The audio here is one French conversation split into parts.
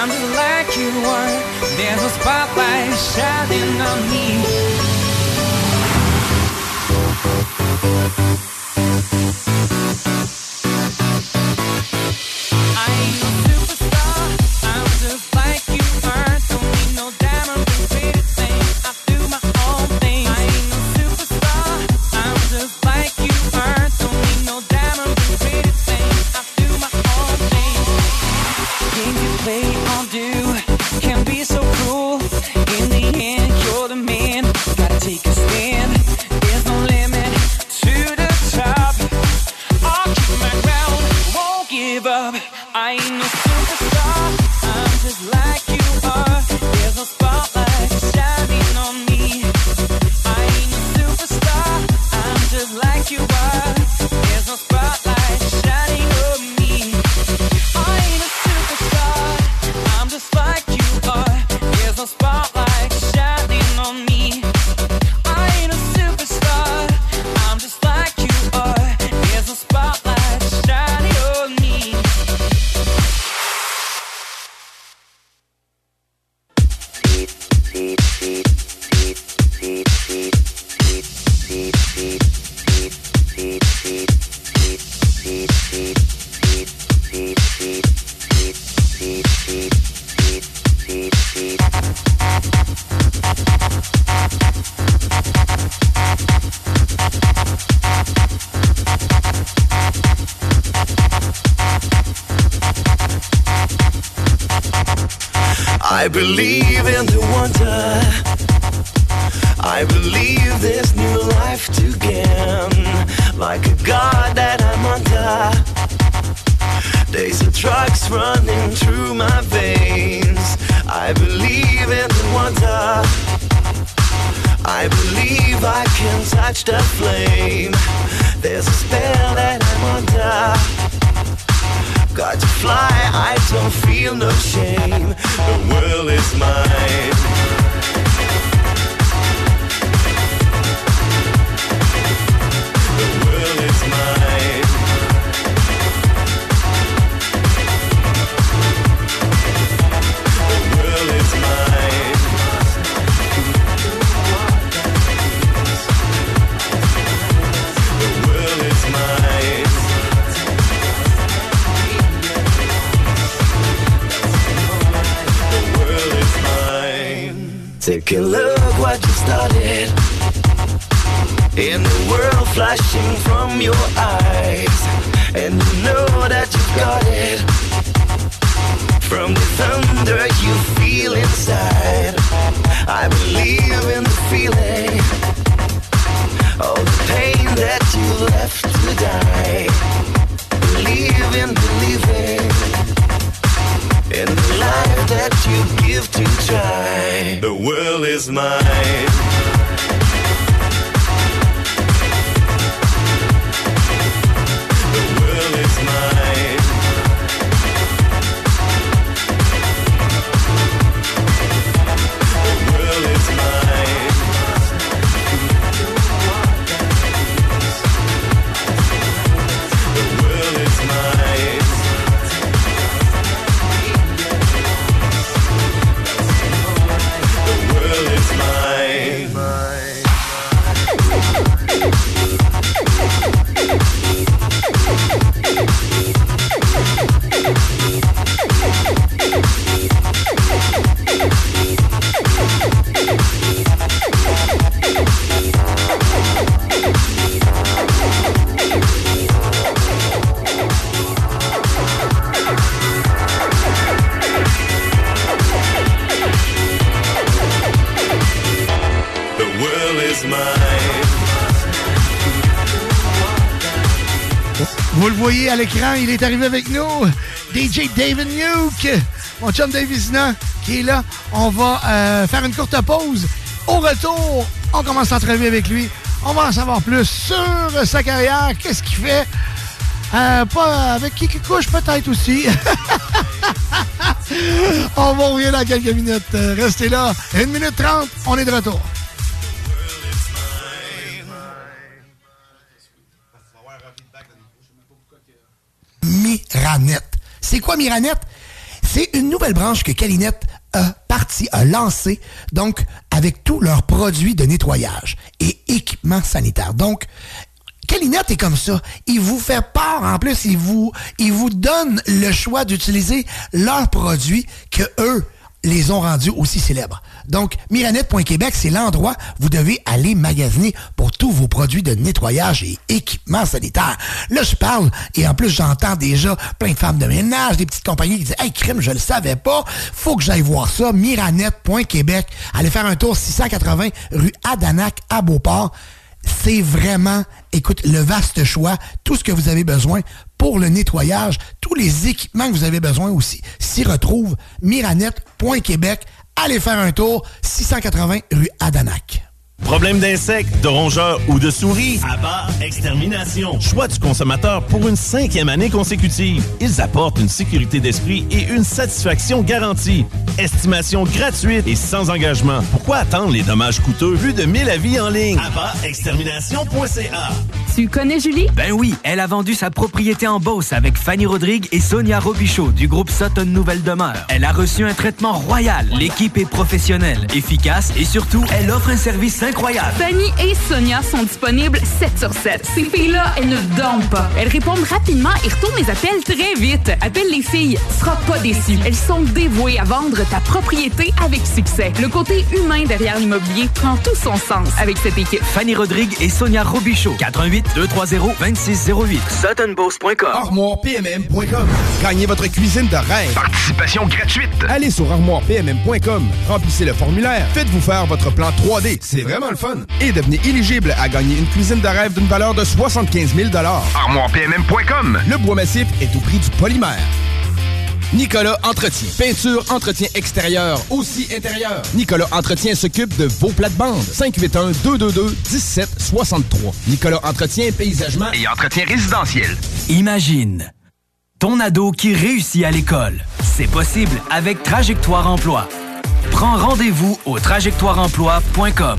I'm just like you are. There's a spotlight shining on me. Est arrivé avec nous. DJ David Nuke, mon chum Dave Vizina, qui est là. On va euh, faire une courte pause. Au retour, on commence l'entrevue avec lui. On va en savoir plus sur sa carrière, qu'est-ce qu'il fait. Euh, pas avec qui il couche peut-être aussi. on va revenir dans quelques minutes. Euh, Restez là. Une minute trente, on est de retour. Quoi Miranet? C'est une nouvelle branche que Calinette a parti, a lancé, donc avec tous leurs produits de nettoyage et équipements sanitaires. Donc, Calinette est comme ça. Il vous fait part, en plus, il vous, il vous donne le choix d'utiliser leurs produits que eux les ont rendus aussi célèbres. Donc, Miranette.québec, c'est l'endroit où vous devez aller magasiner vos produits de nettoyage et équipements sanitaires. Là, je parle, et en plus, j'entends déjà plein de femmes de ménage, des petites compagnies qui disent « Hey, crime, je le savais pas, faut que j'aille voir ça. » Miranette.québec. Allez faire un tour 680 rue Adanac à Beauport c'est vraiment, écoute, le vaste choix, tout ce que vous avez besoin pour le nettoyage, tous les équipements que vous avez besoin aussi s'y retrouvent. Miranet.québec. Allez faire un tour, 680 rue Adanac. Problème d'insectes, de rongeurs ou de souris? Abba Extermination. Choix du consommateur pour une cinquième année consécutive. Ils apportent une sécurité d'esprit et une satisfaction garantie. Estimation gratuite et sans engagement. Pourquoi attendre les dommages coûteux vu de 1000 avis en ligne? AbbaExtermination.ca Tu connais Julie? Ben oui, elle a vendu sa propriété en Beauce avec Fanny Rodrigue et Sonia Robichaud du groupe Sutton Nouvelle Demeure. Elle a reçu un traitement royal. L'équipe est professionnelle, efficace et surtout, elle offre un service incroyable. Fanny et Sonia sont disponibles 7 sur 7. Ces filles-là, elles ne dorment pas. Elles répondent rapidement et retournent les appels très vite. Appelle les filles, tu seras pas déçu. Elles sont dévouées à vendre ta propriété avec succès. Le côté humain derrière l'immobilier prend tout son sens avec cette équipe. Fanny Rodrigue et Sonia Robichaud. 88 230 2608. SuttonBoss.com. ArmoirePMM.com. Gagnez votre cuisine de rêve. Participation gratuite. Allez sur ArmoirePMM.com. Remplissez le formulaire. Faites-vous faire votre plan 3D. C'est vraiment le fun. Et devenez éligible à gagner une cuisine de rêve d'une valeur de 75 000 ArmoirePMM.com. Le bois massif est au prix du polymère. Nicolas Entretien. Peinture, entretien extérieur, aussi intérieur. Nicolas Entretien s'occupe de vos plates-bandes. 581-222-1763. Nicolas Entretien, paysagement Et entretien résidentiel. Imagine ton ado qui réussit à l'école. C'est possible avec Trajectoire Emploi. Prends rendez-vous au trajectoireemploi.com.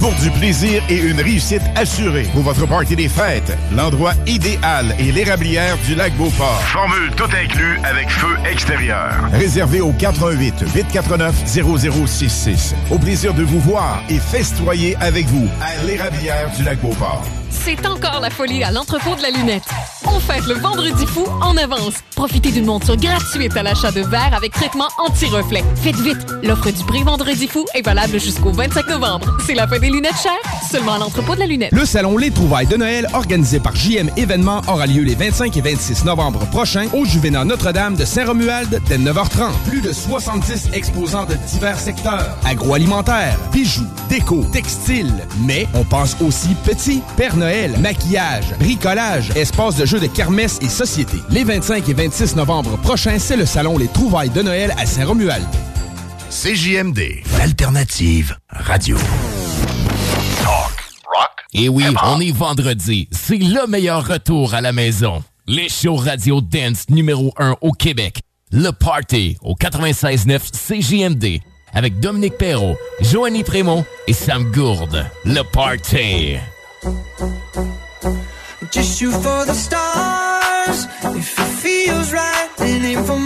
Pour du plaisir et une réussite assurée. Pour votre party des fêtes, l'endroit idéal est l'érablière du lac Beauport. Formule tout inclus avec feu extérieur. Réservé au 88 849 0066. Au plaisir de vous voir et festoyer avec vous à l'érablière du lac Beauport. C'est encore la folie à l'entrepôt de la lunette. On fête le vendredi fou en avance. Profitez d'une monture gratuite à l'achat de verre avec traitement anti-reflet. Faites vite, l'offre du prix vendredi fou est valable jusqu'au 25 novembre. C'est la fin des lunettes chères, seulement à l'entrepôt de la lunette. Le salon Les Trouvailles de Noël, organisé par JM Événements, aura lieu les 25 et 26 novembre prochains au Juvénat Notre-Dame de Saint-Romuald dès 9h30. Plus de 70 exposants de divers secteurs. Agroalimentaire, bijoux, déco, textile. Mais on pense aussi petit, Père Noël, maquillage, bricolage, espace de jeux de kermesse et société. Les 25 et 26 novembre prochains, c'est le salon Les Trouvailles de Noël à Saint-Romuald. CJMD. L'alternative radio. Et oui, on est vendredi. C'est le meilleur retour à la maison. Les shows radio dance numéro 1 au Québec. Le Party au 96.9 CJMD avec Dominique Perrault, Joanny Prémont et Sam Gourde. Le Party. Just shoot for the stars. If it feels right, then aim for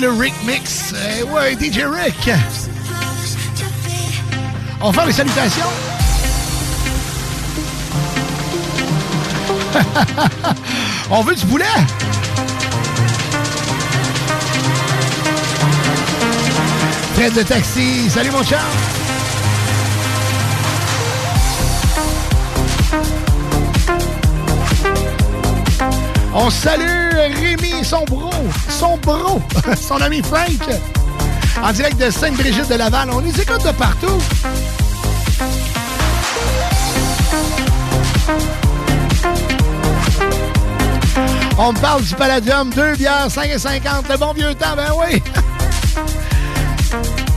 Le Rick Mix. Eh ouais, DJ Rick. On va faire les salutations. On veut du poulet. Tête de taxi. Salut mon chat. On salue Rémi, son bro, son bro, son ami Frank, en direct de Sainte-Brigitte de Laval. On les écoute de partout. On parle du Palladium, deux bières, 5,50, le bon vieux temps, ben oui.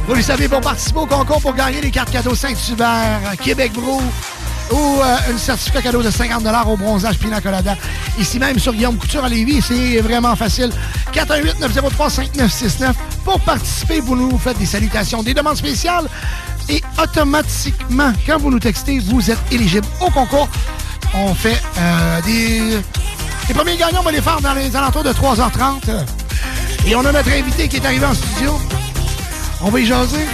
Vous le savez, pour participer au concours pour gagner les cartes cadeaux Saint-Hubert, Québec Brou ou euh, un certificat cadeau de 50 au bronzage Pina Colada. Ici même sur Guillaume Couture à Lévis, c'est vraiment facile. 418-903-5969. Pour participer, vous nous faites des salutations, des demandes spéciales et automatiquement, quand vous nous textez, vous êtes éligible au concours. On fait euh, des... Les premiers gagnants, on va les faire dans les alentours de 3h30. Et on a notre invité qui est arrivé en studio. On va y jaser.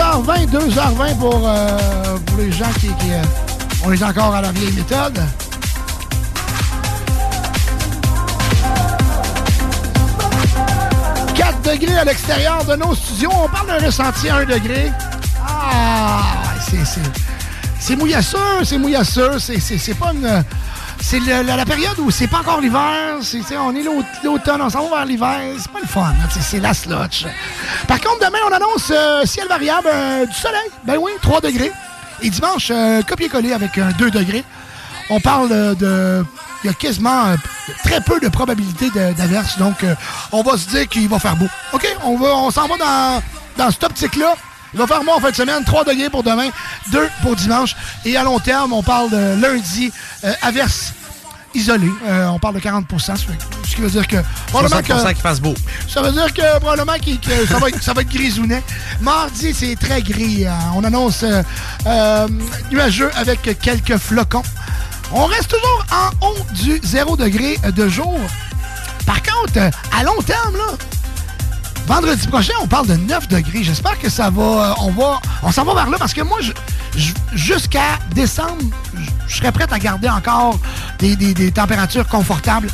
H 20 2h20 pour, euh, pour les gens qui, qui euh, on est encore à la vieille méthode. « 4 degrés à l'extérieur de nos studios. On parle d'un ressenti à 1 degré. Ah, c'est, c'est, c'est mouillasseux, c'est mouillasseux. C'est, pas la, période où c'est pas encore l'hiver. On est l'aut- l'automne, on s'en va vers l'hiver. C'est pas le fun. hein, c'est la slotch. Par contre, demain, on annonce euh, ciel variable, euh, du soleil. Ben oui, 3 degrés. Et dimanche, euh, copier-coller avec un 2 degrés. On parle de... Il y a quasiment très peu de probabilité d'averse. Donc, on va se dire qu'il va faire beau. OK? On, on s'en va dans, dans cette optique-là. Il va faire beau en fin de semaine. 3 degrés pour demain, 2 pour dimanche. Et à long terme, on parle de lundi, averse isolée. On parle de 40 ce qui- veut dire que... probablement 60% qu'il fasse beau. Ça veut dire que probablement ça, va être, grisounet. Mardi, c'est très gris. hein. On annonce euh, euh, nuageux avec quelques flocons. On reste toujours en haut du 0 degré de jour. Par contre, euh, à long terme, vendredi prochain, on parle de 9 degrés. J'espère que ça va. on va. On s'en va vers là parce que moi, jusqu'à décembre, je- serais prête à garder encore des températures confortables.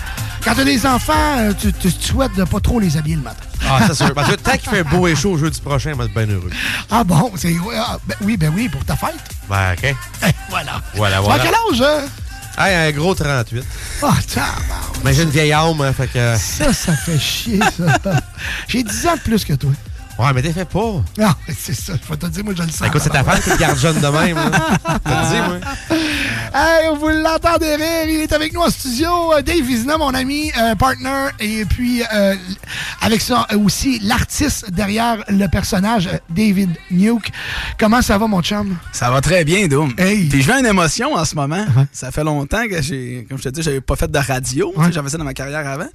Quand tu as des enfants, euh, tu, tu souhaites de pas trop les habiller le matin. Ah, c'est sûr. Parce que tant qu'il fait beau et chaud jeudi prochain, on va être bien heureux. Ah bon, c'est. ah, ben oui, ben oui, pour ta fête. Ben, OK. voilà. Voilà, Tu as voilà. quel âge, hein? Hey, un gros 38. Ah, tabarnak. Mais j'ai une vieille âme, hein, fait que... Ça, ça fait chier, ça. J'ai 10 ans de plus que toi. Ouais, mais t'es fait pas. Non, c'est ça. Je vais te dire, moi, je le sens. Ben, écoute, c'est ta femme qui te garde jeune de même. Je te dis, moi. Hey, vous l'entendez rire, il est avec nous en studio. Euh, Dave Vizina, mon ami, euh, partner, et puis euh, avec ça aussi l'artiste derrière le personnage, David Nuke. Comment ça va, mon chum? Ça va très bien, Doom. Hey. Puis je vis une émotion en ce moment. Ça fait longtemps que j'ai, comme je te dis, j'avais pas fait de radio. Tu J'avais ça dans ma carrière avant.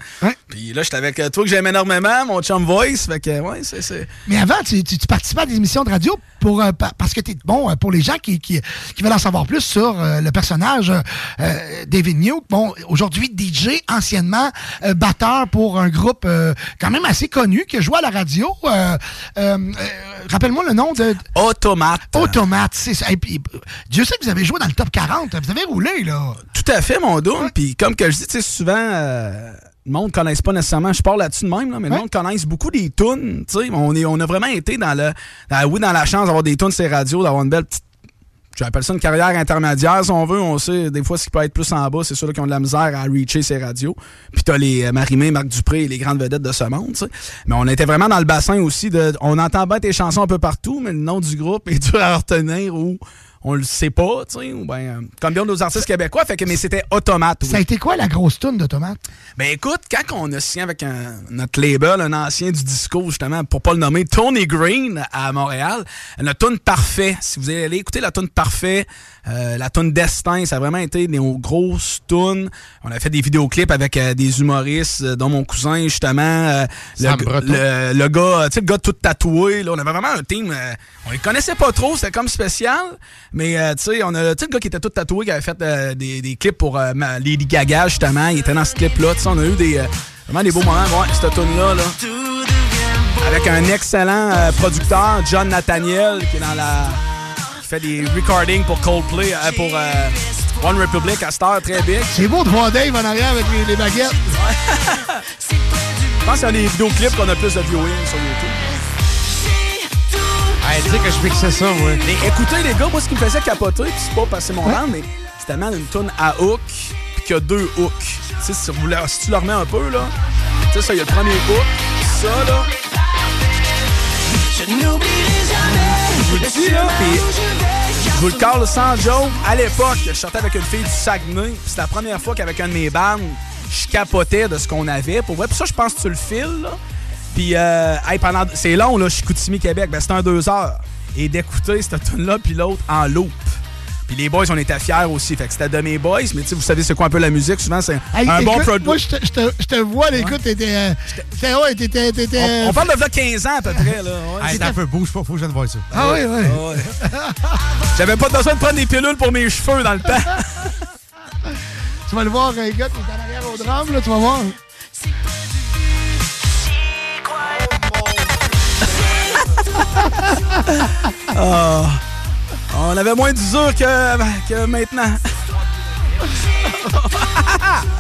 Puis là, j'étais avec toi que j'aime énormément, mon chum Voice. Fait que, ouais, c'est. c'est- Mais avant, tu, tu, tu participais à des émissions de radio pour, euh, pa- parce que t'es bon euh, pour les gens qui, qui, qui veulent en savoir plus sur le personnage euh, euh, David Nuke. Bon, aujourd'hui DJ, anciennement euh, batteur pour un groupe quand même assez connu qui joue à la radio. Rappelle-moi le nom de Automate. Automate, c'est ça. Et puis, Dieu sait que vous avez joué dans le top 40. Vous avez roulé là. Tout à fait, mon Doom. Puis comme que je dis, tu sais, souvent. le monde ne connaisse pas nécessairement, je parle là-dessus de même, là, mais le monde connaisse beaucoup des tunes. On, est, on a vraiment été dans le. dans- oui, dans la chance d'avoir des tunes sur les radios, d'avoir une belle petite. J'appelle ça une carrière intermédiaire, si on veut. On sait, des fois, ce qui peut être plus en bas, c'est ceux-là qui ont de la misère à reacher ces radios. Puis t'as les euh, Marimé, Marc Dupré et les grandes vedettes de ce monde. Mais on était vraiment dans le bassin aussi de. On entend bien tes chansons un peu partout, mais le nom du groupe est dur à retenir ou on le sait pas, tu sais, ou ben, euh, comme bien nos artistes québécois, fait que, mais c'était automate. Ça a été quoi la grosse toune d'automate? Ben écoute, quand on a signé avec un- notre label, un ancien du disco, justement, pour pas le nommer, Tony Green à Montréal, notre tune Parfait. Si vous allez écouter la tune Parfait, euh, la tune Destin, ça a vraiment été nos grosses tunes. On a fait des vidéoclips avec euh, des humoristes, euh, dont mon cousin, justement, euh, le, le, le gars, tu sais, le gars tout tatoué. Là, on avait vraiment un team, euh, on les connaissait pas trop, c'était comme spécial, mais euh, tu sais, on a tu sais, le gars qui était tout tatoué, qui avait fait des, des clips pour euh, Lady Gaga, justement, il était dans ce clip-là. Tu sais, on a eu des, vraiment des beaux moments. Ouais, cette tune-là, là. Avec un excellent euh, producteur, John Nathaniel, qui est dans la. Fait des recordings pour Coldplay, euh, pour euh, One Republic à Star, très big. C'est beau de voir Dave en arrière avec les, les baguettes. Je pense qu'il y a des vidéoclips qu'on a plus de viewing sur YouTube. Hey, tu sais que je mixais ça, moi. Mais écoutez, les gars, moi, ce qui me faisait capoter, puis c'est pas passer mon temps, mais c'est tellement une tune à hook, puis qu'il y a deux hooks. Tu sais, si, tu le remets un peu, là, tu sais, ça, il y a le premier hook, ça, là. Je vous le dis, là, puis je vous le cale sans joke. À l'époque, je sortais avec une fille du Saguenay, c'était la première fois qu'avec un de mes bandes, je capotais de ce qu'on avait. Pour vrai, puis ça, je pense que tu le files, là. Puis, euh, hey, pendant, c'est long, là, Chicoutimi, Québec. Ben, c'était un deux heures. Et d'écouter cette tune-là, puis l'autre en loop. Puis les boys, on était fiers aussi. Fait que c'était de mes boys, mais tu sais, vous savez, c'est quoi un peu la musique? Souvent, c'est Hey, un bon écoute, produit. Moi, je te, vois, là, écoute, t'étais. euh, ouais, t'étais. On, on parle de là 15 ans à peu près. Là. Ouais. Hey, t'as un peu bouge pas, faut que je vienne voir ça. Ah oui, oui. Ah ouais. J'avais pas besoin de prendre des pilules pour mes cheveux dans le temps. Tu vas le voir, un gars qui est en arrière au drame, là, tu vas voir. Ah. On avait moins d'usure que, que maintenant.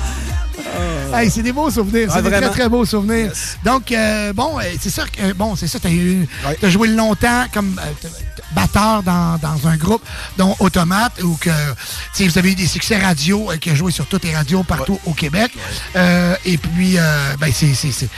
Hey, c'est des beaux souvenirs, c'est des très très beaux souvenirs. Donc euh, bon, euh, c'est sûr que euh, bon, c'est ça, t'as eu, t'as joué longtemps comme euh, batteur dans, dans un groupe dont Automate ou que vous avez eu des succès radio euh, qui a joué sur toutes les radios partout au Québec. Euh, et puis euh, ben c'est c'est c'est-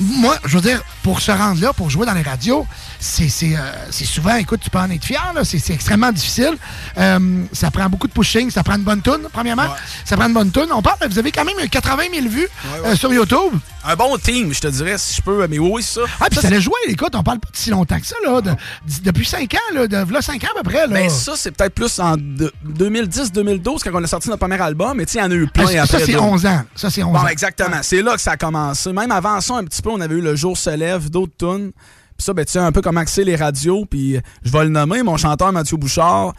moi, je veux dire, pour se rendre là, pour jouer dans les radios, c'est c'est, euh, c'est souvent, écoute, tu peux en être fier, là, c'est c'est extrêmement difficile. Euh, ça prend beaucoup de pushing, ça prend une bonne tune, premièrement. Ça prend une bonne tune. On parle, vous avez quand même 80 000 vues euh, sur YouTube. Un bon team, je te dirais, si je peux. Mais oui, c'est ça. Ah, puis Ça, ça allait jouer, écoute, on parle pas de si longtemps que ça, là. de- depuis 5 ans, là, de là, 5 ans à peu près, là. Ben ça, c'est peut-être plus en de- 2010-2012 quand on a sorti notre premier album, mais tu sais, il y en a eu plein Ah, ça, après. c'est d'autres. 11 ans. Ça, c'est 11 Bon, ans. exactement. C'est là que ça a commencé. Même avant ça, un petit peu, on avait eu Le Jour se lève, d'autres tunes. Ça, ben, tu sais, un peu comment c'est les radios. Puis je vais le nommer, mon chanteur Mathieu Bouchard,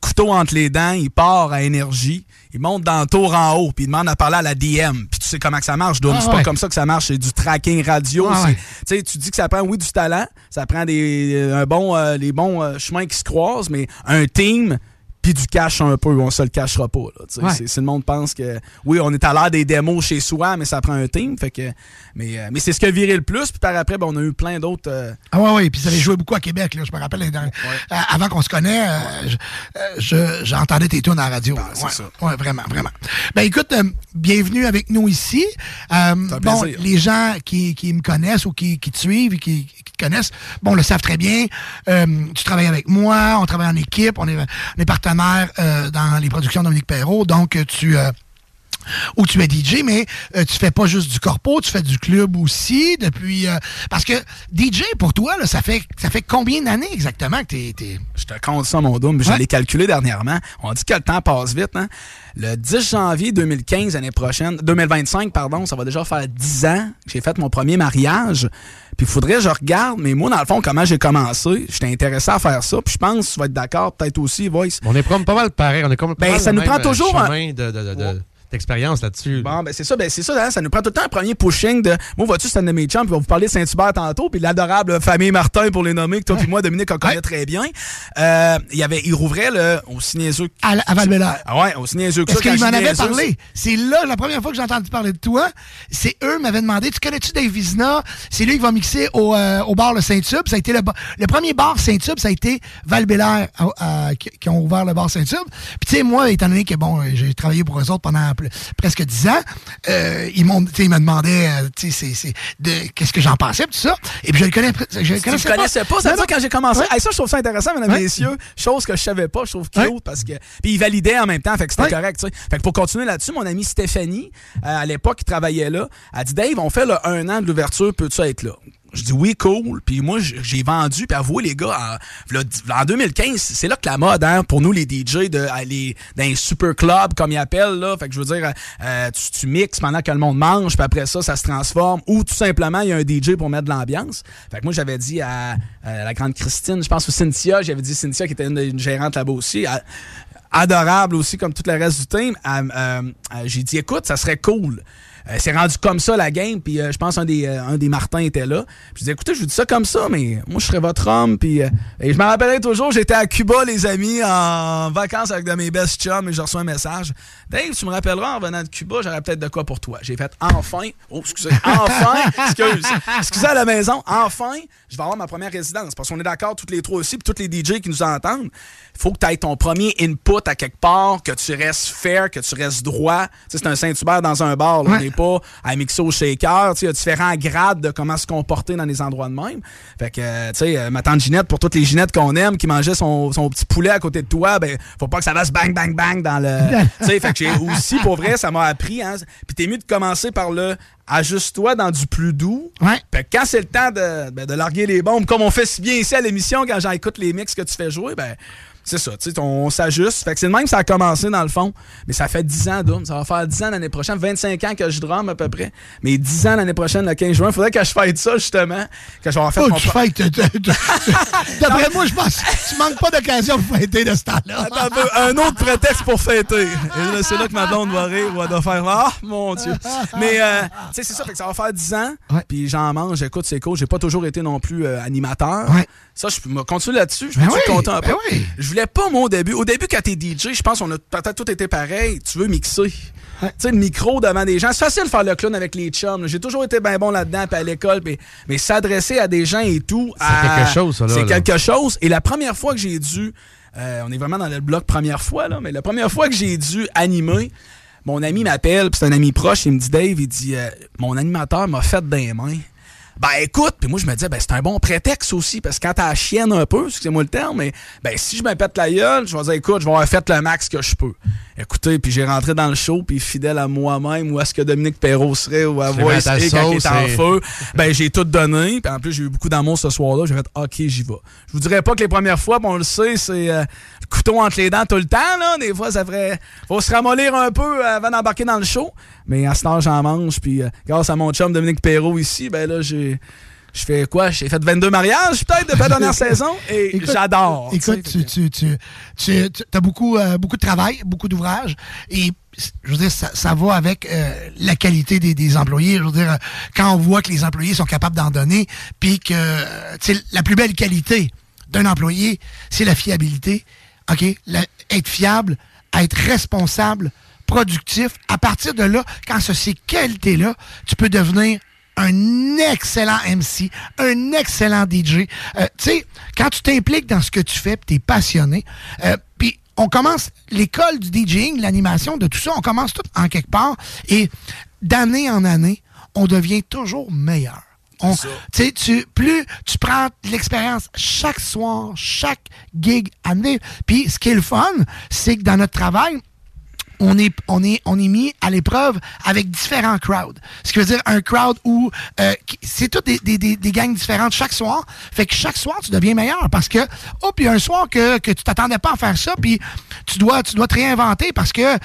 couteau entre les dents, il part à énergie. Il monte dans le tour en haut, puis il demande à parler à la DM. Puis tu sais comment que ça marche. Ah, c'est pas comme ça que ça marche, c'est du tracking radio. Ah, ouais. Tu dis que ça prend, oui, du talent, ça prend des, un bon, euh, les bons euh, chemins qui se croisent, mais un team, puis du cash un peu, on se le cachera pas. Là. Ouais. Si le monde pense que, oui, on est à l'heure des démos chez soi, mais ça prend un team. Fait que, mais euh, mais c'est ce qui a viré le plus. Puis par après, ben, on a eu plein d'autres. euh, Ah ouais, ouais, puis ça avait joué beaucoup à Québec, là. Je me rappelle, euh, avant qu'on se connaisse, je- je- j'entendais tes tunes à la radio. là. c'est ouais, ça. ouais, vraiment, vraiment. Ben écoute, bienvenue avec nous ici. Bon, plaisir. les gens qui, qui me connaissent ou qui, qui te suivent et qui, connaissent, bon, le savent très bien. Euh, tu travailles avec moi, on travaille en équipe, on est, on est partenaires euh, dans les productions de Dominique Perrault, donc tu... euh, où tu es DJ, mais euh, tu fais pas juste du corpo, tu fais du club aussi depuis euh, parce que DJ pour toi là, ça fait ça fait combien d'années exactement que t'es t'es? Je te compte ça, mon dôme. Je Ouais. l'ai calculé dernièrement. On dit que le temps passe vite. Hein? Le 10 janvier 2015, l'année prochaine, 2025, pardon, ça va déjà faire 10 ans que j'ai fait mon premier mariage. Puis il faudrait que je regarde, mais moi, dans le fond, comment j'ai commencé, j'étais intéressé à faire ça. Puis je pense que tu vas être d'accord, peut-être aussi, Voice. On est pas mal pareil. On est comme pas Ben, ça nous prend euh, toujours un- chemin de- de- de- de- d'expérience là-dessus? Bon, ben c'est ça, ben c'est ça, hein, ça nous prend tout le temps un premier pushing de. Moi, vois-tu, c'est un de mes chums, puis on va vous parler de Saint-Hubert tantôt, puis l'adorable famille Martin pour les nommer, que toi puis moi, Dominique, on connaît très bien. Euh, il y avait, il rouvrait le, au cinézeux. à, à Val-Bélair. Ah ouais, au cinézeux. Parce qu'ils m'en avaient parlé. C'est là, la première fois que j'ai entendu parler de toi, c'est eux m'avaient demandé, tu connais-tu Dave Vizina? C'est lui qui va mixer au, euh, au bar Le Saint-Tube. Ça a été le, le premier bar Saint-Tube, ça a été à- à- qui, qui ont ouvert le bar Saint-Tube. Puis tu sais, moi, étant donné que bon, j'ai travaillé pour eux autres pendant presque 10 ans, euh, ils m'ont, tu sais, ils me demandaient, euh, tu sais, c'est- c'est de qu'est-ce que j'en pensais, tout ça. Et puis je le connais, je le connaissais ne connaissais pas, ça veut dire quand j'ai commencé. Ouais. Hey, ça, je trouve ça intéressant, mesdames et Ouais. messieurs. Chose que je savais pas, je trouve cute parce que. Puis il validait en même temps, fait que c'était Ouais. correct, tu sais. Fait que pour continuer là-dessus, mon amie Stéphanie, euh, à l'époque, qui travaillait là, a dit Dave, on fait le un an de l'ouverture, peux-tu être là? Je dis oui, cool. Puis moi, j'ai vendu, puis avouez, les gars, en, v'là dix- en 2015, c'est là que la mode, hein, pour nous, les DJ, de aller dans les super clubs, comme ils appellent, là. Fait que je veux dire, euh, tu, tu mixes pendant que le monde mange, puis après ça, ça se transforme. Ou tout simplement, il y a un DJ pour mettre de l'ambiance. Fait que moi, j'avais dit à, la grande Christine, je pense, ou Cynthia, j'avais dit Cynthia, qui était une, gérante là-bas aussi, adorable aussi, comme tout le reste du team. Euh, euh, euh, j'ai dit, écoute, ça serait cool. Euh, c'est rendu comme ça la game, puis euh, je pense un des, euh, un des Martins était là. Puis je dis, écoutez, je vous dis ça comme ça, mais moi je serais votre homme. Puis et je me rappellerai toujours, j'étais à Cuba, les amis, en vacances avec de mes best chums, et je reçois un message. Dave, tu me rappelleras en venant de Cuba, j'aurais peut-être de quoi pour toi. J'ai fait enfin, oh excusez, enfin, excuse, excusez à la maison, enfin, je vais avoir ma première résidence. Parce qu'on est d'accord, toutes les trois aussi, puis tous les DJ qui nous entendent, il faut que tu aies ton premier input à quelque part, que tu restes fair, que tu restes droit. Tu sais, c'est un Saint-Hubert dans un bar, là. on n'est pas à mixer au shaker. Il y a différents grades de comment se comporter dans des endroits de même. Fait que, tu sais, euh, ma tante Ginette, pour toutes les Ginettes qu'on aime, qui mangeait son, son petit poulet à côté de toi, ben, faut pas que ça fasse bang, bang, bang dans le. tu sais, fait que j'ai aussi, pour vrai, ça m'a appris. Hein, Puis t'es mieux de commencer par le ajuste-toi dans du plus doux. Fait que quand c'est le temps de, ben, de larguer les bombes, comme on fait si bien ici à l'émission, quand j'en écoute les mix que tu fais jouer, ben. C'est ça, tu sais, on s'ajuste. Fait que c'est le même que ça a commencé dans le fond. Mais ça fait 10 ans, Doom. Ça va faire 10 ans l'année prochaine, 25 ans que je drame à peu près. Mais 10 ans l'année prochaine, le 15 juin. Faudrait que je fête ça, justement. Que je vais avoir fait Oh, mon tu fêtes. t- t- t- D'après moi, je pense que tu manques pas d'occasion de fêter de ce temps-là. Un autre prétexte pour fêter. Et là, c'est là que ma blonde va rire ou elle doit faire Ah, mon Dieu. Mais, euh, tu sais, c'est ça, fait que ça va faire 10 ans. Puis j'en mange, écoute, c'est cool. J'ai pas toujours été non plus euh, animateur. Ça, je peux continuer là-dessus. Je Ben oui, être content un peu. ben oui. Je voulais pas, moi, au début. Au début, quand t'es DJ, je pense qu'on a peut-être tout été pareil. Tu veux mixer. Tu sais, le micro devant des gens. C'est facile de faire le clown avec les chums. J'ai toujours été bien bon là-dedans, puis à l'école. Mais s'adresser à des gens et tout. C'est à- quelque chose, ça, là, C'est quelque chose. Et la première fois que j'ai dû. euh, on est vraiment dans le bloc première fois, là. Mais la première fois que j'ai dû animer, mon ami m'appelle, puis c'est un ami proche, il me dit Dave, il dit euh, Mon animateur m'a fait des mains. Ben écoute, puis moi je me disais, ben c'est un bon prétexte aussi, parce que quand t'as la chienne un peu, excusez-moi le terme, mais ben si je me pète la gueule, je vais dire, écoute, je vais avoir fait le max que je peux. Écoutez, puis j'ai rentré dans le show, puis fidèle à moi-même, où est-ce que Dominique Perrault serait, ou à Voice à quand il est en feu, ben j'ai tout donné, puis en plus j'ai eu beaucoup d'amour ce soir-là, j'ai fait, ok, j'y vais. Je vous dirais pas que les premières fois, bon, on le sait, c'est euh, couteau entre les dents tout le temps, là, des fois ça ferait, faut se ramollir un peu avant d'embarquer dans le show, mais à ce temps j'en mange, puis euh, grâce à mon chum Dominique Perrault ici, ben là, j'ai... Je fais quoi? J'ai fait 22 mariages, peut-être, depuis la dernière saison, et j'adore. Écoute, tu, tu, tu, tu, as beaucoup, euh, beaucoup de travail, beaucoup d'ouvrages, et je veux dire, ça, ça va avec euh, la qualité des, des employés. Je veux dire, quand on voit que les employés sont capables d'en donner, puis que tu sais, la plus belle qualité d'un employé, c'est la fiabilité. OK? Être fiable, être responsable, productif. À partir de là, quand ce ces qualités-là, tu peux devenir un excellent MC, un excellent DJ. Euh, tu sais, quand tu t'impliques dans ce que tu fais, tu es passionné, euh, puis on commence l'école du DJing, l'animation, de tout ça, on commence tout en quelque part, et d'année en année, on devient toujours meilleur. On- tu plus tu prends l'expérience chaque soir, chaque gig amené. Puis ce qui est le fun, c'est que dans notre travail, on est, on est, on est mis à l'épreuve avec différents crowds. Ce qui veut dire un crowd où euh, c'est toutes des, des, des, des gangs différentes chaque soir. Fait que chaque soir, tu deviens meilleur parce que, oh, puis un soir que, que tu t'attendais pas à faire ça, puis tu dois, tu dois te réinventer parce que, euh,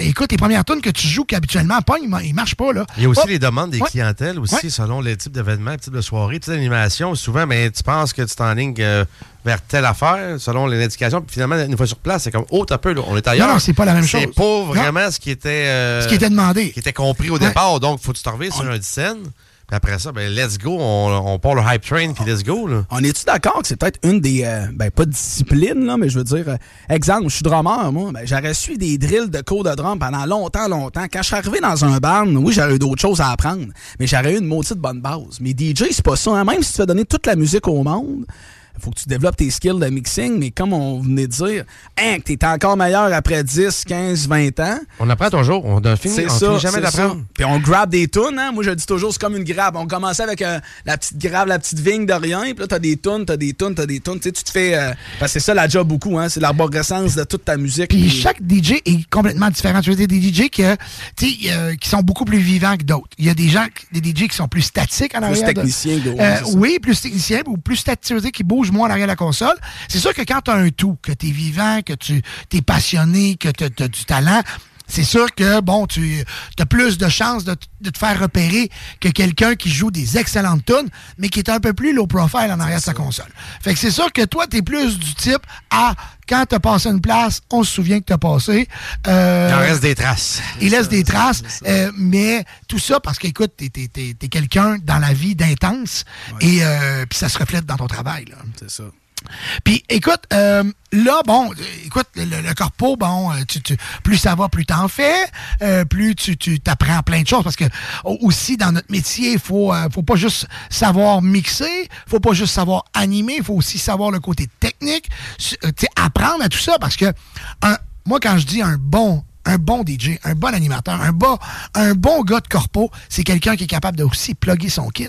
écoute, les premières tunes que tu joues qu'habituellement pas, ils, ma- ils marchent pas, là. Il y a aussi les demandes des Ouais. clientèles aussi, Ouais. selon les types d'événements, les types de soirées, types d'animations. Souvent, mais tu penses que tu t'enlignes euh, vers telle affaire, selon les indications, puis finalement, une fois sur place, c'est comme, oh, t'as peu, là, on est ailleurs. Non, non, c'est pas la même C'est chose. pas vraiment ce qui était... euh, Ce qui était demandé. Qui était compris au Ouais. départ. Donc, faut que tu te sur un scène. Puis après ça, ben, let's go, on, on part le hype train, puis let's go, là. On est-tu d'accord que c'est peut-être une des, euh, ben pas disciplines, là, mais je veux dire, euh, exemple, je suis drummer, moi, ben, j'aurais su des drills de cours de drum pendant longtemps, longtemps. Quand je suis arrivé dans un band, oui, j'aurais eu d'autres choses à apprendre, mais j'aurais eu une maudite bonne base. Mais DJ, c'est pas ça, hein. Même si tu fais donner toute la musique au monde, faut que tu développes tes skills de mixing, mais comme on venait de dire, hein, que t'es encore meilleur après 10, 15, 20 ans. On apprend toujours. On a fini, C'est on ça, finit jamais d'apprendre. Puis on grab des tunes, hein. Moi, je le dis toujours, c'est comme une grab. On commençait avec euh, la petite grab, la petite vigne de rien, puis là, t'as des tunes, t'as des tunes, t'as des tunes. Tu sais, tu te fais. euh, parce que c'est ça la job beaucoup, hein. C'est l'arborescence de toute ta musique. Puis chaque DJ est complètement différent. Tu veux dire, des DJ tu euh, qui sont beaucoup plus vivants que d'autres. Il y a des gens, des DJ qui sont plus statiques en Plus arrière. de- techniciens d'autres, Euh, oui, plus techniciens ou plus statiques, tu veux dire, qui bougent moins en arrière de la console. C'est sûr que quand tu as un tout, que tu es vivant, que tu es passionné, que tu as du talent, c'est sûr que, bon, tu as plus de chances de, te faire repérer que quelqu'un qui joue des excellentes tunes, mais qui est un peu plus low profile en arrière de sa console. Fait que c'est sûr que toi, tu es plus du type à quand tu as passé une place, on se souvient que tu as passé. Euh, Il en reste des traces. il laisse des traces, euh, mais tout ça parce qu'écoute, t'es es, quelqu'un dans la vie d'intense et euh, puis ça se reflète dans ton travail. C'est ça. Puis écoute, euh, là, bon, écoute, le, le- corpo, bon, euh, plus ça va, plus t'en fais, euh, plus tu t'apprends plein de choses parce que au- aussi dans notre métier, il faut faut pas juste savoir mixer, faut pas juste savoir animer, il faut aussi savoir le côté technique, tu apprendre à tout ça parce que moi quand je dis un bon un bon DJ, un bon animateur, un bon, un bon gars de corpo, c'est quelqu'un qui est capable de aussi plugger son kit.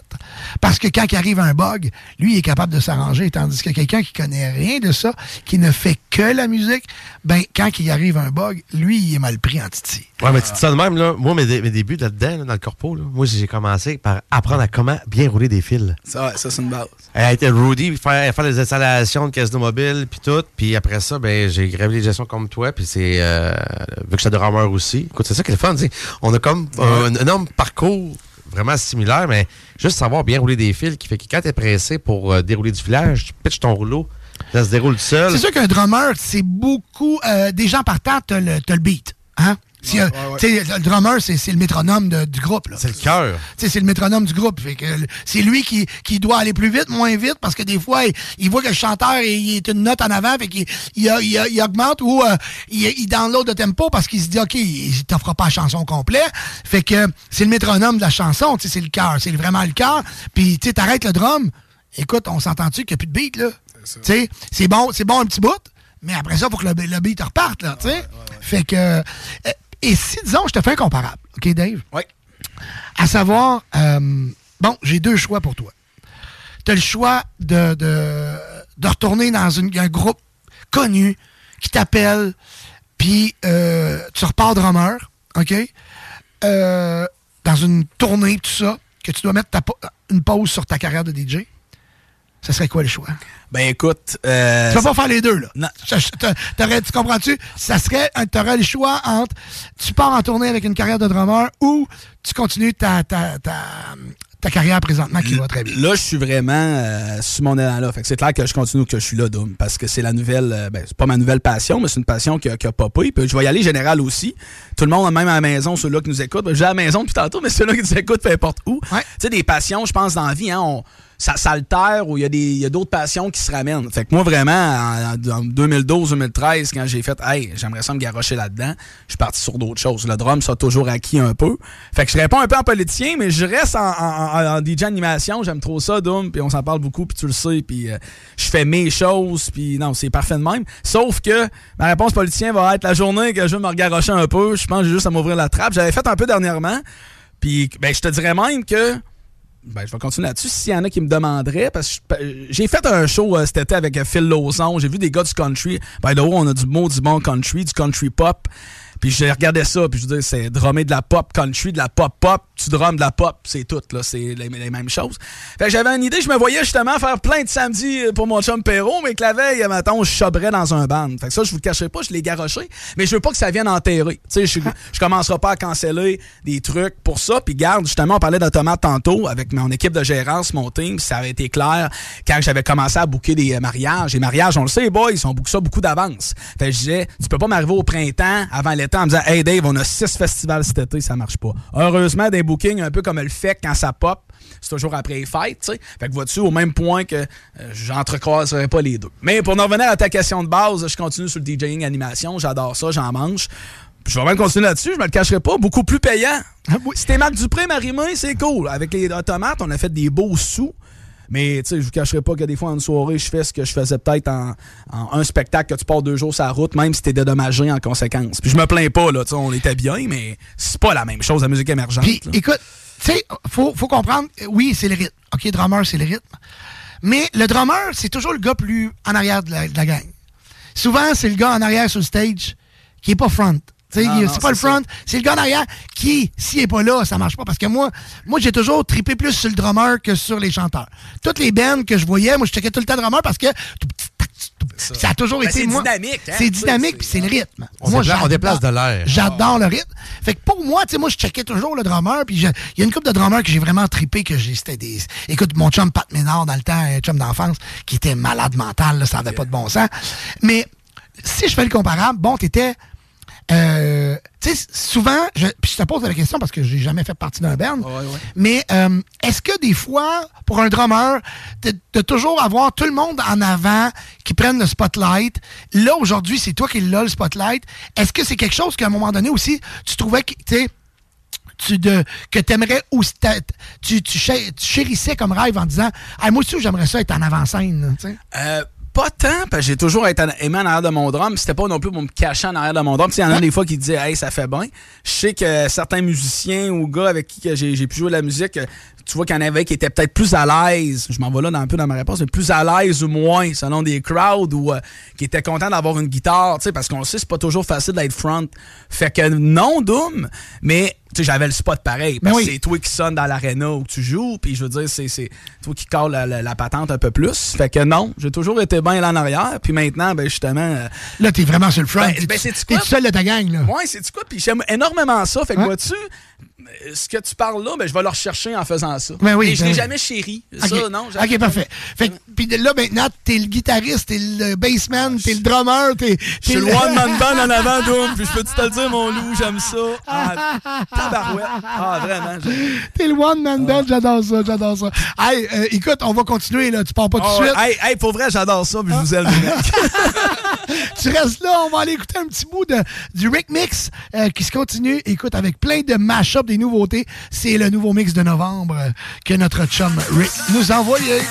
Parce que quand il arrive un bug, lui, il est capable de s'arranger. Tandis que quelqu'un qui connaît rien de ça, qui ne fait que la musique, ben, quand il arrive un bug, lui, il est mal pris en titi. Ouais, mais tu dis ça de même, là. Moi, mes, dé- mes débuts là-dedans, là, dans le corpo, là, moi, j'ai commencé par apprendre à comment bien rouler des fils. Ça, ça c'est une base. Elle a été Rudy, puis faire, faire les installations de casino mobile, puis tout. Puis après ça, ben, j'ai gravé les gestions comme toi, puis c'est... euh, vu que j'étais drummer aussi. Écoute, c'est ça qui est le fun. On a comme un, un énorme parcours vraiment similaire, mais juste savoir bien rouler des fils, qui fait que quand t'es pressé pour euh, dérouler du filage, tu pitches ton rouleau, ça se déroule tout seul. C'est sûr qu'un drummer, c'est beaucoup. Euh, des gens partant, t'as le, le beat. Hein? Euh, Le drummer, c'est le métronome de- du groupe. C'est le cœur. C'est le métronome du groupe. C'est lui qui, qui doit aller plus vite, moins vite, parce que des fois, il, il voit que le chanteur il est une note en avant, fait qu'il il, augmente ou euh, il, download le tempo parce qu'il se dit, OK, il t'offre pas la chanson complète. Fait que c'est le métronome de la chanson, c'est le cœur. C'est vraiment le cœur. Puis, tu t'arrêtes le drum. Écoute, on s'entend-tu qu'il n'y a plus de beat, là? C'est bon, c'est bon un petit bout, mais après ça, il faut que le, le beat reparte, là, tu sais. Fait que. euh, et si, disons, je te fais un comparable, OK, Dave? Oui. À savoir, euh, bon, j'ai deux choix pour toi. Tu as le choix de, de, de retourner dans une- un groupe connu qui t'appelle, puis euh, tu repars drummer, OK? Euh, dans une tournée, tout ça, que tu dois mettre ta une pause sur ta carrière de DJ. Ça serait quoi le choix? Ben écoute. euh, tu vas pas faire les deux, là. Non. T'aurais- tu comprends-tu? Ça serait, tu aurais le choix entre tu pars en tournée avec une carrière de drummer ou tu continues ta, ta, ta, ta carrière présentement qui va très bien. Là, je suis vraiment euh, sur mon élan-là. Fait que c'est clair que je continue que je suis là, Doom, parce que c'est la nouvelle. euh, ben, c'est pas ma nouvelle passion, mais c'est une passion qui a, qui a popé. Puis je vais y aller général aussi. Tout le monde, même à la maison, ceux-là qui nous écoutent. Ben, J'ai à la maison depuis tantôt, mais ceux-là qui nous écoutent, peu importe où. Tu sais, des passions, je pense, dans la vie, hein, on- ça s'altère ou il y a d'autres passions qui se ramènent. Fait que moi, vraiment, en, en 2012-2013, quand j'ai fait, hey, j'aimerais ça me garrocher là-dedans, je suis parti sur d'autres choses. Le drum, ça a toujours acquis un peu. Fait que je réponds un peu en politicien, mais je reste en, DJ animation. J'aime trop ça, Doom, puis on s'en parle beaucoup, puis tu le sais, puis euh, je fais mes choses, puis non, c'est parfait de même. Sauf que ma réponse politicien va être la journée que je veux me regarrocher un peu. Je pense que j'ai juste à m'ouvrir la trappe. J'avais fait un peu dernièrement, puis ben, je te dirais même que ben, je vais continuer là-dessus. S'il y en a qui me demanderaient, parce que j'ai fait un show euh, cet été avec Phil Lawson. J'ai vu des gars du country. By the way, on a du mot du bon country, du country pop. Puis je regardais ça, puis je dire, c'est drummer de la pop country, de la pop pop, tu drums de la pop, c'est tout, là, c'est les, les mêmes choses. Fait que j'avais une idée, je me voyais justement faire plein de samedis euh, pour mon chum Perrault, mais que la veille, matin, je chobrais dans un band. Fait que ça, je vous le cacherai pas, je l'ai garoché, mais je veux pas que ça vienne enterrer. Tu sais, je, je commencerai pas à canceller des trucs pour ça, puis garde, justement, on parlait d'automate tantôt avec mon équipe de gérance, mon team, ça avait été clair quand j'avais commencé à booker des euh, mariages. Les mariages, on le sait, les boys, on book ça beaucoup d'avance. Fait que je disais, tu peux pas m'arriver au printemps, avant l'été, en me disant, hey Dave, on a six festivals cet été, ça marche pas. Heureusement, des bookings, un peu comme le fait quand ça pop, c'est toujours après les fêtes, tu sais. Fait que vois-tu, au même point que euh, j'entrecroiserais pas les deux. Mais pour en revenir à ta question de base, je continue sur le DJing animation, j'adore ça, j'en mange. Je vais même continuer là-dessus, je me le cacherai pas, beaucoup plus payant. Si t'es Marc Dupré, Marimé, c'est cool. Avec les automates, on a fait des beaux sous. Mais tu sais, je vous cacherai pas que des fois en une soirée, je fais ce que je faisais peut-être en, en un spectacle que tu pars deux jours sur la route, même si t'es dédommagé en conséquence. Puis je me plains pas, là, tu sais, on était bien, mais c'est pas la même chose, la musique émergente. Puis, là. écoute, tu sais, faut, faut comprendre, euh, oui, c'est le rythme. OK, drummer, c'est le rythme. Mais le drummer, c'est toujours le gars plus en arrière de la, de la gang. Souvent, c'est le gars en arrière sur le stage qui est pas front. C'est pas le front, c'est le gars en arrière qui, s'il est pas là, ça marche pas. Parce que moi, moi j'ai toujours trippé plus sur le drummer que sur les chanteurs. Toutes les bands que je voyais, moi, je checkais tout le temps le drummer parce que ça a toujours Ben, été c'est dynamique, hein, C'est dynamique puis c'est le rythme. On Moi, dépla- on j'adore- déplace de l'air. J'adore le rythme. Fait que pour moi, tu sais, moi, je checkais toujours le drummer. Puis il y a une couple de drummers que j'ai vraiment trippé, que j'ai, c'était des. Écoute, mon chum Pat Ménard, dans le temps, un chum d'enfance, qui était malade mental, là, ça avait pas de bon sens. Mais si je fais le comparable, bon, t'étais. Euh, tu sais, souvent, je, puis je te pose la question parce que j'ai jamais fait partie d'un band, mais euh, est-ce que des fois, pour un drummer, de, de toujours avoir tout le monde en avant qui prennent le spotlight, là aujourd'hui, c'est toi qui l'as le spotlight, est-ce que c'est quelque chose qu'à un moment donné aussi, tu trouvais que, tu sais, tu de, que t'aimerais aussi, t'a- tu, tu, ché- tu chérissais comme rêve en disant, ah, moi aussi, j'aimerais ça être en avant-scène. Euh, pas tant, parce que j'ai toujours été aimé en arrière de mon drum. C'était pas non plus pour me cacher en arrière de mon drum. Il y en a des fois qui disaient, hey, ça fait bien. Je sais que certains musiciens ou gars avec qui j'ai pu jouer de la musique, tu vois qu'il y en avait qui étaient peut-être plus à l'aise. Je m'en vais là dans, un peu dans ma réponse, mais plus à l'aise ou moins, selon des crowds ou euh, qui étaient contents d'avoir une guitare, tu sais, parce qu'on sait, c'est pas toujours facile d'être front. Fait que non, Doom, mais j'avais le spot pareil. Parce que oui. c'est toi qui sonne dans l'aréna où tu joues, puis je veux dire, c'est c'est toi qui cale la, la- la patente un peu plus. Fait que non, j'ai toujours été bien là en arrière, puis maintenant, ben justement... euh, Là, t'es vraiment sur le front. Ben, ben, c'est-tu t'es tout seul de ta gang, là. Ouais, c'est du quoi? Puis j'aime énormément ça. Fait que vois-tu, ce que tu parles là, ben, je vais le rechercher en faisant ça. Ben oui, Et je ben l'ai jamais chéri. Ça, Ok. non? jamais- Ok, parfait. Fait puis là, maintenant, t'es le guitariste, t'es le bassman, t'es le drummer, t'es. Je suis le one-man band en avant, Doom, puis je peux-tu te le dire, mon loup, j'aime ça? Ah, tabarouette. Ah, vraiment. T'es le one man band, j'adore ça, j'adore ça. Hey, euh, écoute, on va continuer, là. Tu pars pas tout Ah de ouais. suite. Hey, hey, pour vrai, j'adore ça, puis je vous aime, mecs. tu restes là, on va aller écouter un petit bout de, du Rick Mix euh, qui se continue. Écoute, avec plein de mash-up, des nouveautés. C'est le nouveau mix de novembre que notre chum Rick nous a envoyé.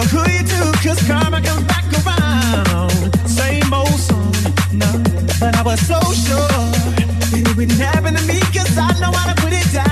Who you do, cause karma comes back around. Same old song, no, but I was so sure it wouldn't happen to me, cause I know how to put it down.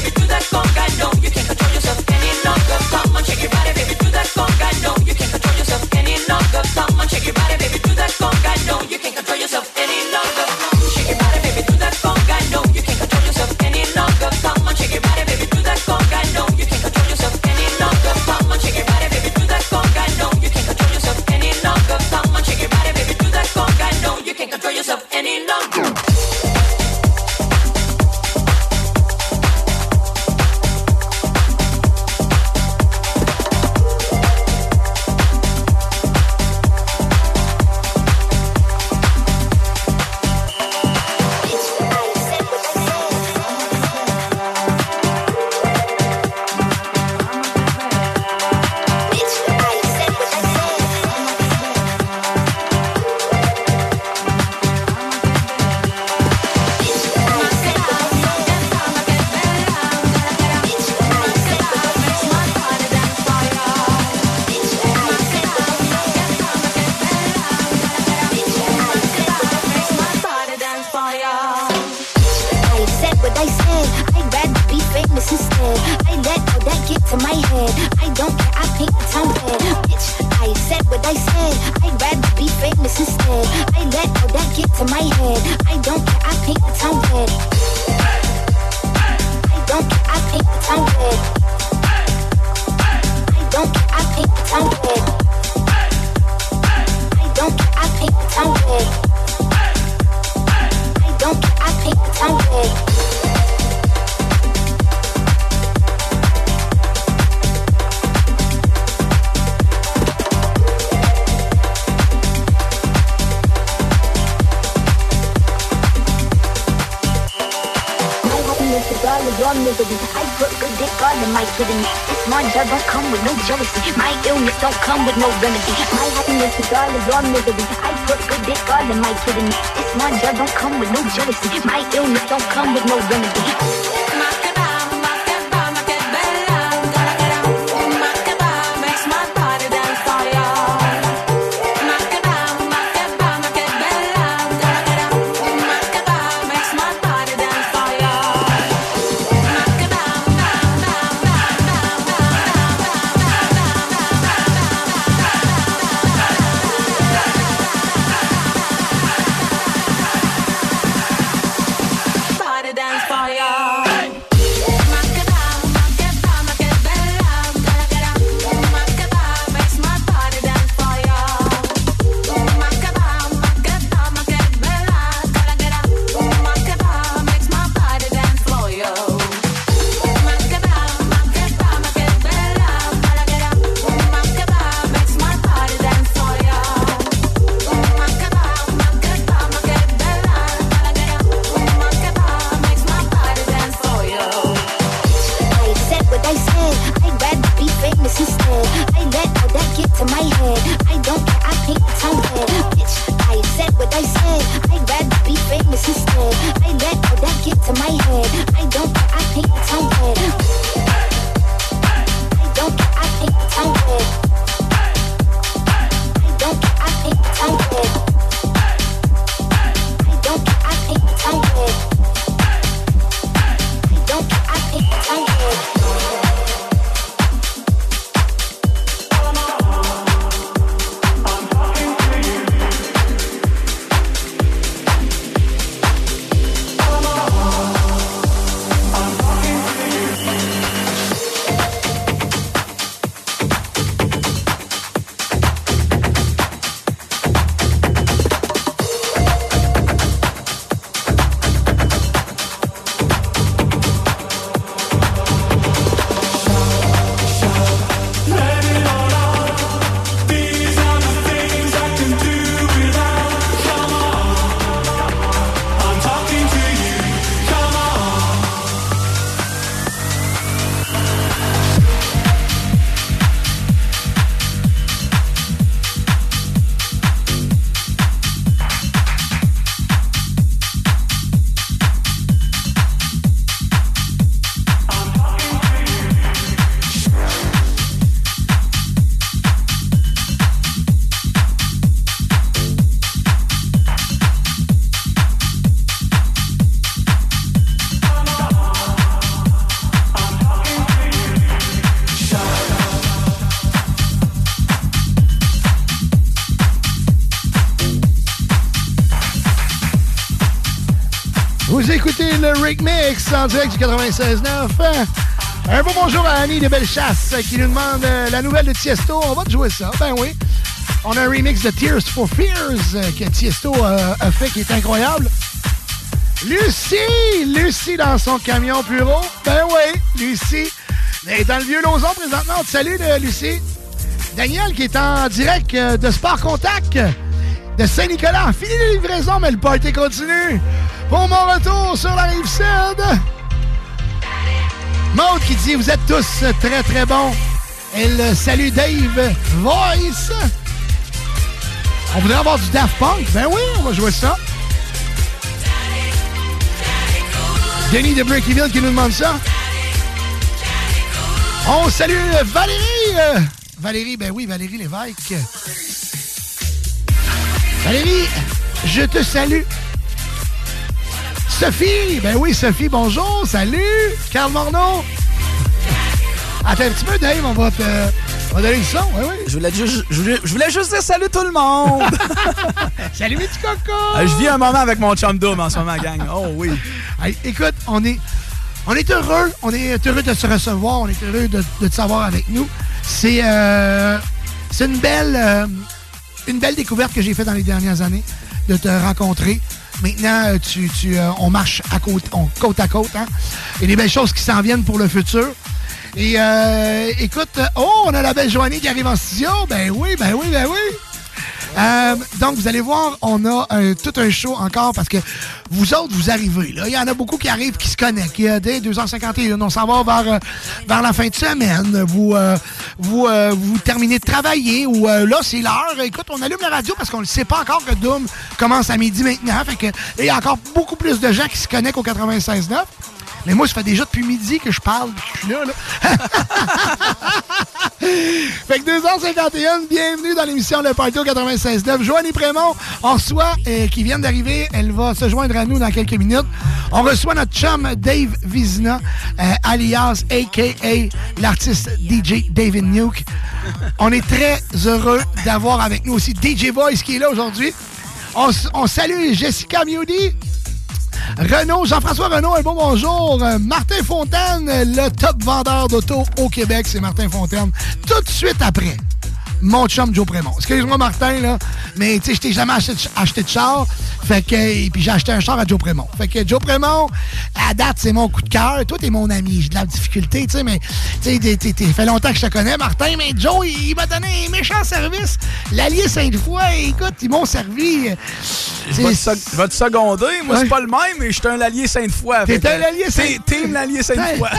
En direct du 96.9. Un beau bonjour à Annie de Bellechasse qui nous demande euh, la nouvelle de Tiesto. On va te jouer ça. Ben oui. On a un remix de Tears for Fears euh, que Tiesto euh, a fait qui est incroyable. Lucie! Lucie dans son camion bureau. Ben oui, Lucie. Elle est dans le vieux Lauson présentement. On te salue, Lucie. Daniel qui est en direct de Sport Contact de Saint-Nicolas. Fini les livraisons, mais le party continue. Pour mon retour sur la rive sud. Maud qui dit Vous êtes tous très très bons. Elle salue Dave Voice. On voudrait avoir du Daft Punk. Ben oui, on va jouer ça. Denis de Breakyville qui nous demande ça. On salue Valérie. Valérie, ben oui, Valérie Lévesque. Valérie, je te salue. Sophie, ben oui, Sophie, bonjour, salut. Carl Morneau. Attends un petit peu, Dave, on va te... On va donner le son, oui, oui. Je voulais, juste, je, voulais, je voulais juste dire salut tout le monde! salut mes petits cocos! Euh, je vis un moment avec mon chum Doom en ce moment, gang. Oh oui. Hey, écoute, on est, on est heureux, on est heureux de se recevoir, on est heureux de, de te savoir avec nous. C'est euh, c'est une belle euh, une belle découverte que j'ai faite dans les dernières années de te rencontrer. Maintenant, euh, tu, tu, euh, on marche à côte, on- côte à côte. Hein? Et des belles choses qui s'en viennent pour le futur. Et euh, écoute, oh, on a la belle Joanie qui arrive en studio. Ben oui, ben oui, ben oui. Donc, vous allez voir, on a tout un show encore parce que vous autres, vous arrivez. Là. Il y en a beaucoup qui arrivent, qui se connectent. Il y a des 2h51. On s'en va vers, vers la fin de semaine. Vous, vous, vous terminez de travailler ou là, c'est l'heure. Écoute, on allume la radio parce qu'on ne sait pas encore que Doom commence à midi maintenant. Fait que, il y a encore beaucoup plus de gens qui se connectent au 96.9. Mais moi, ça fait déjà depuis midi que je parle je suis là. là. Fait que 2h51, bienvenue dans l'émission Le Party au 96.9. Joanie Prémont, on reçoit, euh, qui vient d'arriver, elle va se joindre à nous dans quelques minutes. On reçoit notre chum Dave Vizina, euh, alias a.k.a. l'artiste DJ David Nuke. On est très heureux d'avoir avec nous aussi DJ Voice qui est là aujourd'hui. On, salue Jessica Mewdy. Renault, Jean-François Renault, un bon bonjour. Euh, Martin Fontaine, le top vendeur d'auto au Québec, c'est Martin Fontaine. Tout de suite après, mon chum Joe Prémont. Excuse-moi, Martin, là, mais tu sais, je t'ai jamais acheté, de ch- acheté de char. Fait que, et puis j'ai acheté un char à Joe Prémont. Fait que Joe Prémont, à date, c'est mon coup de cœur. Toi, t'es mon ami. J'ai de la difficulté, tu sais, mais tu sais, fait longtemps que je te connais, Martin, mais Joe, il, il m'a donné un méchant service. L'allié Sainte-Foy, écoute, ils m'ont servi. euh, Je vais te vais te seconder. Moi, c'est pas le même, mais je suis un allié Sainte-Foy. T'es un allié Sainte- T'es- Team l'allié Sainte-Foy.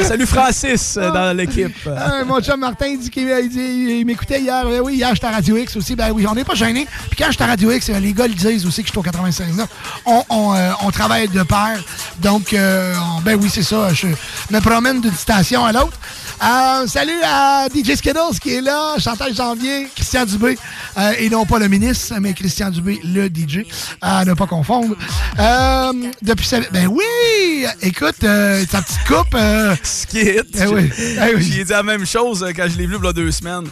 On salue Francis euh, dans l'équipe. Ah, mon chum Martin il dit qu'il il dit- il m'écoutait hier. Ben oui, hier, j'étais à Radio X aussi. Ben oui, on n'est pas gêné. Puis quand j'étais à Radio X, euh, les gars le disent aussi que je suis au 96 ans. On, on, euh, on travaille de pair. Donc, euh, on- ben oui, c'est ça. Je me promène d'une station à l'autre. Euh, salut à DJ Skiddles qui est là, Chantal Janvier, Christian Dubé, euh, et non pas le ministre, mais Christian Dubé, le DJ, à ne pas confondre. Euh, depuis sa... Ben oui! Écoute, euh, ta petite coupe... Euh... Skit. Ben oui. Ben oui. Dit la même chose euh, quand je l'ai vu il y a deux semaines.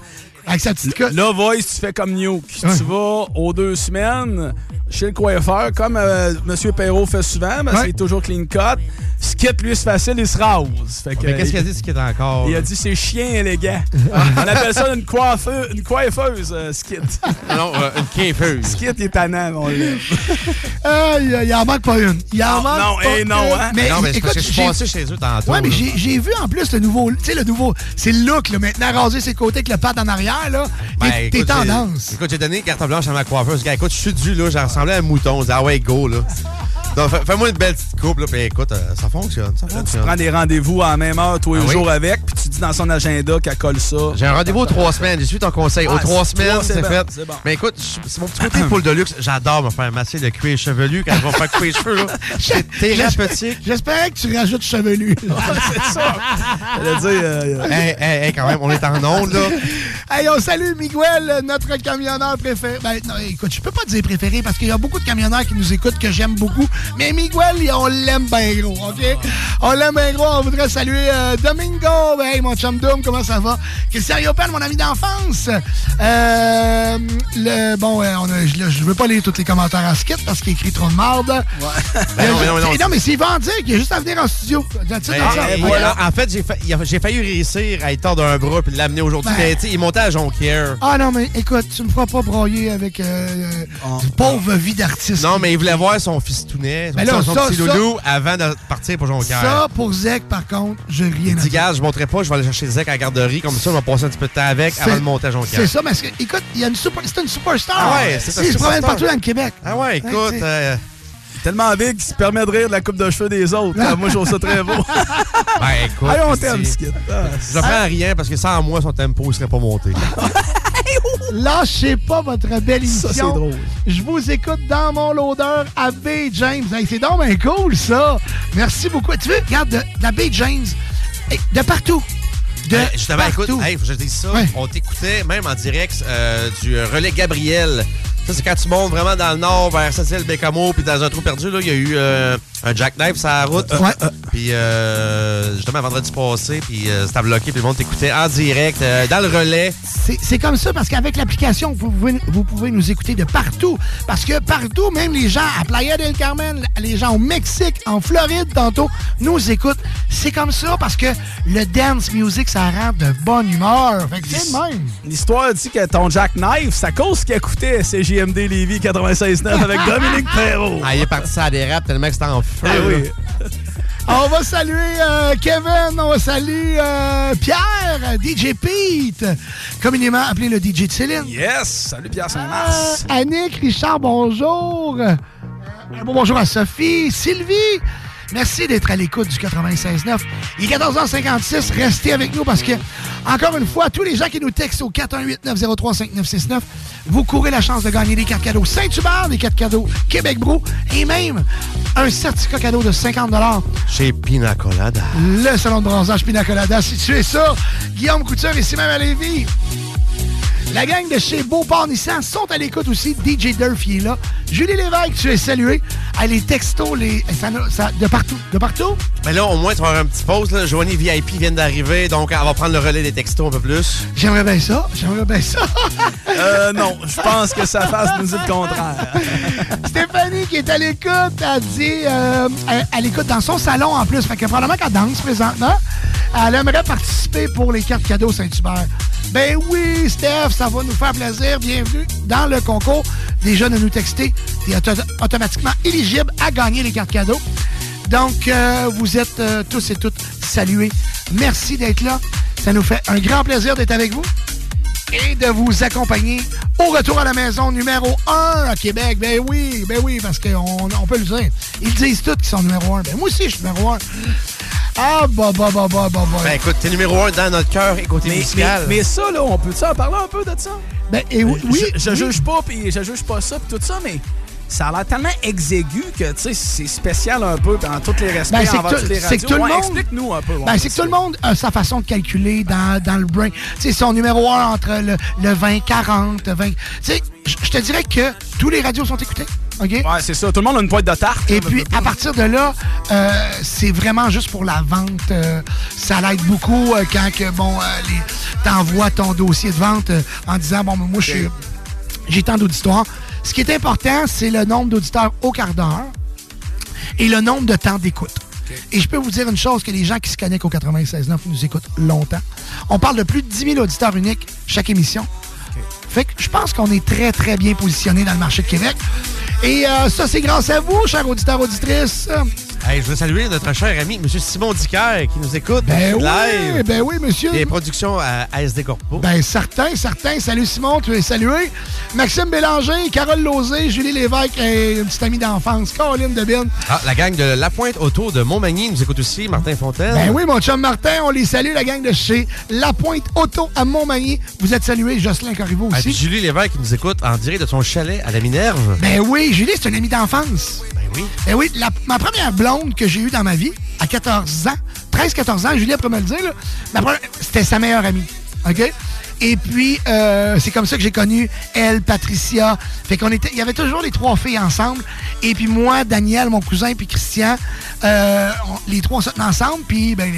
Avec sa petite. Là, Voice, tu fais comme Nuke. Tu vas aux deux semaines chez le coiffeur, comme euh, M. Perrault fait souvent, parce Ouais. qu'il est toujours clean cut. Skit, lui, c'est facile, il se rase. Fait que, Mais qu'est-ce qu'il a dit, Skit, encore? Il a dit c'est chien élégant. On appelle ça une, coiffeuse, une coiffeuse, euh, Skit. non, euh, une coiffeuse. Skit est tannant, on l'aime. Ah, il, en manque pas une. Il en manque non, pas et non, une. hein? Mais, Non, mais c'est écoute, parce que je suis passé chez eux tantôt. Ouais, mais j'ai vu en plus le nouveau, tu sais, le nouveau, c'est le look, là, maintenant rasé ses côtés avec le pad en arrière, là? Ben, T'es- tendance. Écoute, j'ai donné une carte blanche à ma coiffeuse. Gars, écoute, je suis dû, là, j'ai ressemblé à un mouton. Dis, ah ouais, go, là. Donc, fais- fais-moi une belle petite coupe, là, puis écoute, euh, ça fonctionne. Ça Tu prends des rendez-vous à la même heure, tous les Ah oui? jours avec, puis tu dis dans son agenda qu'elle colle ça. J'ai un rendez-vous aux trois semaines. J'ai suivi ton conseil. Ah, aux trois c'est- semaines, trois, c'est fait. c'est bon. Mais écoute, c'est mon petit côté poule de luxe. J'adore me faire masser le cuir chevelu quand je vais faire couper les cheveux, là. C'est thérapeutique. J'espérais que tu rajoutes chevelu. c'est ça. J'allais dire, euh, hey, hey, hey, quand même, on est en onde, là. Hey, on salue Miguel, notre camionneur préféré. Ben, non, écoute, je peux pas dire préféré parce qu'il y a beaucoup de camionneurs qui nous écoutent que j'aime beaucoup. Mais Miguel, on l'aime bien gros, OK? On l'aime bien gros. On voudrait saluer euh, Domingo. Ben, Hey, mon chum Doom, comment ça va? Christian Yopel, mon ami d'enfance. Euh, le, bon, euh, on a- je je veux pas lire tous les commentaires à skit parce qu'il écrit trop de marde. Ben non, mais non, mais non. non, mais c'est Vendic, il a juste à venir en studio. Ben, voilà. En fait, j'ai failli réussir à être tort d'un bras puis l'amener aujourd'hui. Ben. Mais il montait à Jonquière. Ah non, mais écoute, tu me feras pas broyer avec euh, euh, du pauvre vie d'artiste. Non, mais il voulait voir son fistounet, son, Ben là, son ça, petit ça- loulou avant de partir pour Jonquière. Ça, pour Zek, par contre, j'ai rien à gars, je monterai pas, je vais aller chercher Zek à la garderie. Comme ça, on va passer un petit peu de temps avec avant de monter à Jonquière. C'est ça, parce que, écoute, il y a une super, c'est une superstar. Ah ouais, c'est un Il se promène partout dans le Québec. Ah ouais, écoute. Tellement big qu'il se permet de rire de la coupe de cheveux des autres. Ah, moi, je trouve ça très beau. ben écoute. Allez, on t'aime, Skid. Ah, Je prends rien parce que sans moi, son tempo ne serait pas monté. Lâchez pas votre belle émission. Ça, c'est drôle. Je vous écoute dans mon loader à Bay James. Hey, c'est donc bien cool, ça. Merci beaucoup. Tu veux, regarde, de, de la Bay James, hey, de partout. De Ben, justement, partout. écoute, hey, faut que je dise ça. Ouais. On t'écoutait même en direct euh, du relais Gabriel. Ça, c'est quand tu montes vraiment dans le nord vers Cécile Bécamo, puis dans un trou perdu, là, il y a eu euh, un jackknife sur la route. Ouais. Puis, euh, justement, vendredi passé, puis euh, c'était bloqué, puis le monde t'écoutait en direct, euh, dans le relais. C'est- C'est comme ça parce qu'avec l'application, vous pouvez, vous pouvez nous écouter de partout. Parce que partout, même les gens à Playa del Carmen, les gens au Mexique, en Floride tantôt, nous écoutent. C'est comme ça parce que le dance music, ça rend de bonne humeur. Fait que c'est le même. L'histoire dit que ton jackknife, à cause qu'il a coûté CJMD Lévis 96.9 avec Dominique Perrault. Ah, il est parti ça dérape tellement que c'était en feu. Eh oui. là. On va saluer euh, Kevin, on va saluer euh, Pierre, DJ Pete, communément appelé le DJ de Céline. Yes! Salut Pierre Saint-Mars. Euh, Annick, Richard, bonjour. Euh, un bon bonjour à Sophie, Sylvie. Merci d'être à l'écoute du 96.9. Il est 14h56. Restez avec nous parce que, encore une fois, tous les gens qui nous textent au 418-903-5969, vous courez la chance de gagner des cartes cadeaux Saint-Hubert, des cartes cadeaux Québec Brou et même un certificat cadeau de 50 Chez Pina Colada. le salon de bronzage Pina Colada. Si tu es ça, Guillaume Couture ici même à Lévis. La gang de chez Beauport Nissan sont à l'écoute aussi. DJ Durfy est là. Julie Lévesque, tu es salué. Ah, les textos, les, ça, ça- de partout. De partout? Mais là, au moins, tu vas avoir un petit pause. Là. Joanie VIP vient d'arriver, donc elle va prendre le relais des textos un peu plus. J'aimerais bien ça. J'aimerais bien ça. Euh, non, je pense que sa face nous dit le contraire. Stéphanie qui est à l'écoute a dit euh, à, à l'écoute dans son salon en plus. Fait que probablement qu'elle danse présentement. Elle aimerait participer pour les cartes cadeaux Saint-Hubert. Ben oui, Steph, ça va nous faire plaisir. Bienvenue dans le concours. Déjà de nous texter. Tu es automatiquement éligible à gagner les cartes cadeaux. Donc, euh, vous êtes euh, tous et toutes salués. Merci d'être là. Ça nous fait un grand plaisir d'être avec vous et de vous accompagner au retour à la maison numéro 1 à Québec. Ben oui, ben oui, parce qu'on on peut le dire. Ils disent tous qu'ils sont numéro 1. Ben moi aussi, je suis numéro 1. Ah, bah, bah, bah, bah, bah, bah. Ben écoute, t'es numéro un dans notre cœur et côté Mais, musical. mais- mais ça, là, on peut-tu en parler un peu de ça? Ben, et oui, oui, Je, je oui. juge pas, puis je juge pas ça, puis tout ça, mais ça a l'air tellement exigu que, tu sais, c'est spécial un peu dans tous les respects Ben, c'est envers que, toutes tout- les que radios. tout le Ouais, monde. Explique-nous un peu. ouais. Ben, c'est que tout le monde a sa façon de calculer dans, dans le brain. Tu sais, son numéro 1 entre le, le 20, 40, 20. Tu sais, je je te dirais que tous les radios sont écoutés. OK? Ouais, c'est ça. Tout le monde a une pointe de tarte. Et puis, à partir de là, euh, c'est vraiment juste pour la vente. euh, ça l'aide beaucoup euh, quand que, bon, t'envoies ton dossier de vente en disant, bon, moi, j'ai tant d'auditoires. Ce qui est important, c'est le nombre d'auditeurs au quart d'heure et le nombre de temps d'écoute. Et je peux vous dire une chose, que les gens qui se connectent au 96.9 nous écoutent longtemps. On parle de plus de 10 000 auditeurs uniques chaque émission. Je pense qu'on est très, très bien positionné dans le marché de Québec. Et euh, ça, c'est grâce à vous, chers auditeurs, auditrices. Hey, je veux saluer notre cher ami, M. Simon Dicker, qui nous écoute Ben oui, live. ben oui, monsieur. Des productions à ASD Corpo. Ben, certain, certain. Salut Simon, tu es salué. Maxime Bélanger, Carole Lauzé, Julie Lévesque et une petite amie d'enfance, Caroline Debine. Ah, la gang de La Pointe Auto de Montmagny nous écoute aussi, Martin Fontaine. Ben oui, mon chum Martin, on les salue, la gang de chez La Pointe Auto à Montmagny. Vous êtes salués, Jocelyn Corriveau Ah, puis aussi. Julie Lévesque qui nous écoute en direct de son chalet à la Minerve. Ben oui, Julie, c'est une amie d'enfance. Ben oui. Ben oui, ma première blonde que j'ai eue dans ma vie, à 14 ans, 13-14 ans, Julie pourrait me le dire, c'était sa meilleure amie. OK? Et puis, euh, c'est comme ça que j'ai connu elle, Patricia. Fait qu'on était, il y avait toujours les trois filles ensemble. Et puis moi, Daniel, mon cousin, puis Christian, euh, les trois on se ensemble. Puis ben,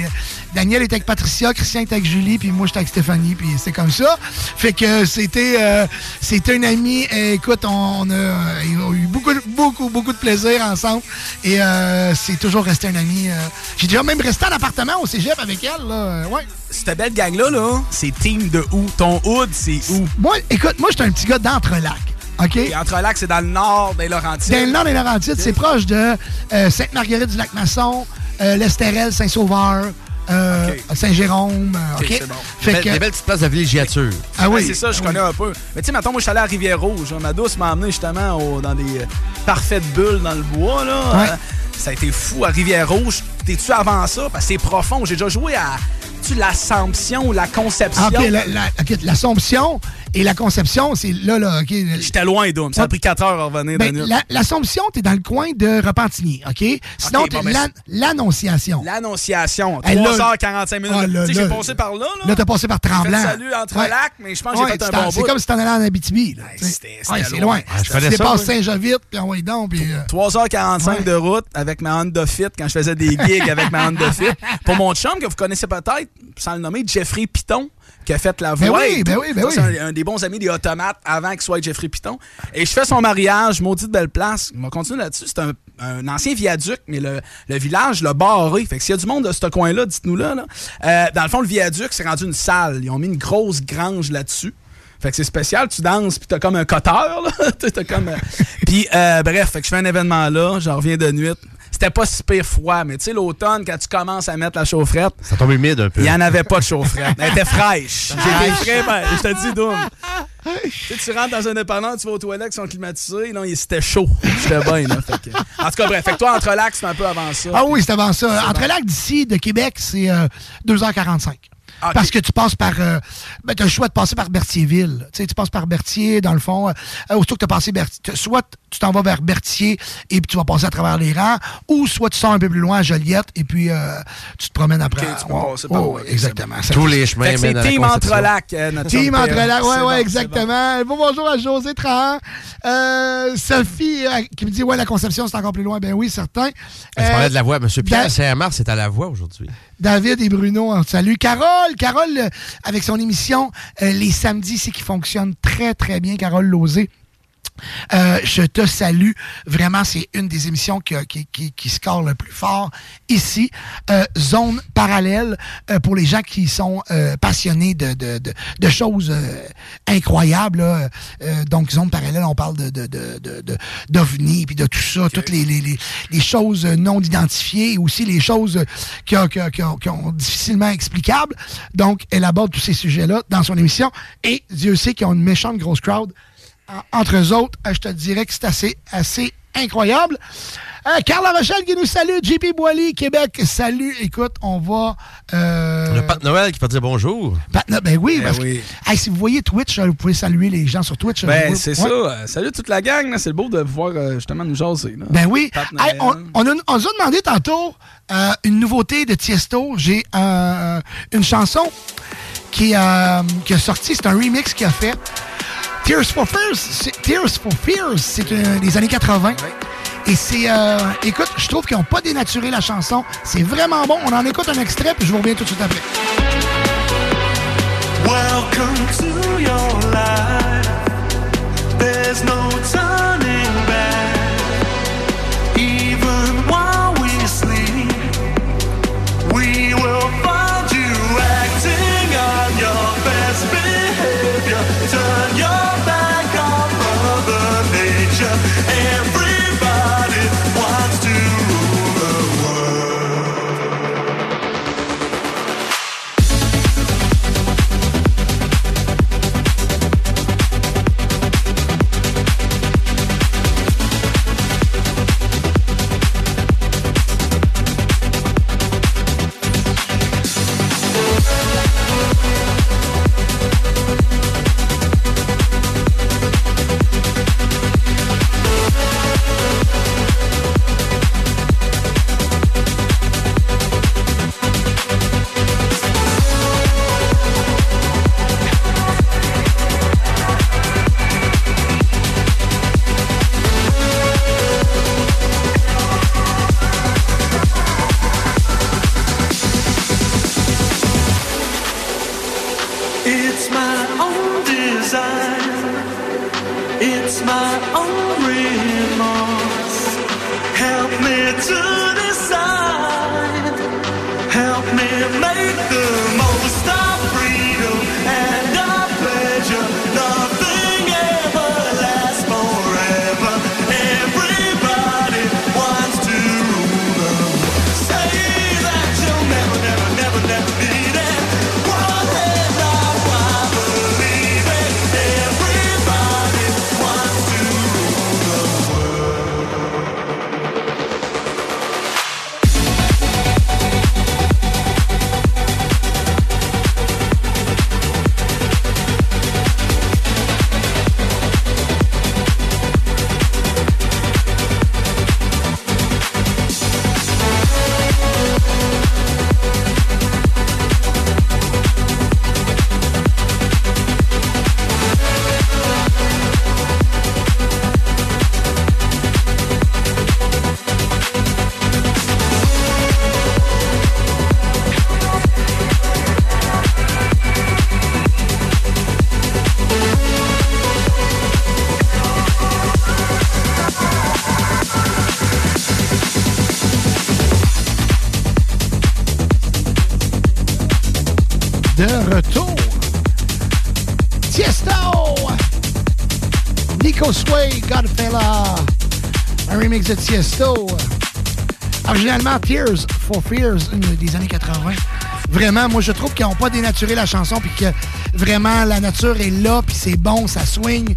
Daniel était avec Patricia, Christian était avec Julie, puis moi j'étais avec Stéphanie, puis c'est comme ça. Fait que c'était, euh, c'était un ami. euh, écoute, on, a, euh, eu beaucoup, beaucoup, beaucoup de plaisir ensemble. Et euh, c'est toujours resté un ami. euh. J'ai déjà même resté en appartement au cégep avec elle. Là. euh, Ouais. Cette belle gang-là, là, c'est team de où? Ton hood, c'est où? Moi, écoute, moi, j'étais un petit gars d'Entrelac. OK? Et Entrelac, c'est dans le nord des Laurentides. Dans le nord des Laurentides, c'est proche de euh, Sainte-Marguerite-du-Lac-Masson, euh, l'Estérel, Saint-Sauveur, euh, Saint-Jérôme. euh, OK? c'est bon. Fait Belle- que- Des belles petites places de villégiature. Ah oui. C'est ça, je Ah connais un peu. Mais tu sais, maintenant, moi, je suis allé à Rivière-Rouge. Ma douce m'a emmené justement au- dans des euh, parfaites bulles dans le bois. Là. Ouais. Euh, ça a été fou à Rivière-Rouge. T'es-tu avant ça? Parce que c'est profond. J'ai déjà joué à l'Assomption ou la Conception? Ah, OK, la- la- OK, l'Assomption et la Conception, c'est là, là, OK? J'étais loin, Doom. Ça a pris 4 heures à revenir Ben, de nuit. la- L'Assomption, t'es dans le coin de Repentigny, OK? Sinon, Ok, t'es bon, ben, l'an- l'Annonciation. L'Annonciation. Hey, là- 3h45 minutes. Ah, là, tu sais, j'ai passé par là. Là, Là, t'as passé par Tremblant. Salut entre Ouais. lacs, mais je pense que Ouais, j'ai fait un bon C'est comme si t'en allais en Abitibi. là, c'est loin. loin. Ah, je oui. Saint-Jovite, puis envoie donc, puis... euh, 3h45 de route avec ma Honda Fit quand je faisais des gigs avec ma Honda Fit. Pour mon chum que vous connaissez peut-être, sans le nommer, Jeffrey Piton, qui a fait la Ben voix. oui, ben oui, ben Ça, oui. C'est un, un des bons amis des Automates avant qu'il soit Jeffrey Piton. Et je fais son mariage, maudite belle place. On va continuer là-dessus. C'est un, un ancien viaduc, mais le, le village l'a barré. Fait que s'il y a du monde de ce coin-là, dites-nous là. là. Euh, dans le fond, le viaduc, c'est rendu une salle. Ils ont mis une grosse grange là-dessus. Fait que c'est spécial, tu danses puis t'as comme un coteur là, t'as comme euh, puis euh, bref, fait que je fais un événement là, j'en reviens de nuit. C'était pas si pire froid, mais tu sais l'automne quand tu commences à mettre la chaufferette, Ça tombe humide un peu. il y en avait pas de chaufferette, elle était fraîche. J'étais frais, ben, je te dis Doom. Tu sais, tu rentres dans un dépanneur, tu vas aux toilettes qui sont climatisées, non, il- c'était chaud. J'étais bien là, fait que- En tout cas bref, fait que toi entre lacs, c'est un peu avant ça. Ah oui, c'est avant ça. C'est Entre bon. lac d'ici, de Québec, c'est euh, 2h45. Ah. Parce que tu passes par. Euh, ben, tu as le choix de passer par Berthierville. Tu sais, tu passes par Berthier, dans le fond. Euh, aussitôt que tu as passé Berthier, soit tu t'en vas vers Berthier et puis tu vas passer à travers les rangs, ou soit tu sors un peu plus loin à Joliette et puis euh, tu te promènes après. Ok, tu peux Oh, oh, exactement. Tous les chemins c'est Team Conception. entre lacs, euh, notre Team chum entre Pierre. lacs, ouais, C'est ouais, bon, c'est exactement. Bon bonjour à José Trahan. Euh, Sophie euh, qui me dit, ouais, la conception, c'est encore plus loin. Ben oui, certain. Je parlais de la voix. Monsieur Pierre Saint-Amar, c'est à la voix aujourd'hui. David et Bruno, on te salue. Carole, euh, avec son émission euh, Les samedis, c'est qui fonctionne très, très bien. Carole Lozé. Euh, je te salue. Vraiment, c'est une des émissions qui, qui, qui, qui score le plus fort ici. Euh, zone parallèle euh, pour les gens qui sont euh, passionnés de, de, de, de choses euh, incroyables. là. Euh, donc, zone parallèle, on parle de, de, de, d'ovnis, puis de tout ça, toutes les, les, les, les choses non identifiées et aussi les choses qui, ont- qui, ont- qui ont- qui ont difficilement explicables. Donc, elle aborde tous ces sujets-là dans son émission. Et Dieu sait qu'ils ont une méchante grosse crowd entre eux autres, euh, je te dirais que c'est assez, assez incroyable. Euh, Carl Rochelle qui nous salue, JP Boily, Québec, salut. Écoute, on va... Euh, Le Pat Noël qui va dire bonjour. Pat- ben oui, Ben parce oui. que hey, si vous voyez Twitch, euh, vous pouvez saluer les gens sur Twitch. Ben, Vous- c'est ouais. ça. Euh, salut toute la gang. C'est beau de pouvoir justement nous jaser. là. Ben oui. Hey, on, a- on nous a demandé tantôt euh, une nouveauté de Tiesto. J'ai euh, une chanson qui, euh, qui a sorti. C'est un remix qu'il a fait. Tears for Fears. Tears for Fears, c'est les années 80. Et c'est. euh, écoute, je trouve qu'ils n'ont pas dénaturé la chanson. C'est vraiment bon. On en écoute un extrait, puis je vous reviens tout de suite après. Welcome to your life. There's no turning Tiesto. Originalement, Tears for Fears, des années 80. Vraiment, moi, je trouve qu'ils n'ont pas dénaturé la chanson, puis que vraiment, la nature est là, puis c'est bon, ça swing.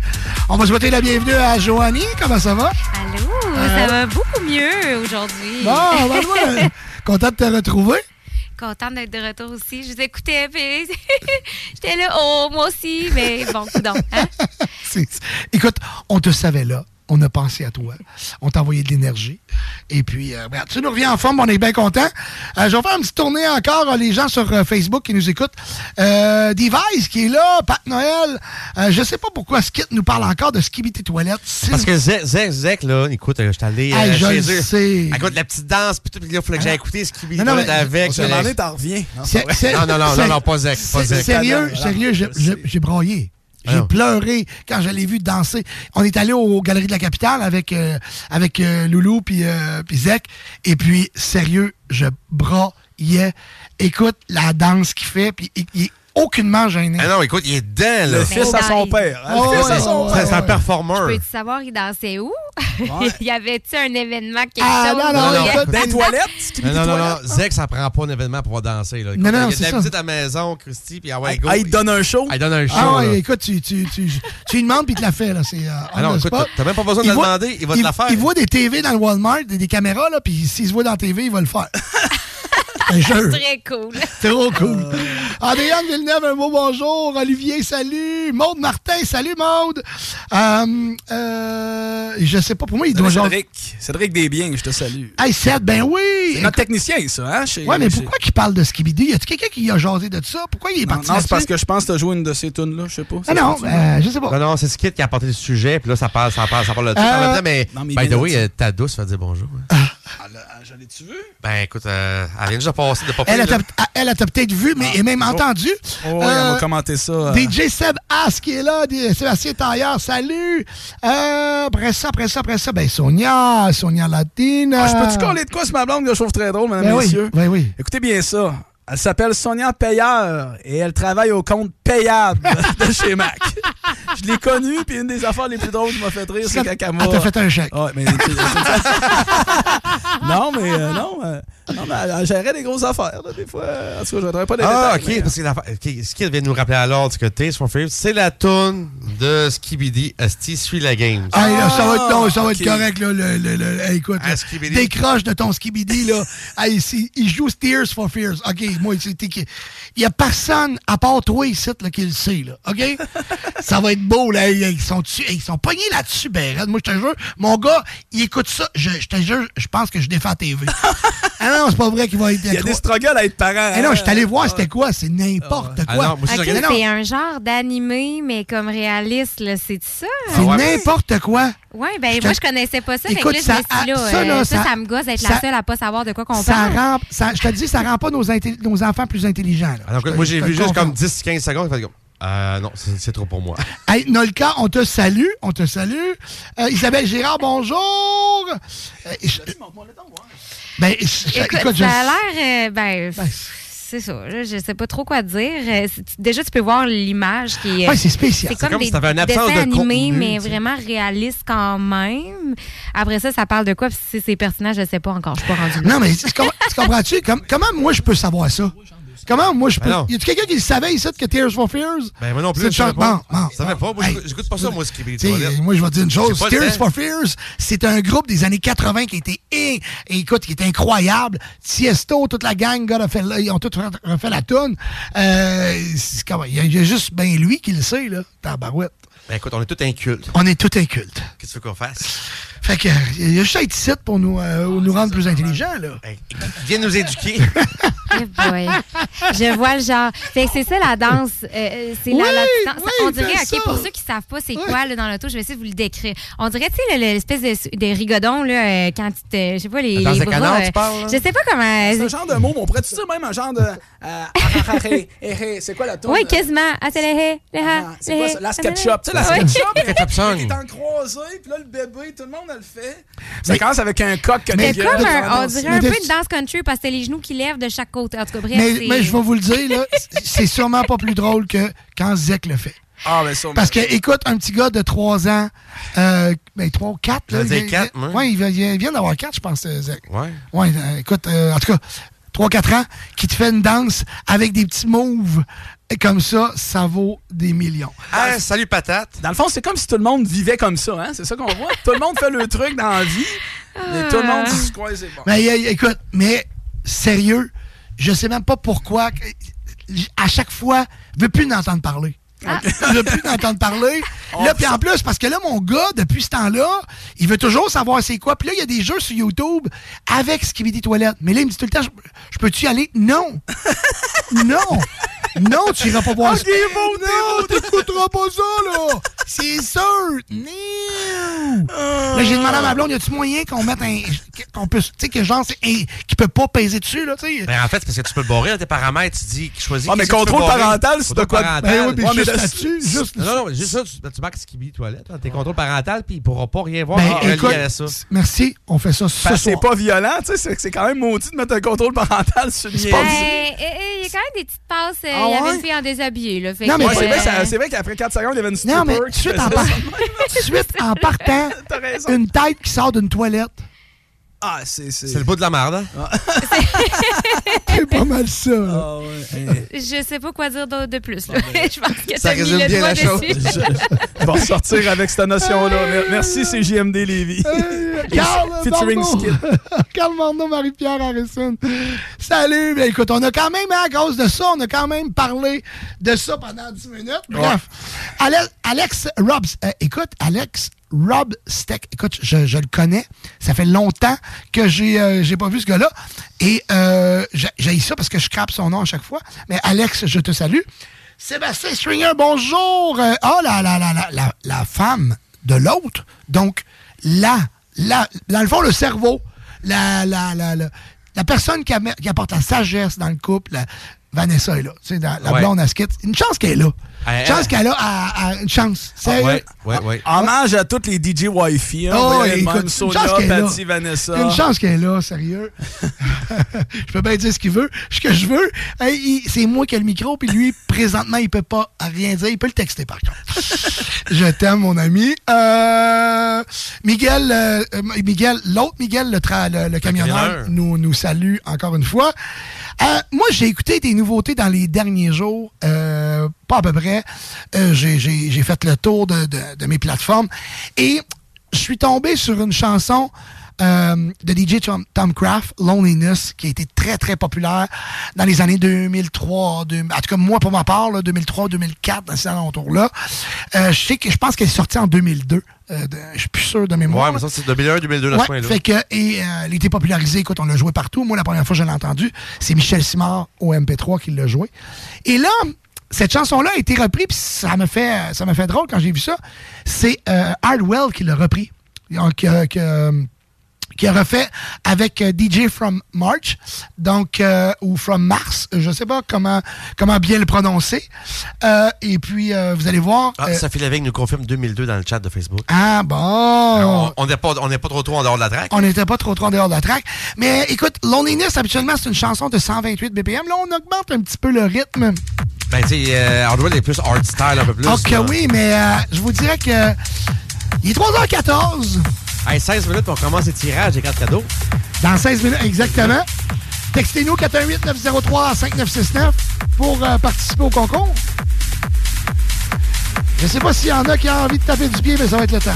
On va souhaiter la bienvenue à Joanie. Comment ça va? Allô, Euh, ça va beaucoup mieux aujourd'hui. Bon, ben, content de te retrouver. Contente d'être de retour aussi. Je vous écoutais, puis j'étais là, oh, moi aussi, mais bon, coudonc, hein? Écoute, on te savait là. On a pensé à toi. On t'a envoyé de l'énergie. Et puis, euh, regarde, tu nous reviens en forme, on est bien content. Euh, je vais faire une petite tournée encore, euh, les gens sur euh, Facebook qui nous écoutent. Euh, Device qui est là, Pat Noël. Euh, je sais pas pourquoi Skit nous parle encore de Skibidi Toilette. Parce que Zek, Zek, Zek, là, écoute, je suis allé euh, Hey, je chez le eux. sais. Écoute, la petite danse, puis tout, il fallait que j'aille écouter ce qu'il Non, non, mais- avec. On s'est demandé, t'en reviens. Non, c'est- Non, non, non, non, pas Zek, pas Zek. Sérieux, Voilà, sérieux, j'ai- j'ai j'ai. Ah pleuré quand je l'ai vu danser. On est allé aux Galeries de la Capitale avec, euh, avec euh, Loulou puis euh, Zek. Et puis, sérieux, je broyais. Écoute la danse qu'il fait, puis il, il est aucunement gêné. Ah non, écoute, il est dedans, là. Le fils à son père. hein, Oh, le fils à son père. C'est un performeur. Peux-tu savoir, il dansait où? Ouais. y avait-tu un événement, quelque Ah, chose? non, non, Non, Dans les toilettes? Non, non, non, non. Zek, ça prend pas un événement pour danser. Là. Écoute, Non, non, il y a de c'est la ça. visite à la maison, Christy, puis ah ouais, Ah, go. ah, il te donne un show? Ah, il donne un show. Ah ouais, là. écoute, tu, tu, tu, tu lui demandes puis il te la fait. Là. C'est, euh, Ah non, écoute, t'as même pas besoin de Il le demander, il va te la faire. Il voit des TV dans le Walmart, des, des caméras, là, puis s'il se voit dans la TV, il va le faire. Très cool. Trop cool. Adrienne Villeneuve, un mot bonjour. Olivier, salut. Maude Martin, salut Maude. Euh, euh, je sais pas, pour moi, il doit genre... Cédric. Cédric Desbiens, je te salue. Hey, Seth, ben oui. C'est notre technicien, ça, hein? Chez, Ouais, mais chez- pourquoi qu'il parle de Skibidi? Y a-tu quelqu'un qui a jasé de ça? Pourquoi il est Non, parti non, c'est parce que je pense que t'as joué une de ces tunes-là, je sais pas. Ah non, euh, je sais pas. Non, non, c'est Skid qui a apporté le sujet, puis là, ça parle, ça parle, ça parle de tout. Euh, mais, non, mais by il the way, dire. euh, ta douce va dire bonjour. Ah. J'en ai-tu vu? Ben, écoute, euh, elle vient déjà passer de pas Elle, a elle a peut-être vu, mais et même entendu. Oh, oui, Euh, on va commenter ça. euh, DJ Seb As qui est là, des- Sébastien Tailleur, salut. Euh, après ça, après ça, après ça, ben Sonia, Sonia Latina. Ah, je peux-tu coller de quoi sur ma blonde que je trouve très drôle, mesdames Ben et oui, messieurs? oui, oui. Écoutez bien ça. Elle s'appelle Sonia Payeur et elle travaille au compte payable de chez Mac. Je l'ai connue, puis une des affaires les plus drôles qui m'a fait rire, c'est elle t'a fait un chèque. Ouais, mais... non, mais euh, non, euh, non, mais elle, gérait des grosses affaires, là, des fois. En tout cas, je ne voudrais pas des Ah, détails. ok, mais- parce que la, ok, Skid vient de nous rappeler à l'ordre que Taste for Favorite, c'est la tune de Skibidi, Asti suit la game. Ah, là, ça va être, non, ça va être correct, là, le, le, le- hey, écoute, Ah, là, décroche de ton skibidi, là. Hey, il joue Tears for Fears. OK, moi, c'était qui- il y a personne, à part toi ici, là, qui le sait, là. OK? ça va être beau, là. Ils sont, ils sont pognés là-dessus, ben. Moi, je te jure, mon gars, il écoute ça. Je, je te jure, je pense que je défends TV. ah non, c'est pas vrai qu'il va être Il y a des struggles à être parent. Eh non, je hein? suis allé voir c'était quoi. C'est n'importe Ah quoi. regardé- c'est un genre d'animé, mais comme réaliste, là, c'est ça? C'est n'importe quoi. Ouais, ben moi, je connaissais pas ça. Écoute, fait que là, ça- je me suis dit, là, ça, euh, ça, ça- ça me gosse d'être la seule à pas savoir de quoi qu'on Ça parle. rend, ça, je te dis, ça rend pas nos, enfants plus intelligents. Alors, moi, j'ai vu juste comme 10-15 secondes. fait comme, Euh, non, c'est trop pour moi. Hey, Nolka, on te salue, on te salue. Euh, Isabelle Gérard, bonjour. Euh, je- ben, Écoute, écoute, je- ça a l'air. euh, ben, c'est ça. là, je sais pas trop quoi dire. Euh, tu- Déjà, tu peux voir l'image qui est. Ouais, c'est spécial. C'est comme, comme des si t'avais une absence dessins de animés, contenu, mais tu sais. vraiment réalistes quand même. Après ça, ça parle de quoi? Puis si c'est ces personnages, je sais pas encore. Je suis pas rendue là. Non, mais tu tu comprends-tu? Comme- comment moi je peux savoir ça? Comment moi je peux. Ben y a-tu quelqu'un qui le savait ici que Tears for Fears? Ben, moi non plus, C'est une Bon, bon, Je savais pas. Moi, Hey. j'écoute- pas ça, moi, ce qui est moi, je vais te dire une chose. Tears for Fears, c'est un groupe des années 80 qui était, in- écoute, qui était incroyable. Tiesto, toute la gang, gars, ils ont tous refait- la toune. Euh, il y, a- il y a juste ben lui qui le sait, là, tabarouette. Ben, écoute, on est tous incultes. On est tous incultes. Qu'est-ce que tu veux qu'on fasse? Fait que, il y a juste à être ici pour nous, euh, nous rendre plus intelligents, là. Viens nous éduquer. Eh boy. Je vois le genre. Fait que c'est ça la danse. euh, c'est la, Oui, la danse. oui, On dirait, OK, ça. pour ceux qui savent pas c'est quoi là, dans l'auto, je vais essayer de vous le décrire. On dirait, tu sais, le- l'espèce de, de rigodon, là, euh, quand tu te. Je sais pas, les. Les de bras, canard, euh, tu parles, là? Je sais pas comment. C'est un genre de mot, mais on pourrait-tu dire même un genre de. euh, ah, ah, ah, c'est quoi la tourne? Oui, quasiment. Ah, c'est le C'est quoi ça? La Ah, SketchUp. Tu sais, la. SketchUp, La SketchUp song. qui est en croisé, puis là, le bébé, tout le monde fait. Ça commence avec un coq que comme un, on dirait c'est- un peu de danse country parce que c'est les genoux qui lèvent de chaque côté. En tout cas, bref. Mais, je vais vous le dire, là, c'est sûrement pas plus drôle que quand Zek le fait. Ah, ben sûrement. Parce que, écoute, un petit gars de 3 ans, euh, ben 3 ou 4, là. Il dire vient- quatre, moi. Ouais, il vient, il vient d'avoir 4, je pense, euh, Zek. Ouais. Ouais, euh, écoute, euh, en tout cas, 3-4 ans, qui te fait une danse avec des petits moves. Et comme ça, ça vaut des millions. Ah, salut patate. Dans le fond, c'est comme si tout le monde vivait comme ça, hein? C'est ça qu'on voit? tout le monde fait le truc dans la vie, mais tout le monde se croise c'est bon. Mais écoute, mais sérieux, je sais même pas pourquoi. À chaque fois, je veux plus en entendre parler. Je veux plus en entendre parler. Là, puis en plus, parce que là, mon gars, depuis ce temps-là, il veut toujours savoir c'est quoi. Puis là, il y a des jeux sur YouTube avec Skibidi Toilette. Mais là, il me dit tout le temps, je, peux-tu y aller? Non! non! Non, tu iras pas voir ça. Non, t'écouteras pas ça, là! C'est sûr! Non! Là, j'ai demandé à ma blonde, y a-tu moyen qu'on mette un. qu'on puisse. Tu sais, que genre, c'est un- qui peut pas peser dessus, là, tu sais? Ben, en fait, c'est parce que tu peux le barrer dans tes paramètres. Tu dis, choisis. Ah, mais contrôle parental, c'est de quoi. Ben oui, mais Ouais, mais juste là, là-dessus, juste Non, non, mais juste ça, tu, tu marques Skibi Toilette, dans tes contrôles parentales, puis il pourra pas rien voir Ben, en relié écoute, à ça. merci, on fait ça ce c'est pas violent, tu sais, c'est- c'est quand même maudit de mettre un contrôle parental sur une Ben, niaise. eh, eh, Il y a quand même des petites passes. euh, Ah il y avait ouais? une fille en déshabillé. Là, Non, mais euh, c'est vrai qu'après 4 secondes, il y avait une stripper Suite, en, par- suite, partant, une tête qui sort d'une toilette. Ah, c'est... C'est C'est le bout de la merde, hein? C'est pas mal ça. là. Ah, ouais. Je sais pas quoi dire de plus. là. je pense que Ça t'as mis résume le bien doigt la chose. dessus. On va ressortir avec cette notion-là. Mer- Merci, c'est JMD Lévis. Euh, Carl Featuring. Skid. Carl Morneau, Marie-Pierre Harrison. Salut. Ben, écoute, on a quand même, à cause de ça, on a quand même parlé de ça pendant 10 minutes. Bref. Ale- Alex Rob, euh, écoute, Alex Rob Steck, écoute, je, je le connais. Ça fait longtemps que j'ai euh, j'ai pas vu ce gars-là. Et euh, j'ai ça parce que je crape son nom à chaque fois. Mais Alex, je te salue. Sébastien Stringer, bonjour. Euh, Ah, la, la, la, la, la, la femme de l'autre. Donc, la, la, dans le fond, le cerveau, la, la, la, la, la personne qui, apporte la sagesse dans le couple, la- Vanessa est là. Tu sais, dans- la Ouais. blonde à skit. Une chance qu'elle est là. Chance elle- qu'elle a une chance. Sérieux? Ouais, ouais, ouais. Hommage à toutes les DJ Wi-Fi. Hein, Oh, écoute, même. une Sonia, chance qu'elle est là. Patty, Vanessa. Une chance qu'elle est là, sérieux. je peux bien dire ce qu'il veut. Ce que je veux, hey, c'est moi qui ai le micro, puis lui, présentement, il peut pas rien dire. Il peut le texter, par contre. je t'aime, mon ami. Euh, Miguel, euh, euh, Miguel, l'autre Miguel, le, tra- le, le camionneur, camionneur. nous, nous salue encore une fois. Euh, moi, j'ai écouté des nouveautés dans les derniers jours, euh, pas à peu près. Euh, j'ai- fait le tour de mes plateformes et je suis tombé sur une chanson euh, de DJ Tom, Tom Craft, Loneliness, qui a été très, très populaire dans les années 2003, deux- en tout cas, moi, pour ma part, là, 2003, 2004, dans ces alentours-là. Euh, je sais que je pense qu'elle est sortie en 2002. Euh, de- je suis plus sûr de mémoire. Ouais, mais ça, c'est 2001, 2002, la Ouais, fin, là. fait que, et euh, elle a été popularisée, écoute, on l'a joué partout. Moi, la première fois que je l'ai entendu, c'est Michel Simard au MP3 qui l'a joué. Et là, cette chanson-là a été reprise, puis ça m'a fait, ça fait drôle quand j'ai vu ça. C'est euh, Hardwell qui l'a repris. Donc, que, qui a refait avec euh, DJ From March, donc euh, ou From Mars, je sais pas comment comment bien le prononcer. Euh, et puis euh, vous allez voir. Ah, euh, Sophie Lévesque nous confirme 2002 dans le chat de Facebook. ah bon. On- On n'est pas, on n'est pas trop trop en dehors de la traque. On n'était pas trop trop en dehors de la track. Mais écoute, Loneliness, habituellement, c'est une chanson de 128 BPM. Là, on augmente un petit peu le rythme. Ben, tu sais, euh, Hardwell est plus art style un peu plus. ok, là. oui, mais je vous dirais que. Il est 3h14. Hey, 16 minutes, on commence les tirages des cartes cadeaux. Dans 16 minutes, exactement. Textez-nous 418-903-5969 pour euh, participer au concours. Je sais pas s'il y en a qui ont envie de taper du pied, mais ça va être le temps.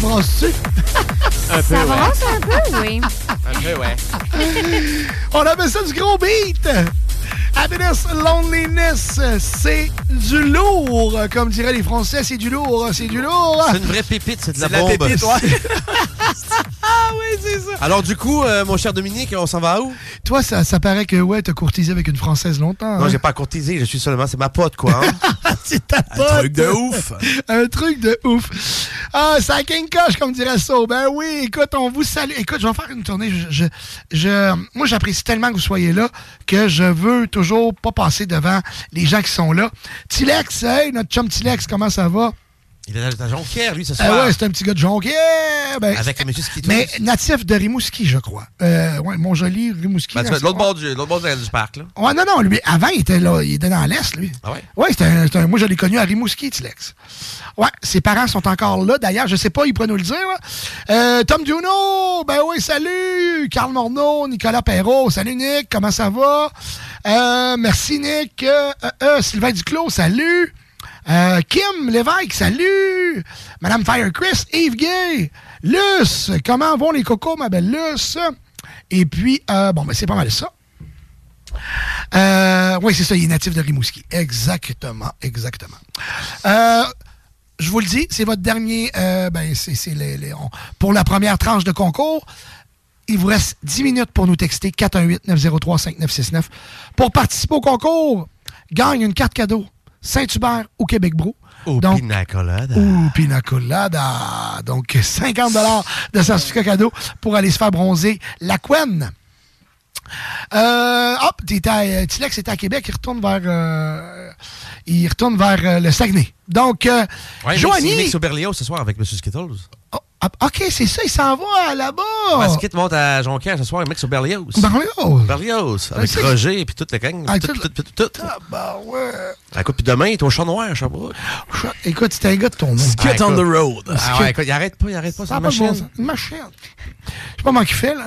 Brasse-tu? Un Ça brasse un peu, oui. Un peu, ouais. On appelle ça du gros beat. Happiness, loneliness, c'est du lourd. Comme diraient les Français, c'est du lourd, c'est du lourd. C'est une vraie pépite, c'est de la C'est la pépite, ouais. ah oui, c'est ça. Alors, du coup, euh, mon cher Dominique, on s'en va où? Toi, ça, ça paraît que ouais, t'as courtisé avec une Française longtemps. Non, hein? j'ai pas courtisé, je suis seulement, c'est ma pote, quoi. hein. c'est ta pote. truc de ouf. Un truc de ouf. Ah, ça coche, comme dirait ça. Ben oui, écoute, on vous salue. Écoute, je vais faire une tournée. Je, je, je- moi, j'apprécie tellement que vous soyez là que je veux toujours pas passer devant les gens qui sont là. Tilex, hey, notre chum Tilex, comment ça va? Il est dans Jonquière, lui, ce Ah soir. ouais, c'est un petit gars de Jonquière. Ben, Avec M. Skitou. mais natif de Rimouski, je crois. Euh, ouais, mon joli Rimouski. Ben, de l'autre bord du, l'autre bord du, parc, là. Ouais, non, non, lui, avant, il était là, il était dans l'Est, lui. Ah ouais? Ouais, c'était un- un- moi, je l'ai connu à Rimouski, Tilex. Ouais, ses parents sont encore là. D'ailleurs, je sais pas, ils pourraient nous le dire. Euh, Tom Duno, ben oui, salut. Carl Morneau, Nicolas Perrault, salut Nick, comment ça va? Euh, merci Nick. Sylvain Duclos, salut. Euh, Kim Lévesque, salut. Madame Firechris, Yves Gay. Luce, comment vont les cocos, ma belle Luce? Et puis, euh, bon, ben c'est pas mal ça. Euh, oui, c'est ça, il est natif de Rimouski. Exactement, exactement. Je vous le dis, c'est votre dernier. ben, c'est les- les- pour la première tranche de concours. Il vous reste 10 minutes pour nous texter 418-903-5969. Pour participer au concours, gagne une carte cadeau Saint-Hubert au Québec Brou. Au Donc, Pina Colada. Ouh, pina colada. Donc, 50 de certificat cadeau pour aller se faire bronzer la couenne. Euh, hop, à- euh, Tilex est à Québec, il retourne vers, euh, il retourne vers euh, le Saguenay. Donc, euh, Ouais, Joanie. Mix, mix au Berlioz ce soir avec M. Skittles. Ah, ok, c'est ça, il s'en va là-bas. Ouais, Skit monte à Jonquière ce soir, mix au Berlioz. Berlioz. Berlioz. Avec c'est- Roger et puis toute la gang. Ah, tout, tout- tout. Ah, bah ouais. Ah, Écoute, puis demain, il est au Chat Noir Sherbrooke. Écoute, c'était un gars de ton nom. Ah, écoute. road. Ah ouais, écoute, il arrête pas, il arrête pas, Ça c'est une machine. Une machine. Je sais pas comment il fait, là.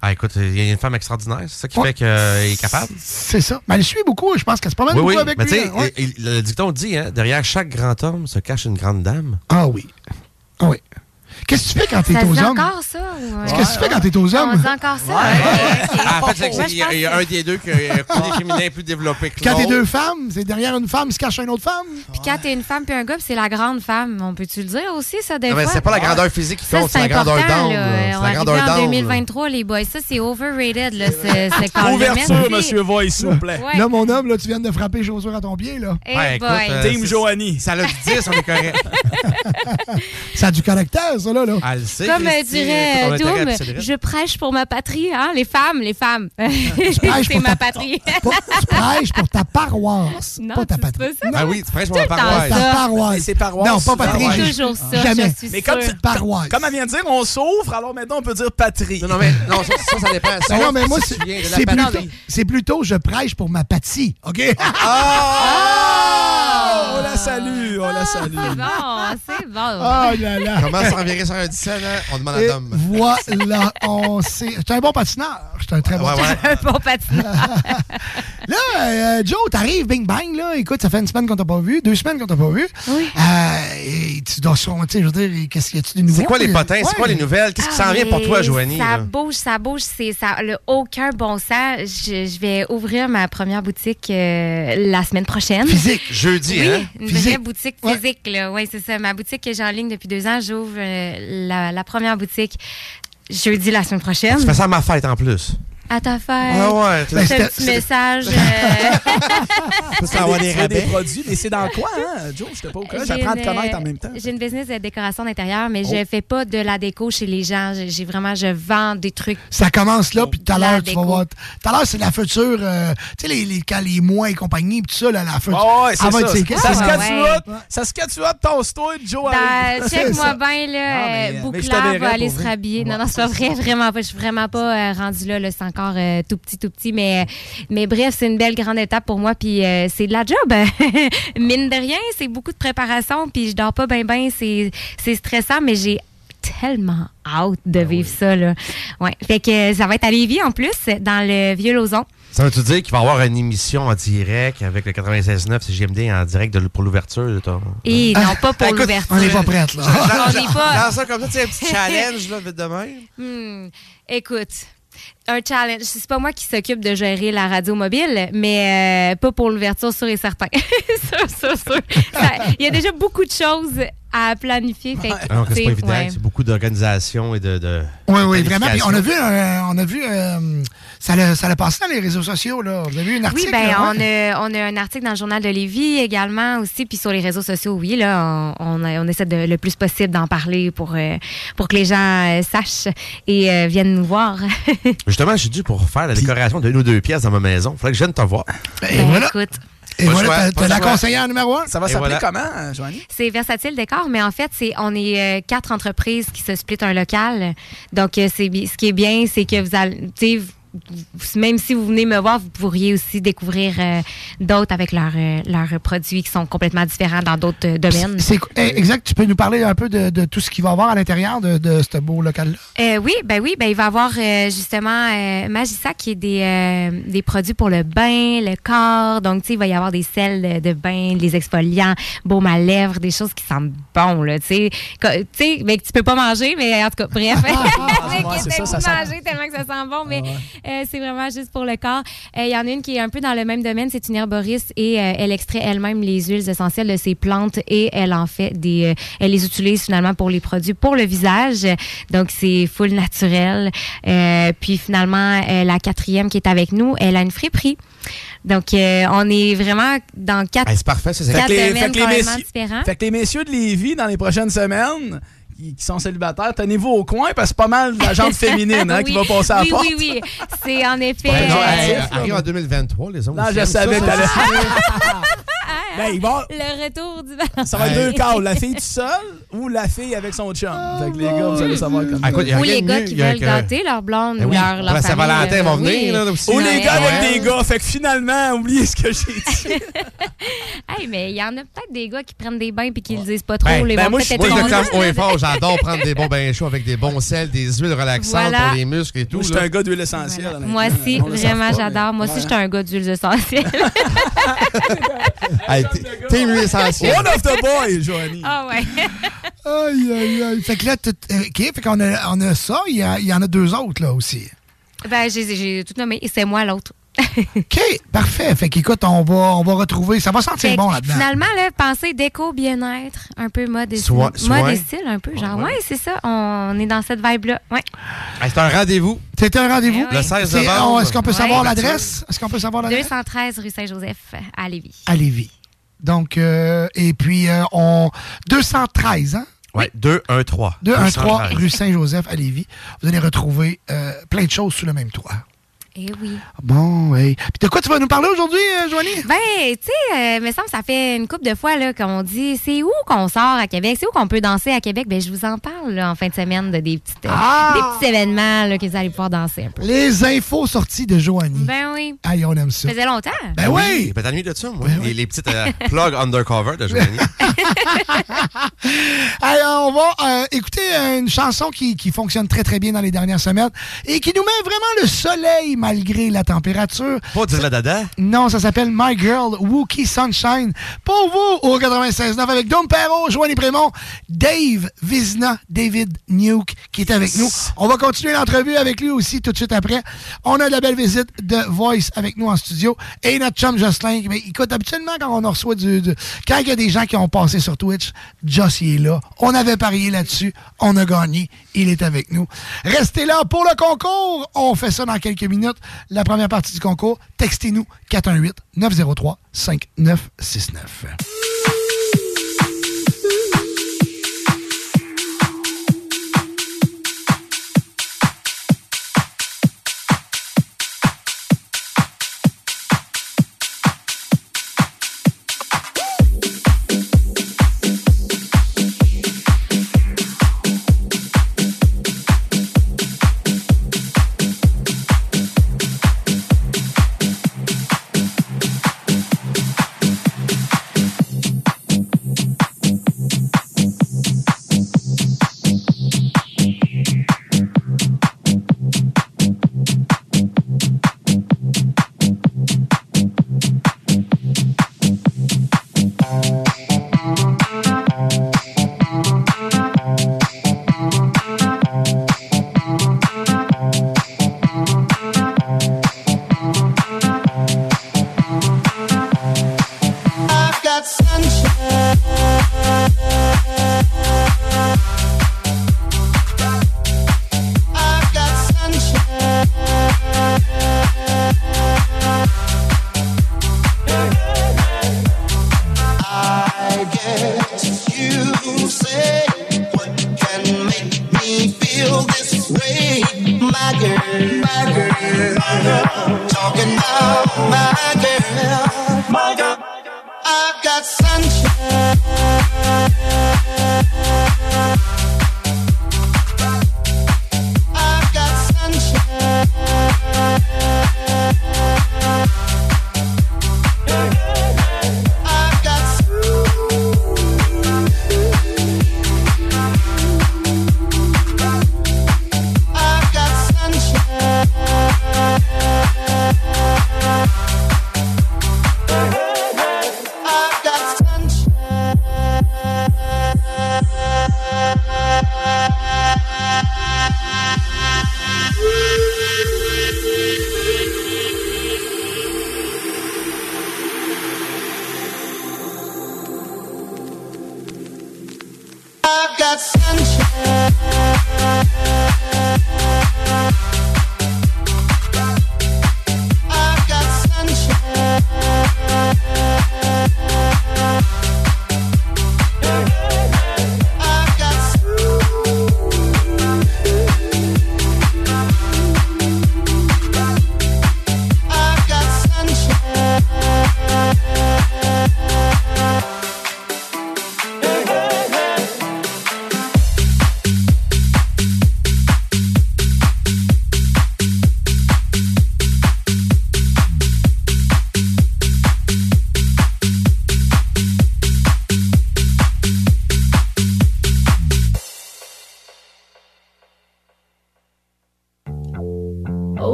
Ah, écoute, il y a une femme extraordinaire. C'est ça qui Ouais. fait qu'il est capable. C'est ça. Mais elle suit beaucoup. Je pense qu'elle se promène Oui, beaucoup oui. avec Mais lui. tu sais, là. Ouais. il- il- le dicton dit, hein, derrière chaque grand homme se cache une grande dame. Ah oui. Ah oui. Qu'est-ce que tu fais quand t'es aux hommes? encore, ça? Qu'est-ce que tu fais quand t'es aux On hommes? dit encore ça? Ah, en fait, c'est y a- un des deux qui a un côté féminin plus développé que Quand t'es deux femmes, c'est derrière une femme, il se cache une autre femme. Puis quand t'es une femme puis un gars, puis c'est la grande femme. On peut-tu le dire aussi, ça, des fois? c'est pas la grandeur physique qui compte, c'est la grandeur d'âme. On grandeur en d'âme. là. 2023, les boys. Ça, c'est overrated, là, ce, Ouverture. Monsieur Voice, s'il vous plaît. Là, mon homme, là, tu viens de frapper chaussure à ton pied, là. Euh, Team c'est- Joanie. Ça l'a du 10, on est correct. Ça a du caractère, ça, là. là. Elle le sait, Comme euh, Christy, dirait intérêt à Doom, pisser je prêche pour ma patrie, hein, les femmes, les femmes. prêches c'est pour ma ta- patrie. Pas- tu prêches pour ta paroisse, Non, pas ta tu dis patrie. pas ça? Ah oui, tu prêches pour Tout la le temps paroisse. ça. Ta paroisse. C'est paroisse. Non, pas patrie. Ah ouais. j'ai- Toujours ça, Jamais. je suis Mais comme, sûre. tu- Paroisse. comme elle vient de dire, on souffre, alors maintenant on peut dire patrie. Non, non, mais non, ça, ça, ça dépend. Ben Sauf non, mais moi, si c'est tu viens de la c'est plutôt, patrie. c'est plutôt je prêche pour ma patie, OK? Ah! On la salue, on la salue. C'est bon, c'est bon. Oh là là. Comment virer sur un 17 là? On demande à Et Dom. voilà, on sait. C'est un bon patineur. C'est un très bon Ouais, ouais. patineur. Un bon patineur. Là, euh, Joe, t'arrives, bing bang, là. Écoute, ça fait une semaine qu'on t'a pas vu, deux semaines qu'on t'a pas vu. Oui. Euh, et tu dois sur, tu sais, je veux dire, qu'est-ce qu'il y a-tu de nouveau? C'est quoi les potins? C'est quoi les nouvelles? Qu'est-ce qui s'en Ah, vient pour toi, Joanie? Ça là? bouge, ça bouge, c'est ça n'a aucun bon sens. Je, je vais ouvrir ma première boutique euh, la semaine prochaine. Physique. Jeudi, Oui, hein? une Physique. vraie boutique Ouais. physique. Là. Ouais, c'est ça. Ma boutique que j'ai en ligne depuis deux ans, j'ouvre euh, la, la première boutique jeudi la semaine prochaine. Tu fais ça à ma fête en plus. À ta fête. Ah ouais, un petit message. euh, peux avoir des Tu fais des rabais. produits, mais c'est dans quoi, hein, Joe? Je pas au courant. J'apprends à te connaître en euh, même temps. J'ai une business de décoration d'intérieur, mais Oh. je fais pas de la déco chez les gens. J'ai vraiment, je vends des trucs. Ça commence là, puis tout à l'heure, tu vas voir. Tout à l'heure, c'est la future. euh, tu sais, les, les, quand les mois et compagnie, puis tout ça, là, la future. Ah ouais, c'est va ça. Ça se catch. Ça se catch up, tosse-toi, Joe. Ben, check-moi ça. bien, là. Ah, euh, Bouclard va aller se rhabiller. Non, non, c'est pas vrai, vraiment pas. Je suis vraiment pas rendue là, là. C'est encore euh, tout petit, tout petit. Mais, mais bref, c'est une belle grande étape pour moi. Puis euh, c'est de la job. Mine de rien, c'est beaucoup de préparation. Puis je dors pas bien, bien. C'est c'est stressant, mais j'ai tellement hâte de vivre ça, là. Ouais. Fait que ça va être à Lévis, en plus, dans le Vieux-Lauzon. Ça veut-tu dire qu'il va y avoir une émission en direct avec le 96.9 CGMD en direct de- pour l'ouverture de ton... Et non, pas pour l'ouverture. On n'est pas prête, là. On n'est pas. Dans ça comme ça, tu sais, un petit challenge, là, vite de même. Hmm. Écoute, un challenge. C'est pas moi qui s'occupe de gérer la radio mobile, mais euh, pas pour l'ouverture, sûr et certain. sûr, sûr, sûr. Ça- Il y a déjà beaucoup de choses à planifier. Fait que, Alors que c'est pas évident, ouais. c'est beaucoup d'organisation et de... de Oui, oui, vraiment. Puis on a vu, euh, on a vu euh, ça, l'a, ça l'a passé dans les réseaux sociaux, là. Vous avez vu un article? Oui, ben, là, on, a, on a un article dans le Journal de Lévis également aussi, puis sur les réseaux sociaux, oui, là, on, on, on essaie de, le plus possible d'en parler pour, euh, pour que les gens euh, sachent et euh, viennent nous voir. Justement, je suis dû pour faire la décoration d'une ou deux pièces dans ma maison. Faudrait que je vienne te voir. Et Ben, voilà. écoute, Et Pas voilà, t'as, la conseillère numéro un. Ça va s'appeler voilà. comment, Joanie? C'est Versatile Décor, mais en fait, c'est on est euh, quatre entreprises qui se splitent un local. Donc, euh, c'est bi- ce qui est bien, c'est que vous allez, tu sais, vous- même si vous venez me voir, vous pourriez aussi découvrir euh, d'autres avec leurs euh, leurs produits qui sont complètement différents dans d'autres euh, domaines. C'est, eh, exact. Tu peux nous parler un peu de, de tout ce qu'il va y avoir à l'intérieur de, de ce beau local-là? Oui, ben oui, ben il va y avoir justement Magissa qui est des, des produits pour le bain, le corps. Donc, tu sais, il va y avoir des sels de, bain, les exfoliants, baume à lèvres, des choses qui sentent bon, là, tu sais. Tu sais, mais que tu peux pas manger, mais en tout cas, bref. ouais, Mais c'est que ça, ça sent- manger tellement que ça sent bon. Mais, Euh, c'est vraiment juste pour le corps. Euh, Il y en a une qui est un peu dans le même domaine, c'est une herboriste et euh, elle extrait elle-même les huiles essentielles de ses plantes et elle en fait des, elle les utilise finalement pour les produits pour le visage. Donc c'est full naturel. Puis finalement la quatrième qui est avec nous, elle a une friperie. Donc euh, on est vraiment dans quatre, c'est parfait, ça, c'est quatre Fait que les- fait que les messieurs-. Fait que les messieurs de Lévis, dans les prochaines semaines, qui, qui sont célibataires, tenez-vous au coin parce que c'est pas mal de la gente féminine hein, qui Oui, va passer à la oui, porte. Oui, oui, C'est en effet. Non, euh, arrive en 2023, les hommes. Non, je aiment savais que t'allais- Ben, il va- Le retour du ballon. Ça va être deux cas, la fille toute seule ou la fille avec son chum? Fait que les gars, vous allez savoir comme écoute, il y a Ou rien les de gars mieux, qui veulent que- gâter leur blonde Ben ou oui, leur, leur famille, Saint-Valentin, ils vont venir, oui. là, aussi. Ou les gars avec des gars. Fait que finalement, oubliez ce que j'ai dit. Hey, mais il y en a peut-être des gars qui prennent des bains puis qui le disent pas trop. Ben, les ben, vont moi, je peut-être moi, je haut et fort. J'adore prendre des bons bains chauds avec des bons sels, des huiles relaxantes Voilà. pour les muscles et tout. Moi, je suis là. un gars d'huile essentielle. honnêtement. Moi aussi, le vraiment, pas, j'adore. Moi aussi, Ouais. j'étais un gars d'huiles essentielles. Hey, One of the boys, Joanie. Ah ouais. Aïe, aïe, aïe. Fait que là, tout, OK, fait qu'on a, on a ça. Il y, a- il y en a deux autres, là, aussi. ben, j'ai j'ai tout nommé. Et c'est moi l'autre. OK, parfait. Fait qu'écoute, on va, on va retrouver. Ça va sentir Fait bon là-dedans. Finalement, là, pensez déco, bien-être, un peu mode et style. Mode et style, un peu. Genre, Ouais. ouais, c'est ça. On est dans cette vibe-là. Ouais. C'est un rendez-vous. C'est un rendez-vous. Eh Le 16 C'est- novembre. on- Est-ce qu'on peut Ouais. savoir l'adresse? Est-ce qu'on peut savoir l'adresse? 213 rue Saint-Joseph à Lévis. À Lévis. Donc, euh, et puis, euh, on. 213, hein? Ouais, 213. 213 rue Saint-Joseph à Lévis. Vous allez retrouver euh, plein de choses sous le même toit. Eh oui. Bon, oui. Puis de quoi tu vas nous parler aujourd'hui, euh, Joanie? Ben, tu sais, euh, me semble que ça fait une couple de fois là qu'on dit c'est où qu'on sort à Québec, c'est où qu'on peut danser à Québec? Ben, je vous en parle là, en fin de semaine de des petites, euh, Ah! des petits événements là, que vous allez pouvoir danser un peu. Les infos sorties de Joanie. Ben oui. Aïe, on aime ça. Ça faisait longtemps. Ben oui! J'ai pas nuit de ça, moi. Les, les petites euh, plugs undercover de Joanie. Euh, on va euh, écouter une chanson qui, qui fonctionne très très bien dans les dernières semaines et qui nous met vraiment le soleil malgré la température. Pas dire la dada? Non, ça s'appelle My Girl Wookie Sunshine. Pour vous, au 96.9 avec Dom Perrault, Joanie Prémont, Dave Vizna, David Nuke qui est avec nous. On va continuer l'entrevue avec lui aussi tout de suite après. On a de la belle visite de Voice avec nous en studio et notre chum Jocelyn. Mais écoute, habituellement, quand on en reçoit du, du- Quand il y a des gens qui ont passé sur Twitch, Joss il est là. On avait parié là-dessus. On a gagné. Il est avec nous. Restez là pour le concours. On fait ça dans quelques minutes. La première partie du concours, textez-nous 418-903-5969.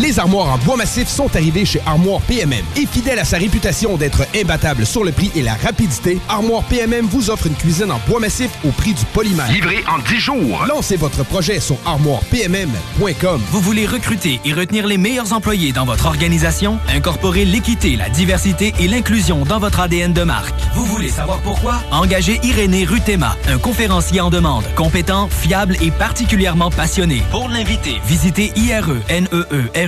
Les armoires en bois massif sont arrivées chez Armoire PMM. Et fidèle à sa réputation d'être imbattable sur le prix et la rapidité, Armoire PMM vous offre une cuisine en bois massif au prix du polymère. Livré en 10 jours. Lancez votre projet sur armoirepmm.com. Vous voulez recruter et retenir les meilleurs employés dans votre organisation? Incorporer l'équité, la diversité et l'inclusion dans votre ADN de marque. Vous voulez savoir pourquoi? Engagez Irénée Rutema, un conférencier en demande, compétent, fiable et particulièrement passionné. Pour l'inviter, visitez E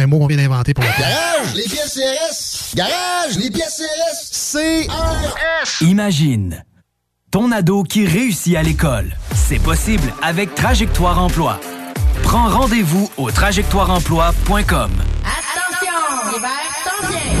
c'est un mot qu'on vient d'inventer pour la. Garage, les pièces CRS. Garage, les pièces CRS. CRS. Imagine ton ado qui réussit à l'école. C'est possible avec Trajectoire Emploi. Prends rendez-vous au trajectoireemploi.com. Attention, l'hiver s'en vient.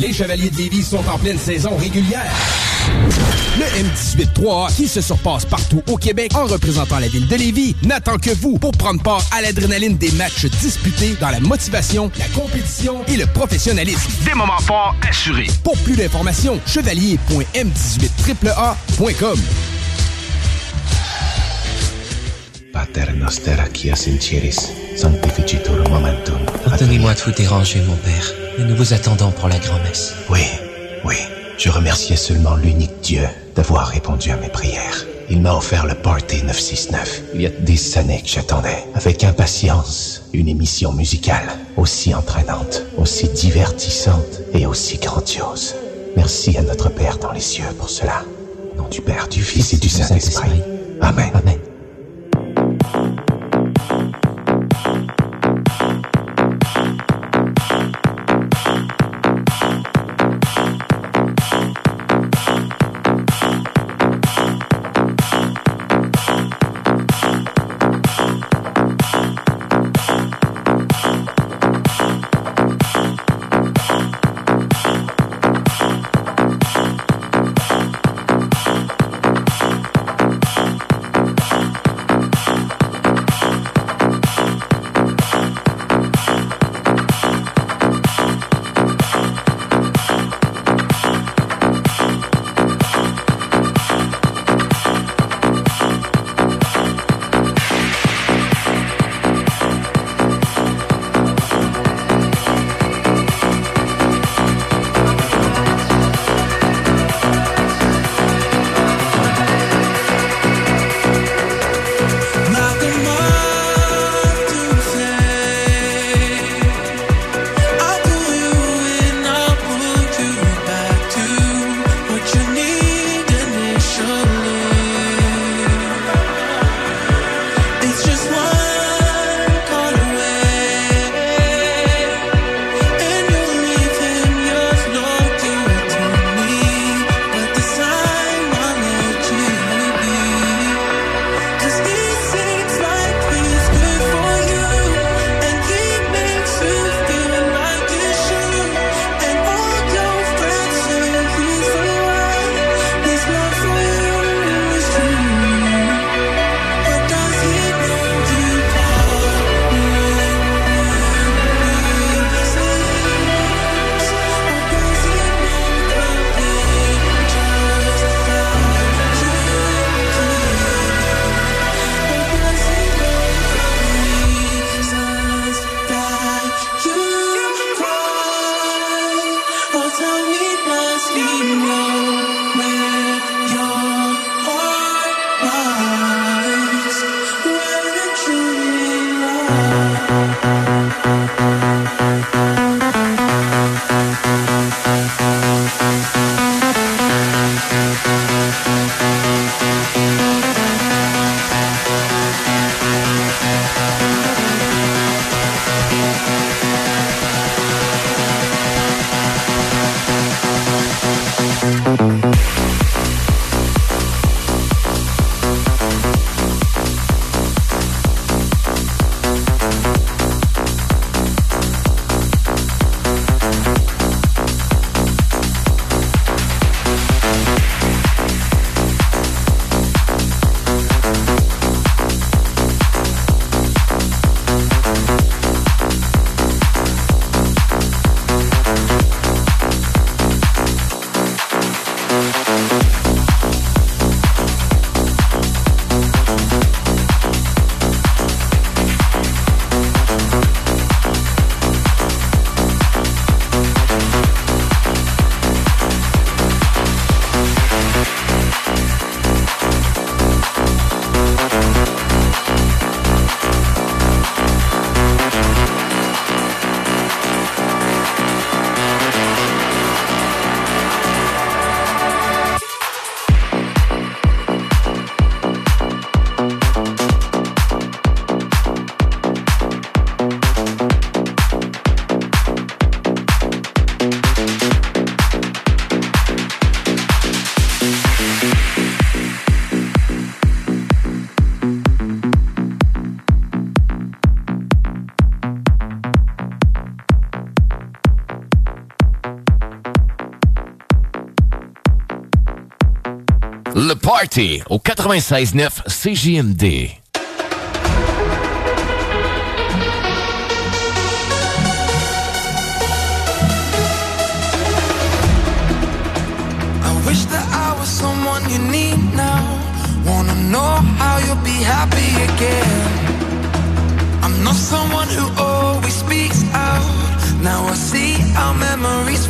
neige. 581 986 3443. Les Chevaliers de Lévis sont en pleine saison régulière. Le M18-3A, qui se surpasse partout au Québec en représentant la ville de Lévis, n'attend que vous pour prendre part à l'adrénaline des matchs disputés dans la motivation, la compétition et le professionnalisme. Des moments forts assurés. Pour plus d'informations, chevalier.m18AAA.com. Pater noster qui sincieris, sanctificitur momentum. Pardonnez-moi de vous déranger, mon père, mais nous vous attendons pour la grand-messe. Oui, oui, je remerciais seulement l'unique Dieu d'avoir répondu à mes prières. Il m'a offert le Party 969. Il y a des années que j'attendais, avec impatience, une émission musicale aussi entraînante, aussi divertissante et aussi grandiose. Merci à notre Père dans les cieux pour cela. Au nom du Père, du Fils et du Saint-Esprit. Amen. Amen. Party au 96.9 CJMD. Know how you'll be happy again. I'm not someone who always speaks out. Now I see our memories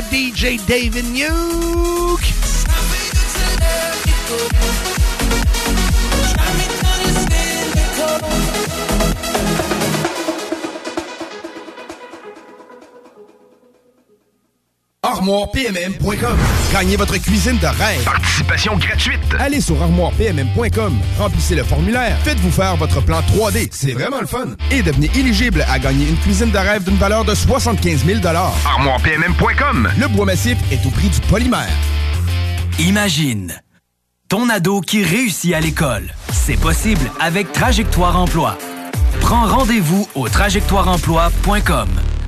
continue avec le DJ David Nuke. ArmoirePMM.com. Gagnez votre cuisine de rêve. Participation gratuite. Allez sur ArmoirePMM.com. Remplissez le formulaire. Faites-vous faire votre plan 3D. C'est vraiment le fun. Et devenez éligible à gagner une cuisine de rêve d'une valeur de 75 000 ArmoirePMM.com. Le bois massif est au prix du polymère. Imagine ton ado qui réussit à l'école. C'est possible avec Trajectoire Emploi. Prends rendez-vous au trajectoireemploi.com.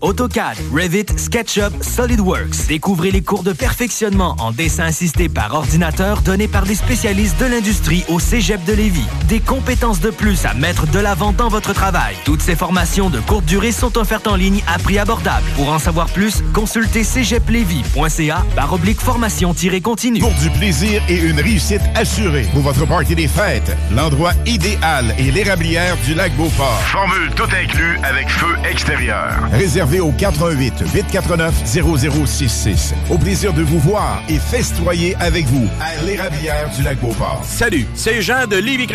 AutoCAD, Revit, SketchUp, SolidWorks. Découvrez les cours de perfectionnement en dessin assisté par ordinateur donnés par des spécialistes de l'industrie au Cégep de Lévis. Des compétences de plus à mettre de l'avant dans votre travail. Toutes ces formations de courte durée sont offertes en ligne à prix abordable. Pour en savoir plus, consultez cégeplevis.ca par oblique formation-continue. Pour du plaisir et une réussite assurée. Pour votre party des fêtes, l'endroit idéal est l'érablière du lac Beauport. Formule tout inclus avec feu extérieur. Réservez Réservez au 88 849 0066. Au plaisir de vous voir et festoyer avec vous à l'Érablière du lac Beauport. Salut, c'est Jean de Livy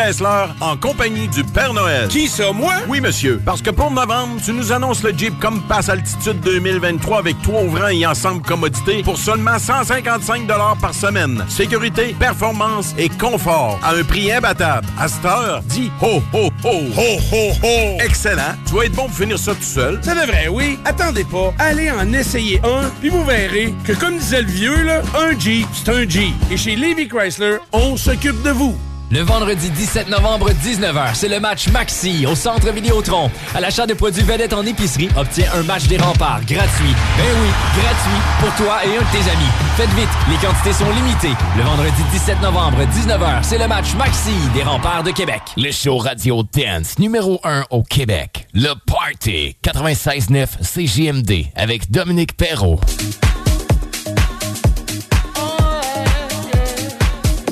En compagnie du Père Noël. Qui ça, moi? Oui, monsieur. Parce que pour novembre, tu nous annonces le Jeep Compass Altitude 2023 avec trois ouvrants et ensemble commodité pour seulement 155 par semaine. Sécurité, performance et confort à un prix imbattable. À cette heure, dis ho, ho, ho. Ho, ho, ho. Excellent. Tu vas être bon pour finir ça tout seul. Ça devrait, oui. Attendez pas. Allez en essayer un, puis vous verrez que, comme disait le vieux, là, un Jeep, c'est un Jeep. Et chez Levy Chrysler, on s'occupe de vous. Le vendredi 17 novembre, 19h, c'est le match Maxi au Centre Vidéotron. À l'achat de produits vedettes en épicerie, obtiens un match des remparts gratuit. Ben oui, gratuit pour toi et un de tes amis. Faites vite, les quantités sont limitées. Le vendredi 17 novembre, 19h, c'est le match Maxi des remparts de Québec. Le show radio dance numéro 1 au Québec. Le Party 96.9 CJMD avec Dominique Perrault.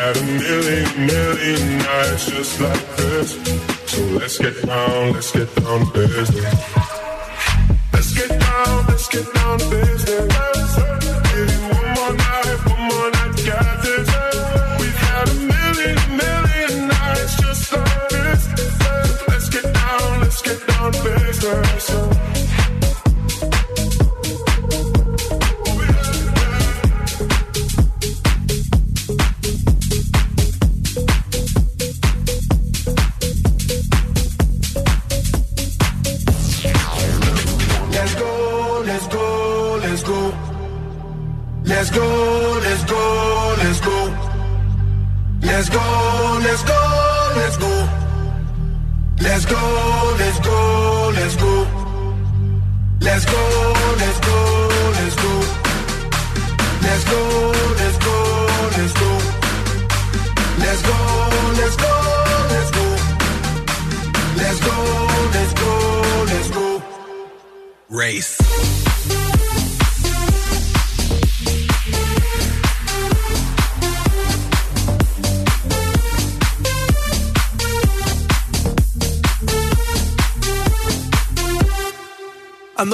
Had a million, million nights just like this. So let's get down, let's get down to business. Let's get down, let's get down to business. Give you one more night, one more night, got this. We've had a million, million nights just like this. So Let's get down, let's get down to business.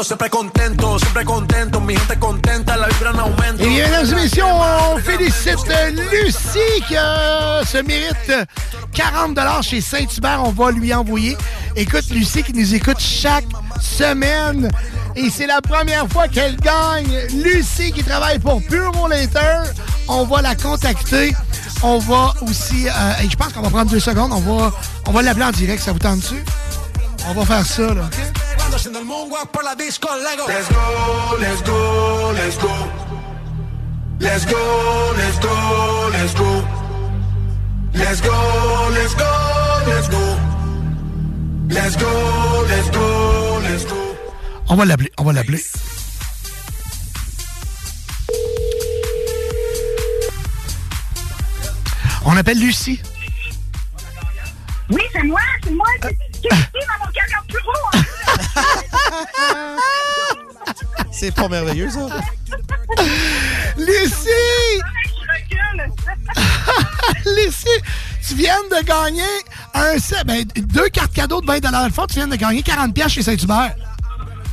Siempre contento, siempre contento, mi gente contenta, la vibra en aumento. Et mesdames et messieurs, on félicite Lucie qui se mérite 40 chez Saint-Hubert. On va lui envoyer. Écoute, Lucie qui nous écoute chaque semaine. Et c'est la première fois qu'elle gagne. Lucie qui travaille pour Pure Later. On va la contacter. On va aussi... euh, et je pense qu'on va prendre deux secondes. On va, on va l'appeler en direct. Ça vous tente dessus? On va faire ça, là. Haciendo el moonwalk por la disco Lego. Let's go, let's go, let's go. Let's go, let's go, let's go. Let's go, let's go, let's go. Let's go, let's go, let's go. On va l'appeler. On va l'appeler. On appelle Lucie. Oui, c'est moi, c'est moi. Qui est dans mon camion de bureau? C'est pas merveilleux, ça? Lucie! ici, tu viens de gagner un set, ben, deux cartes cadeaux de 20 Le fond, tu viens de gagner 40 pièces chez Saint-Hubert.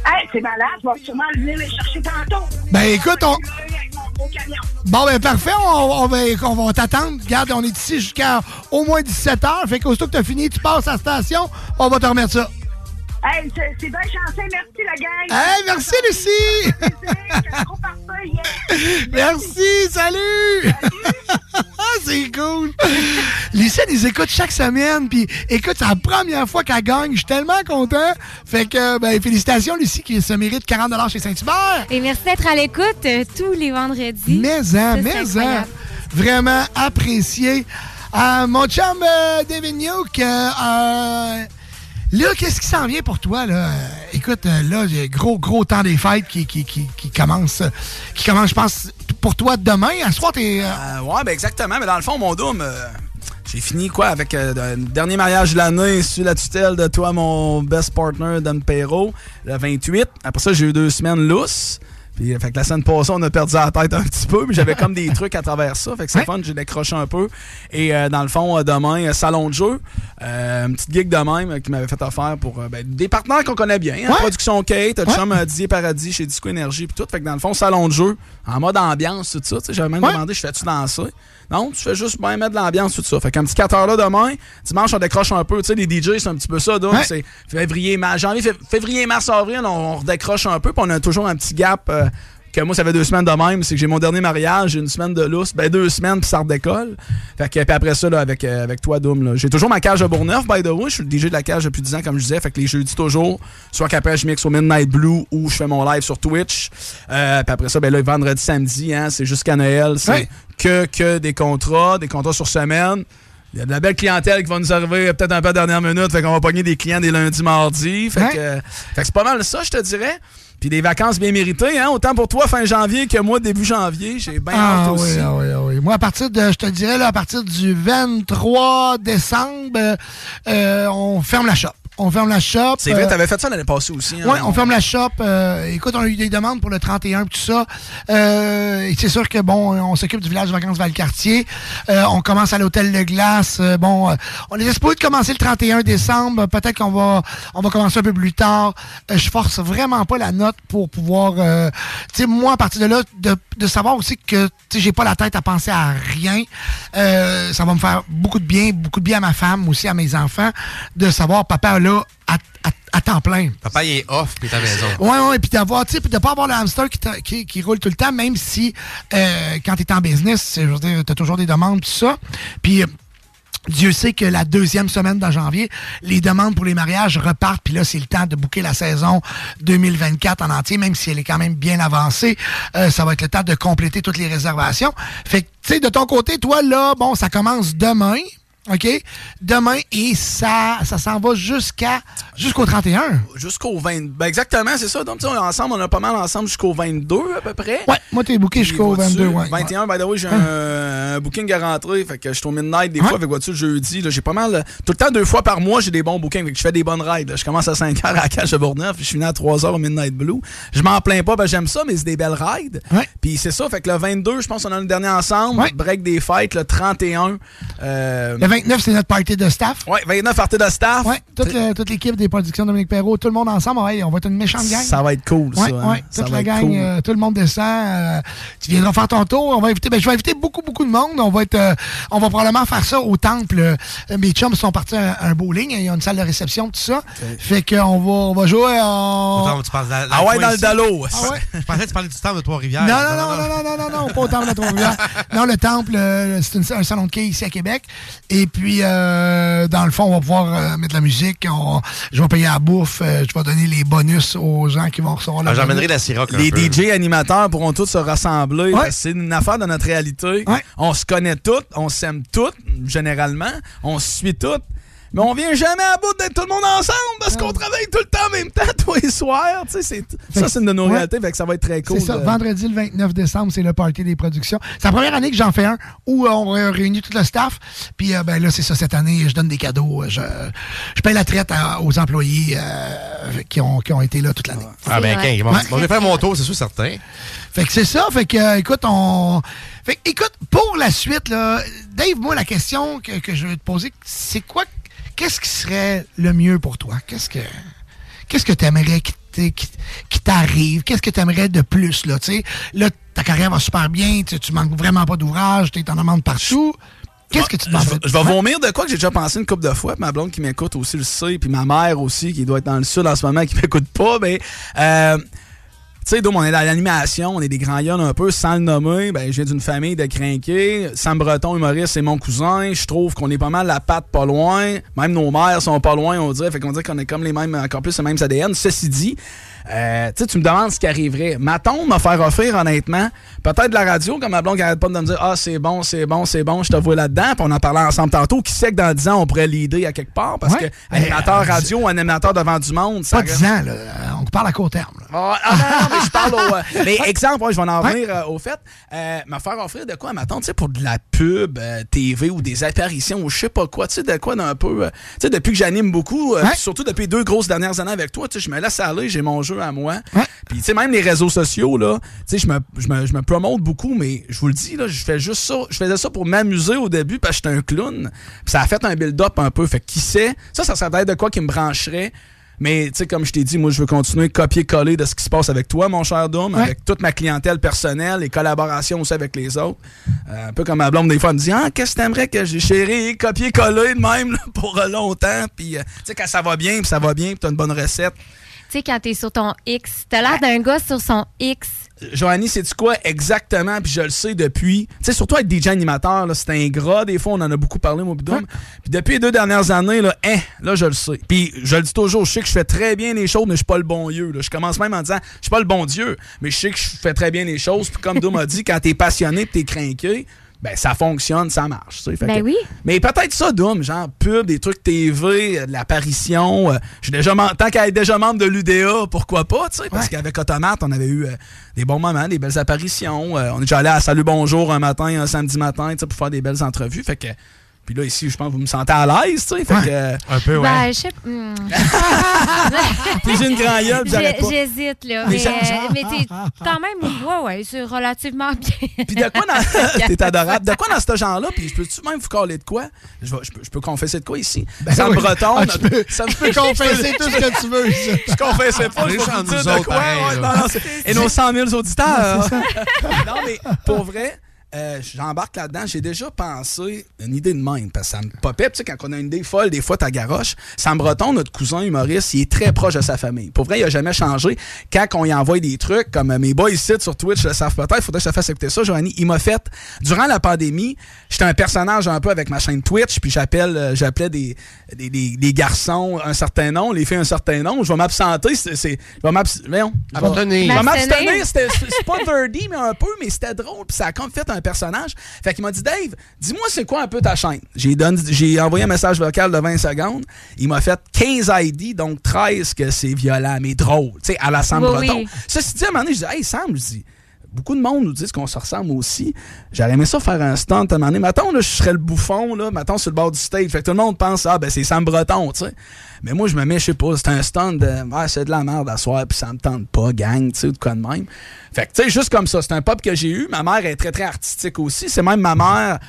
Hey, c'est malade, je vais sûrement venir les chercher tantôt. Ben, écoute, on-. Bon, ben parfait, on, on va, on va t'attendre. Regarde, on est ici jusqu'à au moins 17 h. Fait qu'aussitôt que t'as fini, tu passes à la station, on va te remettre ça. Hey, c'est bien chanceux, merci la gang. Hey, merci Lucie! Merci, salut! c'est cool! Lucie, elle les écoute chaque semaine, puis écoute, c'est la première fois qu'elle gagne. Je suis tellement content. Fait que, ben, félicitations, Lucie, qui se mérite 40 chez Saint-Hubert. Et merci d'être à l'écoute euh, tous les vendredis. Mais, Ça, hein, mais, hein. Vraiment apprécié. Euh, mon chum euh, David Nuke, euh, euh, là, qu'est-ce qui s'en vient pour toi, là? Écoute, euh, là, il y a gros, gros temps des fêtes qui, qui, qui, commence, euh, qui commence, je pense, pour toi demain. À ce soir, t'es... euh, ouais, ben exactement. Mais dans le fond, mon euh, j'ai fini quoi avec le dernier mariage de l'année sous la tutelle de toi, mon best partner, Dan Perrault, le 28. Après ça, j'ai eu deux semaines lousses. Puis, euh, fait que la semaine passée, on a perdu la tête un petit peu, mais j'avais comme des trucs à travers ça. Fait que c'est fun, j'ai décroché un peu. Et euh, dans le fond, euh, demain, salon de jeu, euh, une petite gig de même qui m'avait fait offert pour euh, ben, des partenaires qu'on connaît bien. hein, Production Kate, ouais. chum Didier Paradis chez Disco Énergie, puis tout. Fait que dans le fond, salon de jeu, en mode ambiance, tout ça. Tu sais, J'avais même demandé, je fais-tu danser? Non, tu fais juste bien mettre de l'ambiance, tout ça. Fait qu'un petit 4 heures là demain, dimanche, on décroche un peu. Tu sais, les DJ, c'est un petit peu ça. Donc, Ouais. c'est février, mars, janvier, fév- février, mars, avril, on, on redécroche un peu. Puis on a toujours un petit gap. Euh, que moi, ça fait deux semaines de même. C'est que j'ai mon dernier mariage, j'ai une semaine de lousse. Ben, deux semaines, puis ça redécolle. Fait que, puis après ça, là, avec, euh, avec toi, Doom, j'ai toujours ma cage à Bourneuf, by the way. Je suis le DJ de la cage depuis 10 ans, comme je disais. Fait que les jeudis, toujours, soit qu'après, je mixe au Midnight Blue ou je fais mon live sur Twitch. Euh, puis après ça, ben là, vendredi, samedi, hein, c'est jusqu'à Noël. C'est Ouais. que, que des contrats, des contrats sur semaine. Il y a de la belle clientèle qui va nous arriver peut-être un peu à la dernière minute. Fait qu'on va pogner des clients des lundis, mardis. Fait que, euh, fait que c'est pas mal ça, je te dirais. Puis des vacances bien méritées, hein? Autant pour toi fin janvier que moi début janvier. J'ai bien Ah hâte oui, aussi. ah oui, ah oui. Moi, à partir de, je te dirais, là, à partir du 23 décembre, euh, euh, on ferme la shop. On ferme la shop. C'est vrai, euh, t'avais fait ça l'année passée aussi. hein? Oui, on ferme la shop. Euh, écoute, on a eu des demandes pour le 31 tout ça. Euh, et c'est sûr que bon, on s'occupe du village de vacances Valcartier. On commence à l'hôtel de glace. Bon, on est supposé de commencer le 31 décembre. Peut-être qu'on va on va commencer un peu plus tard. Je force vraiment pas la note pour pouvoir tu sais moi à partir de là de, de savoir aussi que tu sais j'ai pas la tête à penser à rien. Euh, ça va me faire beaucoup de bien, beaucoup de bien à ma femme aussi à mes enfants de savoir papa là à, à- à temps plein. Papa, il est off, puis ta maison. Ouais, ouais, puis d'avoir, tu sais, de pas avoir le hamster qui, qui, qui roule tout le temps, même si euh, quand t'es en business, je veux dire, t'as toujours des demandes, tout ça. Puis Dieu sait que la deuxième semaine de janvier, les demandes pour les mariages repartent, puis là, c'est le temps de bouquer la saison 2024 en entier, même si elle est quand même bien avancée. Euh, ça va être le temps de compléter toutes les réservations. Fait que, tu sais, de ton côté, toi, là, bon, ça commence demain. OK? Demain, et ça, ça s'en va jusqu'à jusqu'au 31. Jusqu'au 20. Ben exactement, c'est ça. Donc, on est ensemble, on a pas mal ensemble jusqu'au 22 à peu près. Ouais, moi, t'es booké jusqu'au Puis, 22, vois-tu, ouais. 21, by the way, j'ai un, un booking à rentrer. Fait que je suis au midnight des fois. Que vois-tu, jeudi, j'ai pas mal. Tout le temps, deux fois par mois, j'ai des bons bookings. Fait que je fais des bonnes rides. là. Je commence à 5h à de Bourneuf. Je finis à 3h au Midnight Blue. Je m'en plains pas, ben j'aime ça, mais c'est des belles rides. Puis c'est ça. Fait que le 22, je pense qu'on a le dernier ensemble. Break des fêtes. Le 31. euh, Le 29, c'est notre party de staff. Ouais, 29 parties de staff. Ouais, toute, le- toute l'équipe des productions Dominique Perrault, tout le monde ensemble, ouais, on va être une méchante gang. Ça va être cool, ouais, ça. hein. Ouais, Ça toute va la être gang, cool. euh, tout le monde descend. euh, tu viendras faire ton tour. On va inviter, ben, je vais inviter beaucoup, beaucoup de monde. On va être, euh, on va probablement faire ça au temple. Euh, mes chums sont partis à un bowling. Il y a une salle de réception, tout ça. Fait qu'on va, on va jouer en. Attends, tu parles de la- Ah ouais, dans le? Dallo. Ah ouais? Je pensais que tu parlais du temple de Trois-Rivières. Non, non, non, non, non, non, non, non, pas au temple de Trois-Rivières. Non, le temple, euh, c'est un salon de quai ici à Québec. Et puis, euh, dans le fond, on va pouvoir euh, mettre de la musique. On- je vais payer la bouffe. euh, je vais donner les bonus aux gens qui vont recevoir la Ah, J'emmènerai la Ciroc un Les peu. DJ animateurs pourront tous se rassembler. Ouais. C'est une affaire de notre réalité. On se connaît toutes, on s'aime toutes, généralement. On se suit toutes. Mais on vient jamais à bout d'être tout le monde ensemble parce qu'on travaille tout le temps en même temps, toi tous les soirs. tu sais, c'est- Fait Ça, c'est une de nos ouais. réalités, fait que ça va être très cool. C'est ça, de- vendredi le 29 décembre, c'est le party des productions. C'est la première année que j'en fais un où euh, on euh, réunit tout le staff. Puis euh, ben là, c'est ça, cette année, je donne des cadeaux. Je, je paye la traite à- aux employés euh, qui, ont, qui ont été là toute l'année. Ah ben, Ouais. quand, Ouais. on va faire mon tour, c'est sûr, certain. Fait que c'est ça. Fait que, euh, écoute, on. Fait que, écoute, pour la suite, là, Dave, moi, la question que, que je veux te poser, c'est quoi. Qu'est-ce qui serait le mieux pour toi? Qu'est-ce que. Qu'est-ce que tu aimerais qui, t'est- qui- qui t'arrive? Qu'est-ce que tu aimerais de plus, là? Là, ta carrière va super bien, tu, manques vraiment pas d'ouvrage, tu en demandes partout. Qu'est-ce que tu Je demandes? vais, je vais vomir de quoi que j'ai déjà pensé une couple de fois. puis Ma blonde qui m'écoute aussi le sait, puis ma mère aussi qui doit être dans le sud en ce moment qui m'écoute pas. Mais euh, sais, Dom, on est dans l'animation, on est des grands yonnes un peu, sans le nommer. Ben, je viens d'une famille de crinqués. Sam Breton, humoriste, c'est mon cousin. Je trouve qu'on est pas mal la patte pas loin. Même nos mères sont pas loin, on dirait. Fait qu'on dirait qu'on est comme les mêmes, encore plus le même ADN. Ceci dit, euh, tu sais, tu me demandes ce qui arriverait. Ma tombe m'a faire offrir, honnêtement, peut-être de la radio, comme ma blonde qui arrête pas de me dire Ah, c'est bon, c'est bon, c'est bon, je te vois là-dedans. Puis on en parlait ensemble tantôt. Qui sait que dans 10 ans, on pourrait l'aider à quelque part? Parce Ouais. que animateur radio, animateur devant du monde, ça Pas 10 ans, là. Euh, On parle à court terme. là. ah, ah, non, mais je parle au. euh, mais exemple, ouais, je vais en revenir euh, au fait. Euh, me faire offrir de quoi à ma tante, tu sais, pour de la pub, euh, TV ou des apparitions ou je sais pas quoi, tu sais, de quoi d'un peu. euh, tu sais, depuis que j'anime beaucoup, euh, surtout depuis deux grosses dernières années avec toi, tu sais, je me laisse aller, j'ai mon jeu à moi. Puis, tu sais, même les réseaux sociaux, là, tu sais, je me, je, me, je me promote beaucoup, mais je vous le dis, là, je fais juste ça. Je faisais ça pour m'amuser au début parce que j'étais un clown. Puis ça a fait un build-up un peu. Fait que qui sait, ça, ça serait de quoi qui me brancherait. Mais, tu sais, comme je t'ai dit, moi, je veux continuer copier-coller de ce qui se passe avec toi, mon cher Dom, avec toute ma clientèle personnelle et collaboration aussi avec les autres. Euh, un peu comme ma blonde, des fois, elle me dit Ah, qu'est-ce que t'aimerais que j'ai chéri, copier-coller de même là, pour longtemps. Puis, euh, tu sais, quand ça va bien, puis ça va bien, puis t'as une bonne recette. Tu sais, quand t'es sur ton X, t'as l'air d'un gars sur son X. Joanny, c'est-tu quoi exactement? Puis je le sais depuis. Tu sais, surtout avec DJ animateur, c'est ingrat. Des fois, on en a beaucoup parlé, moi, Bidum. Puis depuis les deux dernières années, là, hein, là, je le sais. Puis je le dis toujours, je sais que je fais très bien les choses, mais je suis pas le bon Dieu. là. Je commence même en disant, je suis pas le bon Dieu, mais je sais que je fais très bien les choses. Puis comme Dom a dit, quand t'es passionné puis t'es craqué, ben ça fonctionne, ça marche. tu sais. Fait Ben que- oui. Mais peut-être ça, Dom, genre pub, des trucs TV, euh, de l'apparition. euh, je suis déjà mem- tant qu'elle est déjà membre de l'UDA, pourquoi pas, tu sais, parce qu'avec Automate, on avait eu euh, des bons moments, des belles apparitions. euh, on est déjà allé à Salut Bonjour un matin, un samedi matin, tu sais, pour faire des belles entrevues. Fait que. Puis là, ici, je pense que vous me sentez à l'aise, tu sais. Fait que. Un peu, Ben, je sais pas. hmm. Puis j'ai une grand gueule. J'hésite, là. Mais Mais, ça- euh, mais t'es quand même, ouais, ouais, c'est relativement bien. Puis de quoi dans. T'es adorable. De quoi dans ce genre-là? Puis je peux-tu même vous caler de quoi? Je, vais- je peux, je peux confesser de quoi ici? Ben Sam oui. Breton. Ah, peux- ça me confesser tout ce que tu veux, ça. Je confessais pas. Je Les vais gens vous dire nous de autres, quoi. pareil, ouais, non, non, Et nos 100 000 auditeurs. Non, mais pour vrai. Euh, J'embarque là-dedans. J'ai déjà pensé une idée de même, parce que ça me popait. Tu sais, quand on a une idée folle, des fois, ta garoche. Sam Breton, notre cousin humoriste, il est très proche de sa famille. Pour vrai, il a jamais changé. Quand on y envoie des trucs, comme euh, mes boys ici sur Twitch le savent peut-être, il faudrait que je te fasse écouter ça, Joanie. Il m'a fait, durant la pandémie, j'étais un personnage un peu avec ma chaîne Twitch, puis j'appelle, euh, j'appelais des, des, des- des garçons un certain nom, les filles un certain nom. Je vais m'absenter, c'est. c'est- Je vais m'abs- voyons. Je vais- M'abstenir. m'abstenir, c'était- c'est pas nerdy, mais un peu, mais c'était drôle, puis ça a comme fait un personnage. Fait qu'il m'a dit, Dave, dis-moi c'est quoi un peu ta chaîne? J'ai donné- j'ai envoyé un message vocal de 20 secondes. Il m'a fait 15 ID, donc 13 que c'est violent, mais drôle, tu sais, à la Sam Oui, Breton. oui. Ceci dit, à un moment donné, je dis, hey Sam, je dis, beaucoup de monde nous disent qu'on se ressemble aussi. J'aurais aimé ça faire un stunt à un moment donné. Mettons, là, je serais le bouffon, là, mettons, sur le bord du stage. Fait que tout le monde pense, ah, ben, c'est Sam Breton, tu sais. Mais moi, je me mets, je sais pas, c'est un stunt de, ah, c'est de la merde à soir, puis ça me tente pas, gang, tu sais, de quoi de même. Fait que, tu sais, juste comme ça, c'est un pop que j'ai eu. Ma mère est très, très artistique aussi. C'est même ma mère.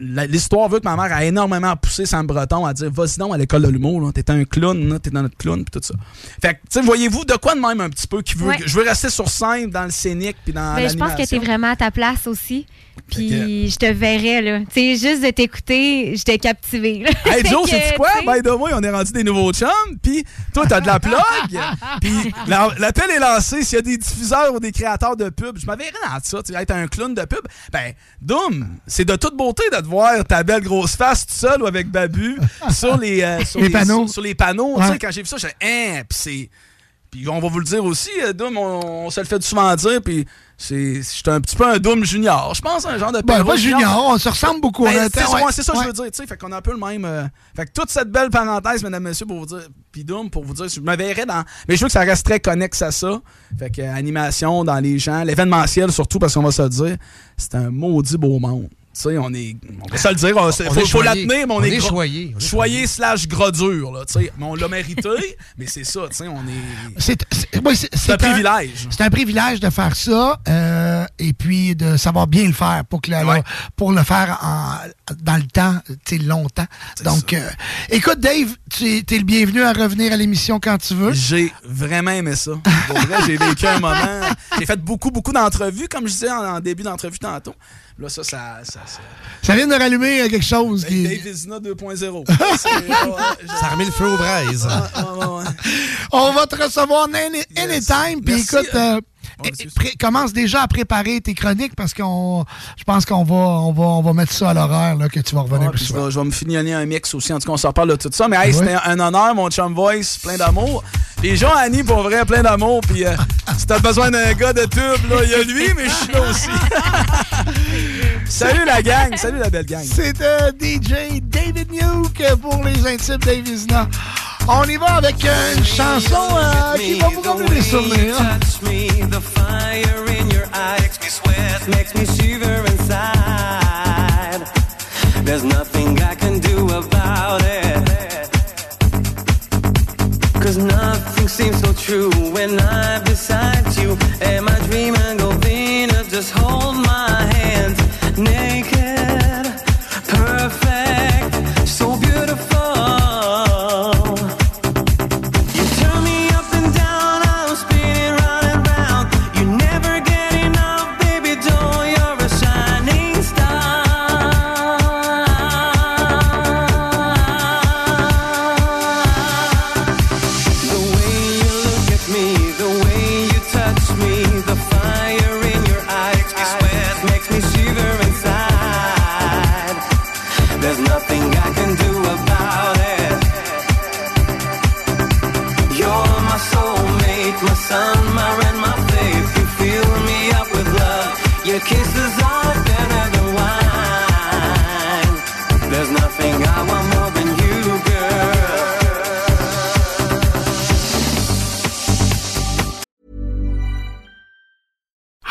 L'histoire veut que ma mère a énormément poussé Sam Breton à dire Vas-y donc à l'école de l'humour, t'es un clown, t'es dans notre clown, puis tout ça. Fait que, tu sais, voyez-vous de quoi de même un petit peu qui veut. Ouais. Je veux rester sur scène, dans le scénique, puis dans Ben, je pense que t'es vraiment à ta place aussi. Puis je te verrais, là. Tu sais, juste de t'écouter, j'étais captivée. là. Hey Joe, c'est quoi? By the way, on est rendu des nouveaux chums, puis toi, t'as de la plug, puis la- l'appel est lancé. S'il y a des diffuseurs ou des créateurs de pub, je m'avais rien dans ça, tu sais, être un clown de pub. Ben, Doom, c'est de toute beauté de te voir ta belle grosse face tout seul ou avec Babu sur les, euh, sur Les panneaux. Sur, sur les panneaux, tu sais, Ouais. quand j'ai vu ça, j'ai hein, puis c'est. Puis on va vous le dire aussi, euh, Doom, on, on se le fait souvent dire, puis c'est je suis un petit peu un Doom junior. Je pense un genre de Ben, pas junior, on se ressemble beaucoup. Ben, c'est ouais. ouais, c'est ça que je veux dire, tu sais, fait qu'on a un peu le même... euh, fait que toute cette belle parenthèse, mesdames, messieurs, pour vous dire, puis Doom, pour vous dire, je me verrais dans... Mais je veux que ça reste très connexe à ça. Fait que euh, animation dans les gens, l'événementiel surtout, parce qu'on va se le dire, c'est un maudit beau monde. Sais, on est... On va se le dire, il On faut, faut la tenir, mais on, On est... est choyé. On est Choyé slash gras dur, là, tu sais. Mais on l'a mérité, mais c'est ça, tu sais, on est... C'est c'est- ouais, c'est- C'est un privilège. C'est un privilège de faire ça euh, et puis de savoir bien le faire pour, que la- pour le faire en- dans le temps, tu sais, longtemps. Donc, euh, écoute, Dave, tu es, t'es le bienvenu à revenir à l'émission quand tu veux. J'ai vraiment aimé ça. Pour vrai, j'ai vécu un moment. J'ai fait beaucoup, beaucoup d'entrevues, comme je disais en, en début d'entrevue tantôt. Là, ça, ça. ça, ça... Ça vient de rallumer quelque chose. qui- Dave Vizina 2.0. C'est- ouais, Ça a remis le feu aux braises. On va te recevoir any- anytime. Puis écoute, euh, euh, pré- commence déjà à préparer tes chroniques parce qu'on, je pense qu'on va, on va, on va mettre ça à l'horaire là, que tu vas revenir Ouais, plus je, souvent. vais, je vais me finionner un mix aussi. En tout cas, on s'en reparle de tout ça. Mais hey, Ouais. c'était un honneur, mon chum voice, plein d'amour. Puis Jean-Annie, pour vrai, plein d'amour. Puis euh, si t'as besoin d'un gars de tube, il y a lui, mais je suis là aussi. salut la gang, salut la belle gang. C'est euh, DJ David Nuke pour les intimes Davisna. On y va avec euh, une chanson euh, qui va vous rappeler des souvenirs. touch me, the fire in your eyes makes me sweat, makes me shiver inside. There's nothing I can do about it. Cause nothing seems so true when I'm beside you. Am I dreaming of Venus? Just hold my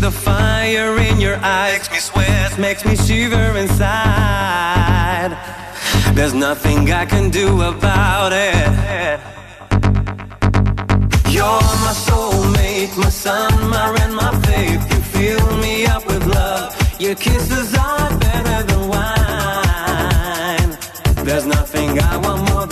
The fire in your eyes makes me sweat, makes me shiver inside. There's nothing I can do about it. You're my soulmate, my sun, my rain, my faith. You fill me up with love. Your kisses are better than wine. There's nothing I want more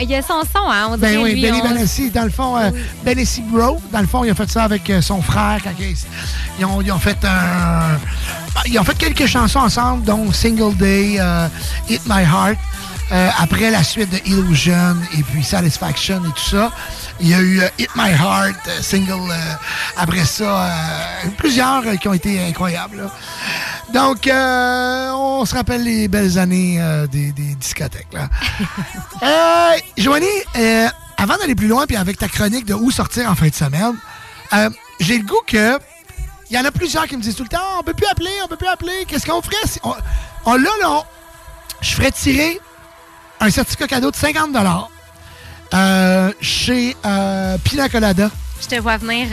Il y a son son, hein? On dirait Ben oui, lui, Benny on- Benassi, dans le fond, euh, Benassi Bro, dans le fond, il a fait ça avec euh, son frère quand ils, ils ont, ils ont fait un. Ils ont fait quelques chansons ensemble, dont Single Day, euh, Hit My Heart. Euh, après la suite de Illusion et puis Satisfaction et tout ça, il y a eu euh, Hit My Heart, euh, single. après ça, plusieurs qui ont été incroyables. là. Donc, on se rappelle les belles années des, Là. Euh, Joanie, euh, avant d'aller plus loin, puis avec ta chronique de où sortir en fin de semaine, euh, j'ai le goût que. Il y en a plusieurs qui me disent tout le temps on peut plus appeler, on peut plus appeler. Qu'est-ce qu'on ferait. On, là, là, je ferais tirer un certificat cadeau de 50 euh, chez euh, Pina Colada. Je te vois venir.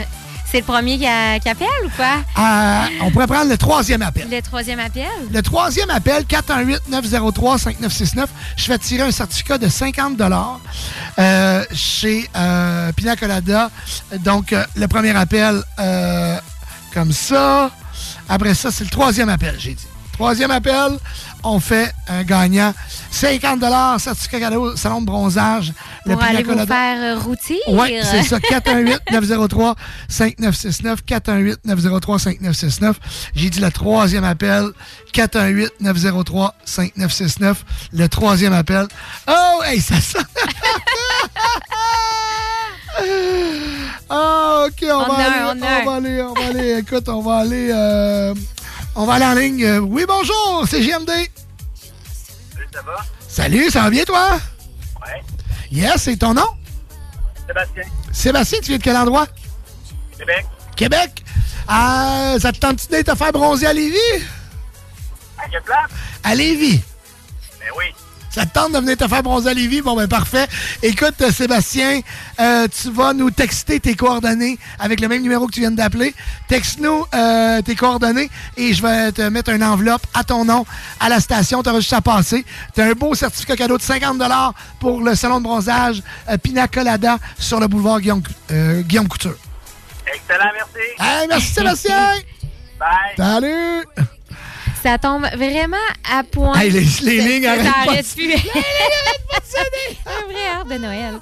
C'est le premier qui, a- qui appelle ou quoi? Euh, on pourrait prendre le troisième appel. Le troisième appel? Le troisième appel, 418-903-5969, je fais tirer un certificat de 50 euh, chez euh, Pina Colada. Donc, euh, le premier appel, euh, comme ça. Après ça, c'est le troisième appel, j'ai dit. Troisième appel, on fait un gagnant. 50 certificat cadeau, salon de bronzage. Pour Pina aller vous faire euh, rôtir? Oui, c'est ça. 418-903-5969. 418-903-5969. J'ai dit le troisième appel. 418-903-5969. Le troisième appel. Oh, hey, ça sonne. Ah, OK, on, On va a, aller, on va aller, on va aller. Écoute, on va aller... euh, on va aller en ligne. Euh, Oui, bonjour, c'est JMD. Salut, ça va? Salut, ça va bien, toi? Ouais. Yes, c'est ton nom? Sébastien, Sébastien, tu viens de quel endroit? Québec. Québec? Ah, ça te tente-tu d'être te faire bronzer à Lévis? À quelle place? À Lévis. Ben oui. Ça te tente de venir te faire bronzer à Lévis? Bon, ben parfait. Écoute, euh, Sébastien, euh, tu vas nous texter tes coordonnées avec le même numéro que tu viens d'appeler. Texte-nous euh, tes coordonnées et je vais te mettre une enveloppe à ton nom à la station. Tu juste à passer. Tu as un beau certificat cadeau de 50 pour le salon de bronzage euh, Pina Colada sur le boulevard Guillaume, Guillaume Couture. Excellent, merci. Hey, merci Sébastien! Bye. Salut! Ça tombe vraiment à point. Hey, les- les lignes arrêtent pas plus. Les lignes arrêtent pas de sonner. Un vrai arbre de Noël.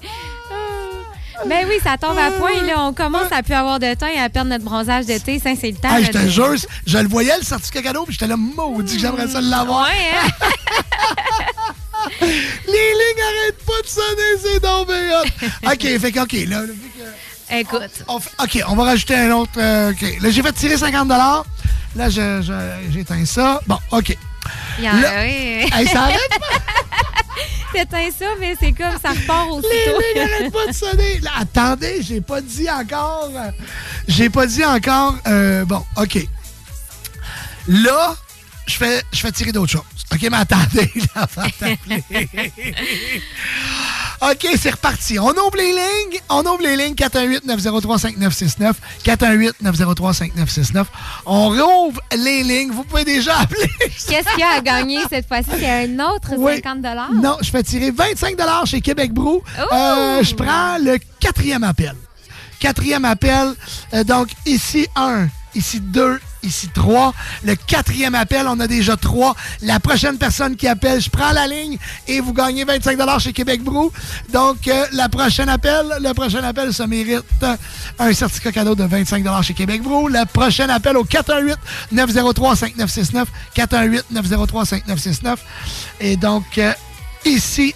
Oh. Ben oui, ça tombe à point. Là, on commence à plus avoir de temps et à perdre notre bronzage d'été. Ça, c'est le temps. Hey, je te jure, je le voyais le certificat cadeau, puis j'étais là, maudit que j'aimerais ça l'avoir. Ouais, hein? Les lignes arrêtent pas de sonner, c'est hot. OK, fait que, OK, là, vu que- Écoute. on OK, on va rajouter un autre. euh, OK, là, j'ai fait tirer 50 Là, je- je- j'éteins ça. Bon, OK. Il y en a, oui. Hey, ça arrête T'éteins ça, mais c'est comme ça repart Les aussitôt. lignes n'arrêtent pas de sonner. Là, attendez, j'ai pas dit encore. euh, J'ai pas dit encore. euh, bon, OK. Là, je fais, je fais tirer d'autres choses. OK, mais attendez, là. OK, c'est reparti. On ouvre les lignes. On ouvre les lignes 418-903-5969. 418-903-5969. On rouvre les lignes. Vous pouvez déjà appeler. Qu'est-ce qu'il y a à gagner cette fois-ci? C'est un autre Oui. 50 Non, je fais tirer 25 chez Québec Brou. Euh, je prends le quatrième appel. Quatrième appel. euh, donc, ici, un. Ici, deux. Ici, trois. Le quatrième appel, on a déjà trois. La prochaine personne qui appelle, je prends la ligne et vous gagnez 25 chez Québec Brou. Donc, euh, la prochaine appel, le prochain appel, ça mérite un certificat cadeau de 25 chez Québec Brou. Le prochain appel au 418-903-5969. 418-903-5969. Et donc, euh, ici.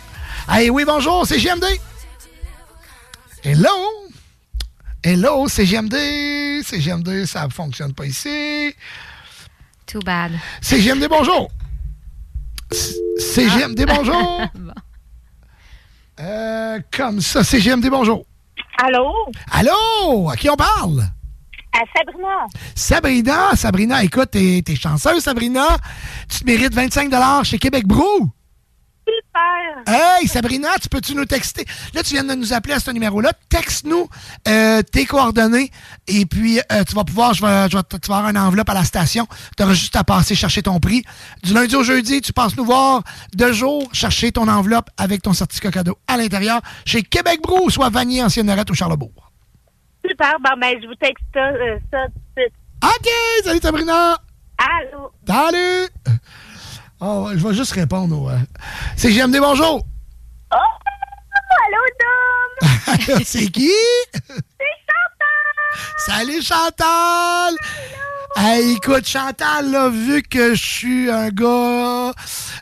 Hey, oui, bonjour, c'est JMD. Hello. Hello. C'est JMD, ça ne fonctionne pas ici. Too bad. C'est JMD, bonjour. C'est JMD, bonjour. Bon. Euh, comme ça, c'est JMD, bonjour. Allô? Allô? À qui on parle? À Sabrina. Sabrina, Sabrina, écoute, t'es t'es chanceuse, Sabrina. Tu te mérites 25 chez Québec Brou. Super. Hey, Sabrina, tu peux-tu nous texter? Là, tu viens de nous appeler à ce numéro-là. Texte-nous euh, tes coordonnées et puis euh, tu vas pouvoir, je vais, je vais tu vas avoir une enveloppe à la station. Tu auras juste à passer chercher ton prix. Du lundi au jeudi, tu passes nous voir deux jours, chercher ton enveloppe avec ton certificat cadeau à l'intérieur chez Québec Brou, soit Vanier, Ancienne Norette ou Charlebourg. Super. Bon, ben, je vous texte ça, euh, ça tout de suite. OK, salut Sabrina. Allô? Salut! Oh, je vais juste répondre au. euh, C'est GMD, bonjour! Oh! Allô, Dom! C'est qui? C'est Chantal! Salut Chantal! Hey, écoute, Chantal, là, vu que je suis un gars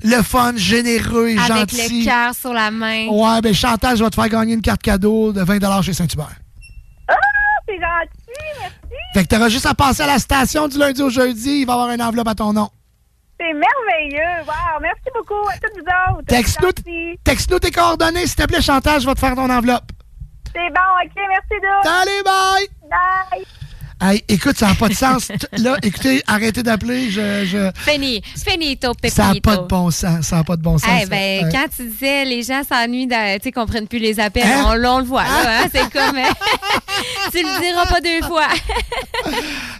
le fun, généreux et Avec gentil. le cœur sur la main. Ouais, ben Chantal, je vais te faire gagner une carte cadeau de 20 chez Saint-Hubert. Ah, c'est gentil, merci! Fait que t'auras juste à passer à la station du lundi au jeudi, il va y avoir une enveloppe à ton nom. C'est merveilleux! Wow, merci beaucoup à toutes vous autres! Texte-nous tes coordonnées, s'il te plaît, Chantal, je vais te faire ton enveloppe. C'est bon, ok, merci, Dom! Salut, bye! Bye! Hey, écoute, ça n'a pas de sens. Là, écoutez, arrêtez d'appeler, je... je... Fini, finito, pepito. Ça n'a pas de bon sens, ça n'a pas de bon sens. Eh ça. ben, Ouais. quand tu disais les gens s'ennuient, tu sais, qu'on prenne plus les appels, Hein? on, on le voit, hein, c'est comme... tu le diras pas deux fois.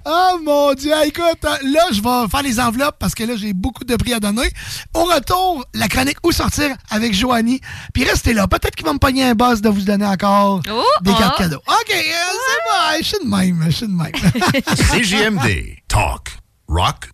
Oh mon Dieu, écoute, là, je vais faire les enveloppes parce que là, j'ai beaucoup de prix à donner. Au retour, la chronique Où sortir avec Joanie. Puis restez là, peut-être qu'il va me pogner un boss de vous donner encore des oh. cartes cadeaux. OK, euh, c'est bon, je suis de même, je suis de même. CJMD. Talk. Rock.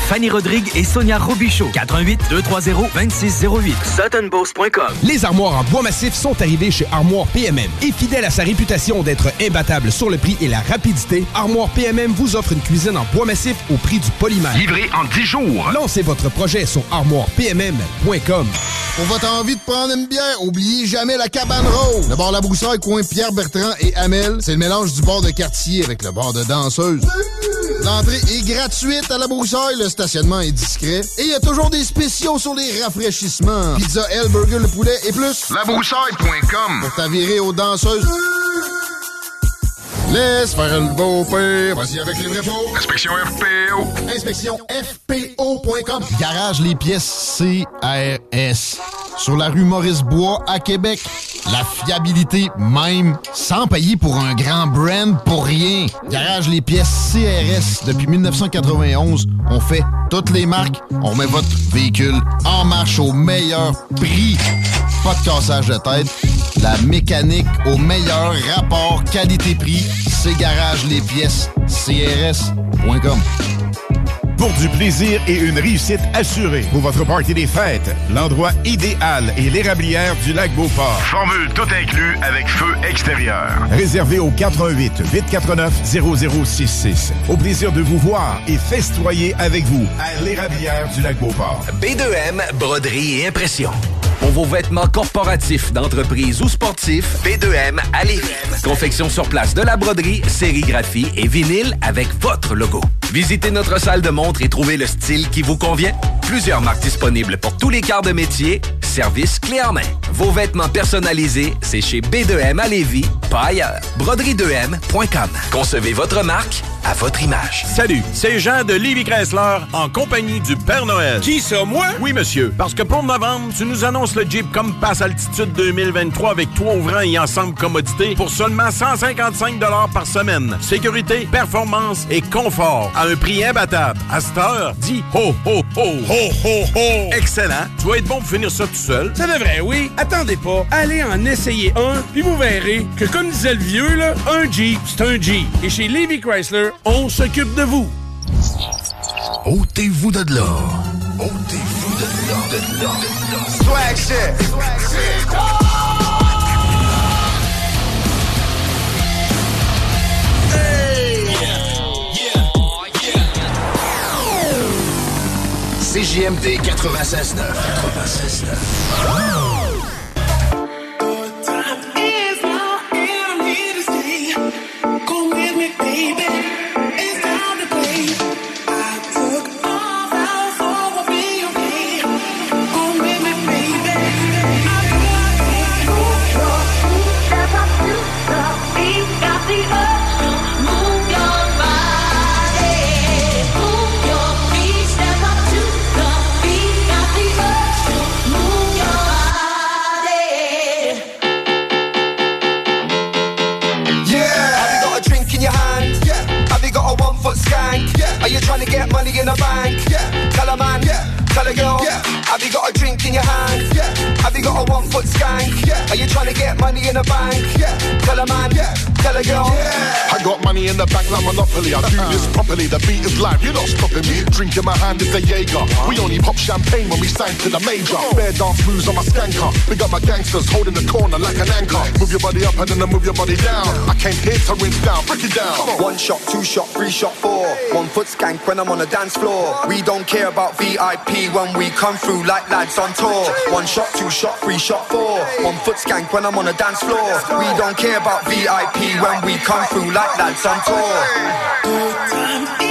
Fanny Rodrigue et Sonia Robichaud. 88 230 2608. SuttonBeauce.com. Les armoires en bois massif sont arrivées chez Armoire PMM. Et fidèle à sa réputation d'être imbattable sur le prix et la rapidité, Armoire PMM vous offre une cuisine en bois massif au prix du polymère. Livré en 10 jours. Lancez votre projet sur armoirepmm.com. Pour votre envie de prendre une bière, oubliez jamais la cabane rose. Le bar La Broussaille, coin Pierre Bertrand et Amel, c'est le mélange du bar de quartier avec le bar de danseuse. L'entrée est gratuite à La Broussaille, le stationnement est discret et il y a toujours des spéciaux sur les rafraîchissements. Pizza L, burger, le poulet et plus. Labroussaille.com Pour t'avirer aux danseuses. Laisse faire le beau père. Vas-y avec les vrais faux. Inspection FPO. Inspection FPO.com. Garage les pièces CRS. Sur la rue Maurice-Bois à Québec. La fiabilité même, sans payer pour un grand brand pour rien. Garage les pièces CRS. Depuis 1991, on fait toutes les marques. On met votre véhicule en marche au meilleur prix. Pas de cassage de tête. La mécanique au meilleur rapport qualité-prix. C'est Garage les pièces CRS.com. Pour du plaisir et une réussite assurée. Pour votre party des fêtes, l'endroit idéal est l'érablière du lac Beauport. Formule tout inclus avec feu extérieur. Réservé au 418 849 0066. Au plaisir de vous voir et festoyer avec vous à l'érablière du lac Beauport. B2M, broderie et impression. Pour vos vêtements corporatifs, d'entreprise ou sportifs, B2M à Lévis. Confection sur place de la broderie, sérigraphie et vinyle avec votre logo. Visitez notre salle de montre et trouvez le style qui vous convient. Plusieurs marques disponibles pour tous les quarts de métier. Service clé en main. Vos vêtements personnalisés, c'est chez B2M à Lévis, pas ailleurs. Broderie2M.com. Concevez votre marque à votre image. Salut, c'est Jean de Livy Chrysler en compagnie du Père Noël. Qui ça, moi? Oui, monsieur. Parce que pour novembre, tu nous annonces le Jeep Compass Altitude 2023 avec toit ouvrant et ensemble commodité pour seulement 155 par semaine. Sécurité, performance et confort à un prix imbattable. À cette heure, dis ho, ho, ho. Ho, ho, ho. Excellent. Tu vas être bon pour finir ça tout seul. Ça devrait, oui. Attendez pas. Allez en essayer un, puis vous verrez que, comme disait le vieux, là, un Jeep, c'est un Jeep. Et chez Levy Chrysler, on s'occupe de vous. Ôtez-vous de là. Ôtez-vous de dedans. Swag shit. Swag shit. Yeah. Have you got a drink in your hand? Yeah. Have you got a one foot skank? Yeah. Are you trying to get money in the bank? Yeah. Tell a man, yeah. tell a girl. Yeah. I got money in the bank like Monopoly. I do this properly. The beat is live. You're not stopping me. Drink in my hand is a Jaeger. We only pop champagne when we sign to the major. Bare dance moves on my skanker. Big up my gangsters holding the corner like an anchor. Move your body up and then I move your body down. I came here to rinse down. Break it down. One shot, two shot, three shot, four. One foot skank when I'm on the dance floor. We don't care about VIP when we come through like lads on tour. One shot, two shot, three shot, four. One foot skank when I'm on the dance floor. We don't care about VIP when we come through like lads on tour.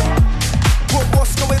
What, what's going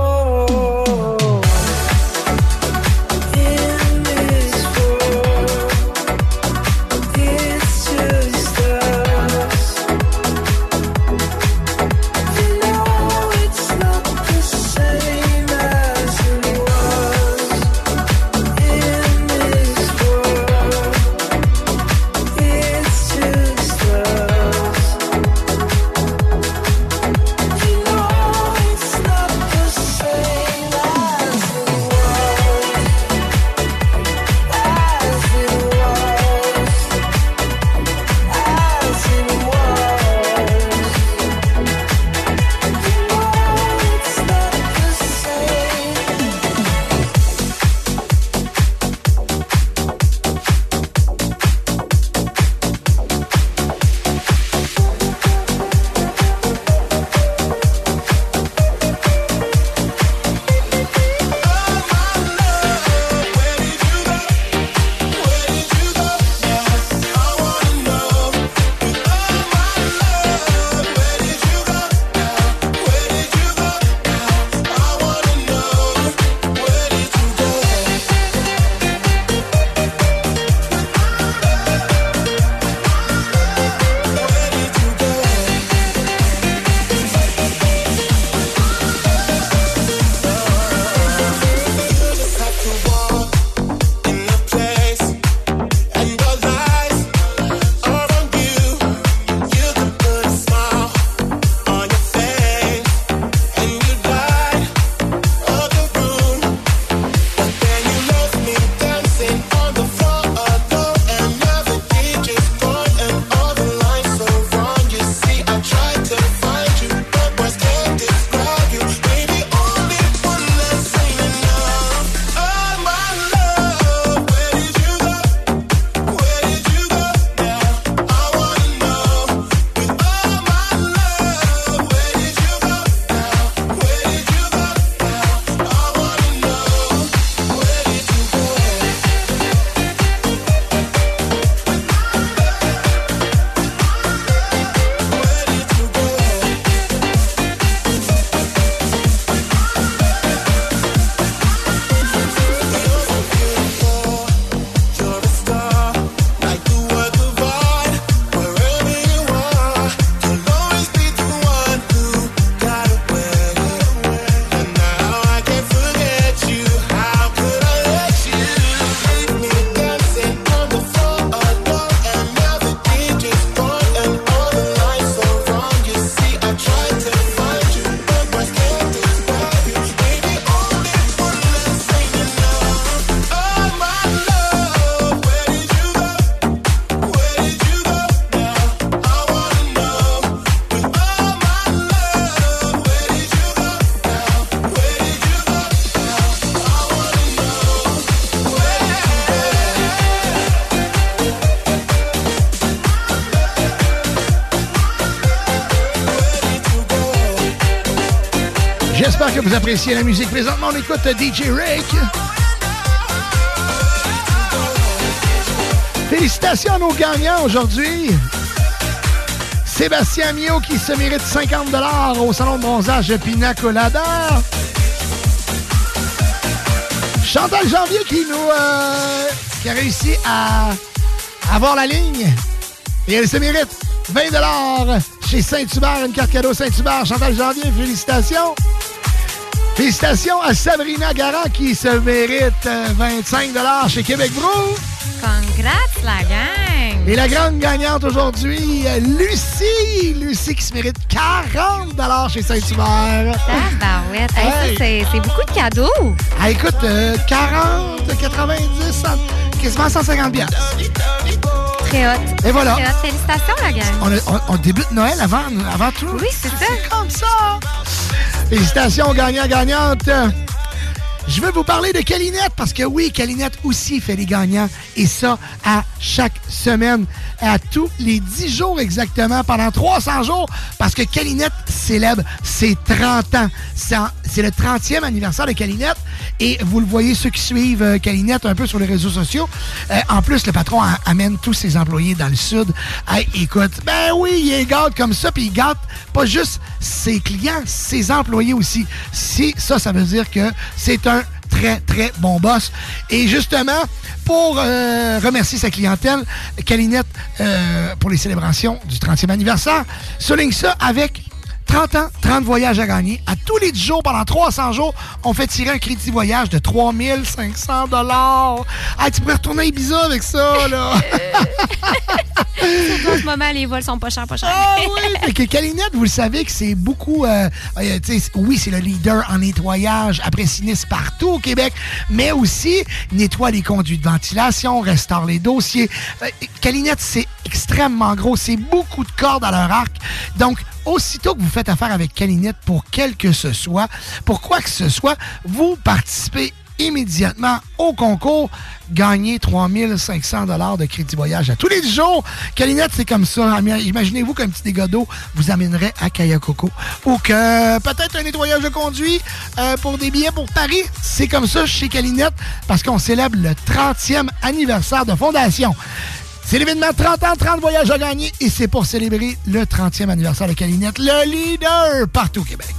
vous appréciez la musique. Présentement, on écoute DJ Rick. Félicitations à nos gagnants aujourd'hui. Sébastien Mio qui se mérite 50 au salon de bronzage de Pina Colada. Chantal Janvier qui nous euh, a réussi à avoir la ligne. Et elle se mérite 20 chez Saint-Hubert, une carte cadeau Saint-Hubert. Chantal Janvier, félicitations. Félicitations à Sabrina Garant qui se mérite euh, 25 chez Québec Brou. Congrats, la gang! Et la grande gagnante aujourd'hui, euh, Lucie. Lucie qui se mérite 40 chez Saint-Hubert. Tabarouette. Hey, ça, Hey. c'est- beaucoup de cadeaux. Ah, écoute, euh, 40, 90, 100, quasiment 150 piastres. Très hot. Et voilà. Très hot. Félicitations, la gang. On, a- on- on débute Noël avant, avant tout. Oui, c'est ça. C'est comme ça. Félicitations, gagnants-gagnantes. Je veux vous parler de Calinette parce que oui, Calinette aussi fait les gagnants et ça à chaque semaine, à tous les 10 jours exactement, pendant 300 jours parce que Calinette célèbre ses 30 ans. C'est le 30e anniversaire de Calinette. Et vous le voyez, ceux qui suivent euh, Calinette un peu sur les réseaux sociaux. euh, en plus, le patron amène tous ses employés dans le sud. Hey, écoute, ben oui, il les gâte comme ça, puis il gâte pas juste ses clients, ses employés aussi. Si ça, ça veut dire que c'est un très, très bon boss. Et justement, pour euh, remercier sa clientèle, Calinette, euh, pour les célébrations du 30e anniversaire, souligne ça avec 30 ans, 30 voyages à gagner. À tous les 10 jours, pendant 300 jours, on fait tirer un crédit voyage de 3500 dollars. Ah, tu pourrais retourner à Ibiza avec ça, là. Surtout en ce moment, les vols sont pas chers, pas chers. Ah oui! Fait que Calinette, vous le savez que c'est beaucoup. euh, euh, oui, c'est le leader en nettoyage après sinistre partout au Québec, mais aussi nettoie les conduits de ventilation, restaure les dossiers. Euh, Calinette, c'est extrêmement gros. C'est beaucoup de cordes à leur arc. Donc, aussitôt que vous faites affaire avec Calinette pour quel que ce soit, pour quoi que ce soit, vous participez immédiatement au concours. Gagnez 3500 dollars de crédit voyage à tous les jours. Calinette, c'est comme ça. Imaginez-vous qu'un petit dégât d'eau vous amènerait à Kayakoko. Ou que peut-être un nettoyage de conduit euh, pour des billets pour Paris. C'est comme ça chez Calinette parce qu'on célèbre le 30e anniversaire de fondation. C'est l'événement 30 ans, 30 voyages à gagner et c'est pour célébrer le 30e anniversaire de Calinette, le leader partout au Québec.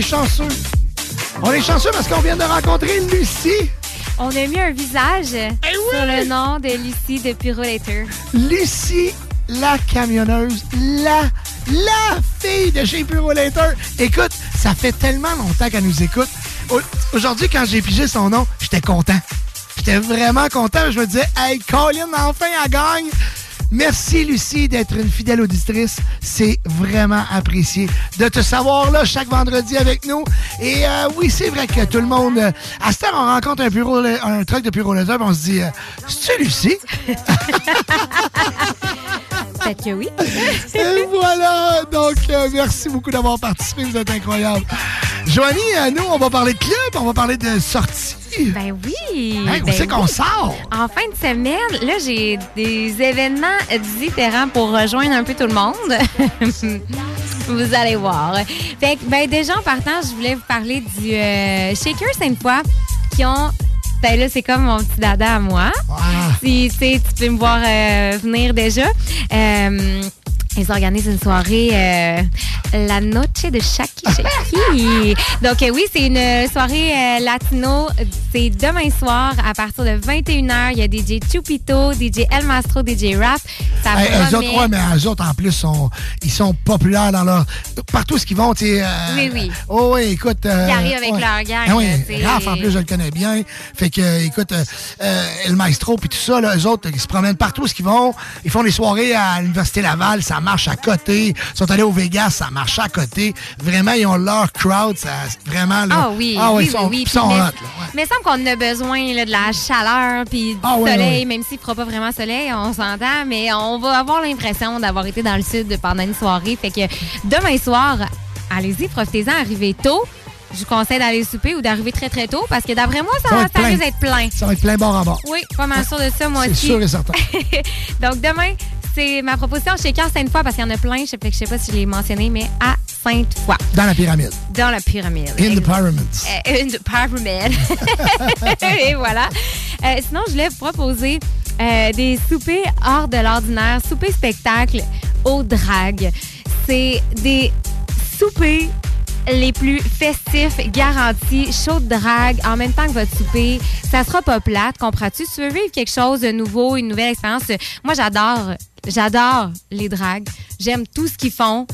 Est chanceux. On est chanceux parce qu'on vient de rencontrer Lucie. On a mis un visage sur le nom de Lucie de Pyrolator. Lucie, la camionneuse, la, la fille de chez Purolator. Écoute, ça fait tellement longtemps qu'elle nous écoute. Au- Aujourd'hui, quand j'ai pigé son nom, j'étais content. J'étais vraiment content. Je me disais, hey, Colin, enfin, elle gagne. Merci, Lucie, d'être une fidèle auditrice. C'est vraiment apprécié de te savoir là chaque vendredi avec nous. Et euh, oui, c'est vrai que tout le monde... euh, à cette heure, on rencontre un, bureau, un truc de puis on se dit, euh, c'est-tu Lucie? Peut-être que oui. Et voilà! Donc, merci beaucoup d'avoir participé. Vous êtes incroyable. Joanie, nous, on va parler de club, on va parler de sortie. Ben oui. Hein, ben c'est qu'on oui. sort? En fin de semaine, là, j'ai des événements différents pour rejoindre un peu tout le monde. vous allez voir. Fait que, ben, déjà, en partant, je voulais vous parler du euh, Shaker Sainte-Foy qui ont. Ben là, c'est comme mon petit dada à moi. Si, tu sais, tu peux me voir euh, venir déjà. Euh, ils organisent une soirée, euh, la Noche de Shaki Shaki. Donc, euh, oui, c'est une soirée euh, latino. C'est demain soir à partir de 21h. Il y a DJ Chupito, DJ El Mastro, DJ Rap. Ça Hey, eux autres, ouais, mais eux autres, en plus, sont, ils sont populaires dans leur. Partout ce qu'ils vont, tu Oui, oui. Oh, oui, écoute. Ils arrivent avec ouais. leur gang, Ah oui. Raph, en plus, je le connais bien. Fait que, écoute, El Maestro, puis tout ça, là, eux autres, ils se promènent partout ce qu'ils vont. Ils font des soirées à l'Université Laval, ça marche à côté. Ils sont allés au Vegas, ça marche à côté. Vraiment, ils ont leur crowd, ça, vraiment, là. Ah oui, ah, ouais, oui, ils sont, oui, oui. ils sont mais, hot, là. mais il semble qu'on a besoin là, de la chaleur puis du Ah soleil, même s'il ne fera pas vraiment soleil, on s'entend, mais on va avoir l'impression d'avoir été dans le sud pendant une soirée. Fait que demain soir, allez-y, profitez-en, arrivez tôt. Je vous conseille d'aller souper ou d'arriver très très tôt parce que d'après moi, ça, Ça va ça, être plein. risque d'être plein. Ça va être plein bord à bord. Oui, pas mal sûr de ça, moi C'est aussi. sûr et certain. Donc, demain, c'est ma proposition chez Cœur Sainte-Foy parce qu'il y en a plein. Je ne sais pas si je l'ai mentionné, mais à Sainte-Foy, Dans la pyramide. dans la pyramide. In the pyramids. Euh, une pyramid. Et voilà. Euh, sinon, je voulais vous proposer euh, des soupers hors de l'ordinaire, soupers spectacles au drag. C'est des soupers les plus festifs, garantis, chaud de drague, en même temps que votre souper. Ça sera pas plate, comprends-tu? Si tu veux vivre quelque chose de nouveau, une nouvelle expérience, euh, moi, j'adore, j'adore les dragues. J'aime tout ce qu'ils font.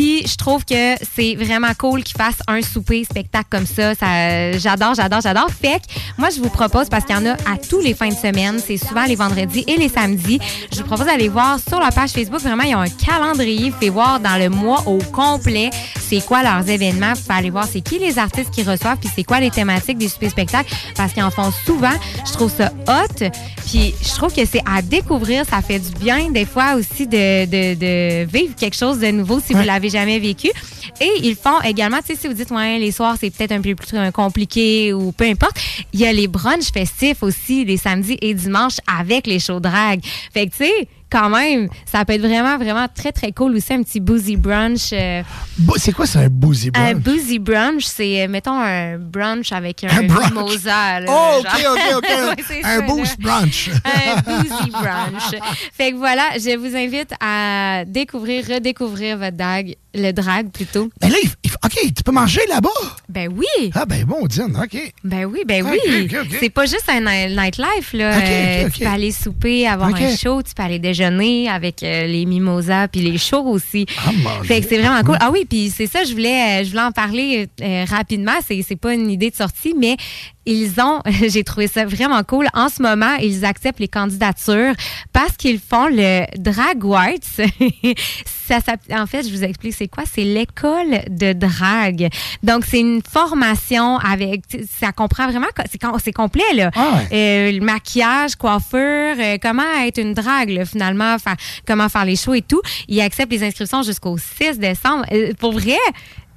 Puis je trouve que c'est vraiment cool qu'ils fassent un souper spectacle comme ça. ça j'adore, j'adore, j'adore. Fait que moi, je vous propose, parce qu'il y en a à tous les fins de semaine, c'est souvent les vendredis et les samedis, je vous propose d'aller voir sur leur page Facebook. Vraiment, ils ont un calendrier. Vous pouvez voir dans le mois au complet c'est quoi leurs événements. Vous pouvez aller voir c'est qui les artistes qui reçoivent, puis c'est quoi les thématiques des soupers spectacles, parce qu'ils en font souvent. Je trouve ça hot. Puis je trouve que c'est à découvrir. Ça fait du bien, des fois aussi, de, de, de vivre quelque chose de nouveau si vous Ouais. Jamais vécu. Et ils font également, tu sais, si vous dites, ouais, les soirs, c'est peut-être un peu plus compliqué ou peu importe, il y a les brunchs festifs aussi, les samedis et dimanches avec les shows drag. Fait que, tu sais, quand même, ça peut être vraiment, vraiment très, très cool aussi, un petit boozy brunch. euh, C'est quoi, c'est un boozy un brunch? boozy brunch, c'est, euh, mettons, un brunch avec un, Un brunch. mimosa. là, Oh, OK. OK, OK. Ouais, un ça, boost là. brunch. un boozy brunch. Fait que voilà, je vous invite à découvrir, redécouvrir votre drag, le drag plutôt. Ben là, il- il- OK, tu peux manger là-bas? Ben oui. Ah, ben bon, Diane, OK. Ben oui, ben Ok, oui. C'est pas juste un ni- nightlife, là. Euh. Tu peux aller souper, avoir un show, tu peux aller déjeuner avec euh, les mimosas puis les shows aussi. Ah, manger. fait que c'est vraiment cool. Ah oui, puis c'est ça, je voulais, euh, je voulais en parler rapidement. C'est, c'est pas une idée de sortie, mais ils ont, j'ai trouvé ça vraiment cool. En ce moment, ils acceptent les candidatures parce qu'ils font le Drag Whites. ça, en fait, je vous explique c'est quoi? C'est l'école de drague. Donc, c'est une formation avec, ça comprend vraiment, c'est, com- c'est complet, là. Ah Euh, le maquillage, coiffure, euh, comment être une drague, là, finalement, comment faire les shows et tout. Ils acceptent les inscriptions jusqu'au 6 décembre. Euh, pour vrai,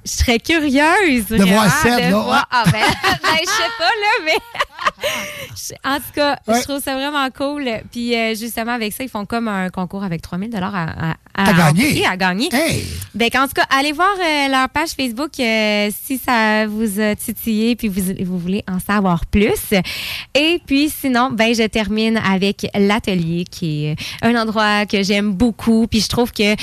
je serais curieuse. De voir vraiment, Seb, de là. voir- Ah, ben, ben, je sais pas, là, mais. En tout cas, Ouais. je trouve ça vraiment cool. Puis, euh, justement, avec ça, ils font comme un concours avec 3000 à, à, À gagner. à gagner. Hey! Ben, en tout cas, allez voir euh, leur page Facebook euh, si ça vous a titillé puis vous, vous voulez en savoir plus. Et puis, sinon, ben, je termine avec l'atelier qui est un endroit que j'aime beaucoup. Puis, je trouve que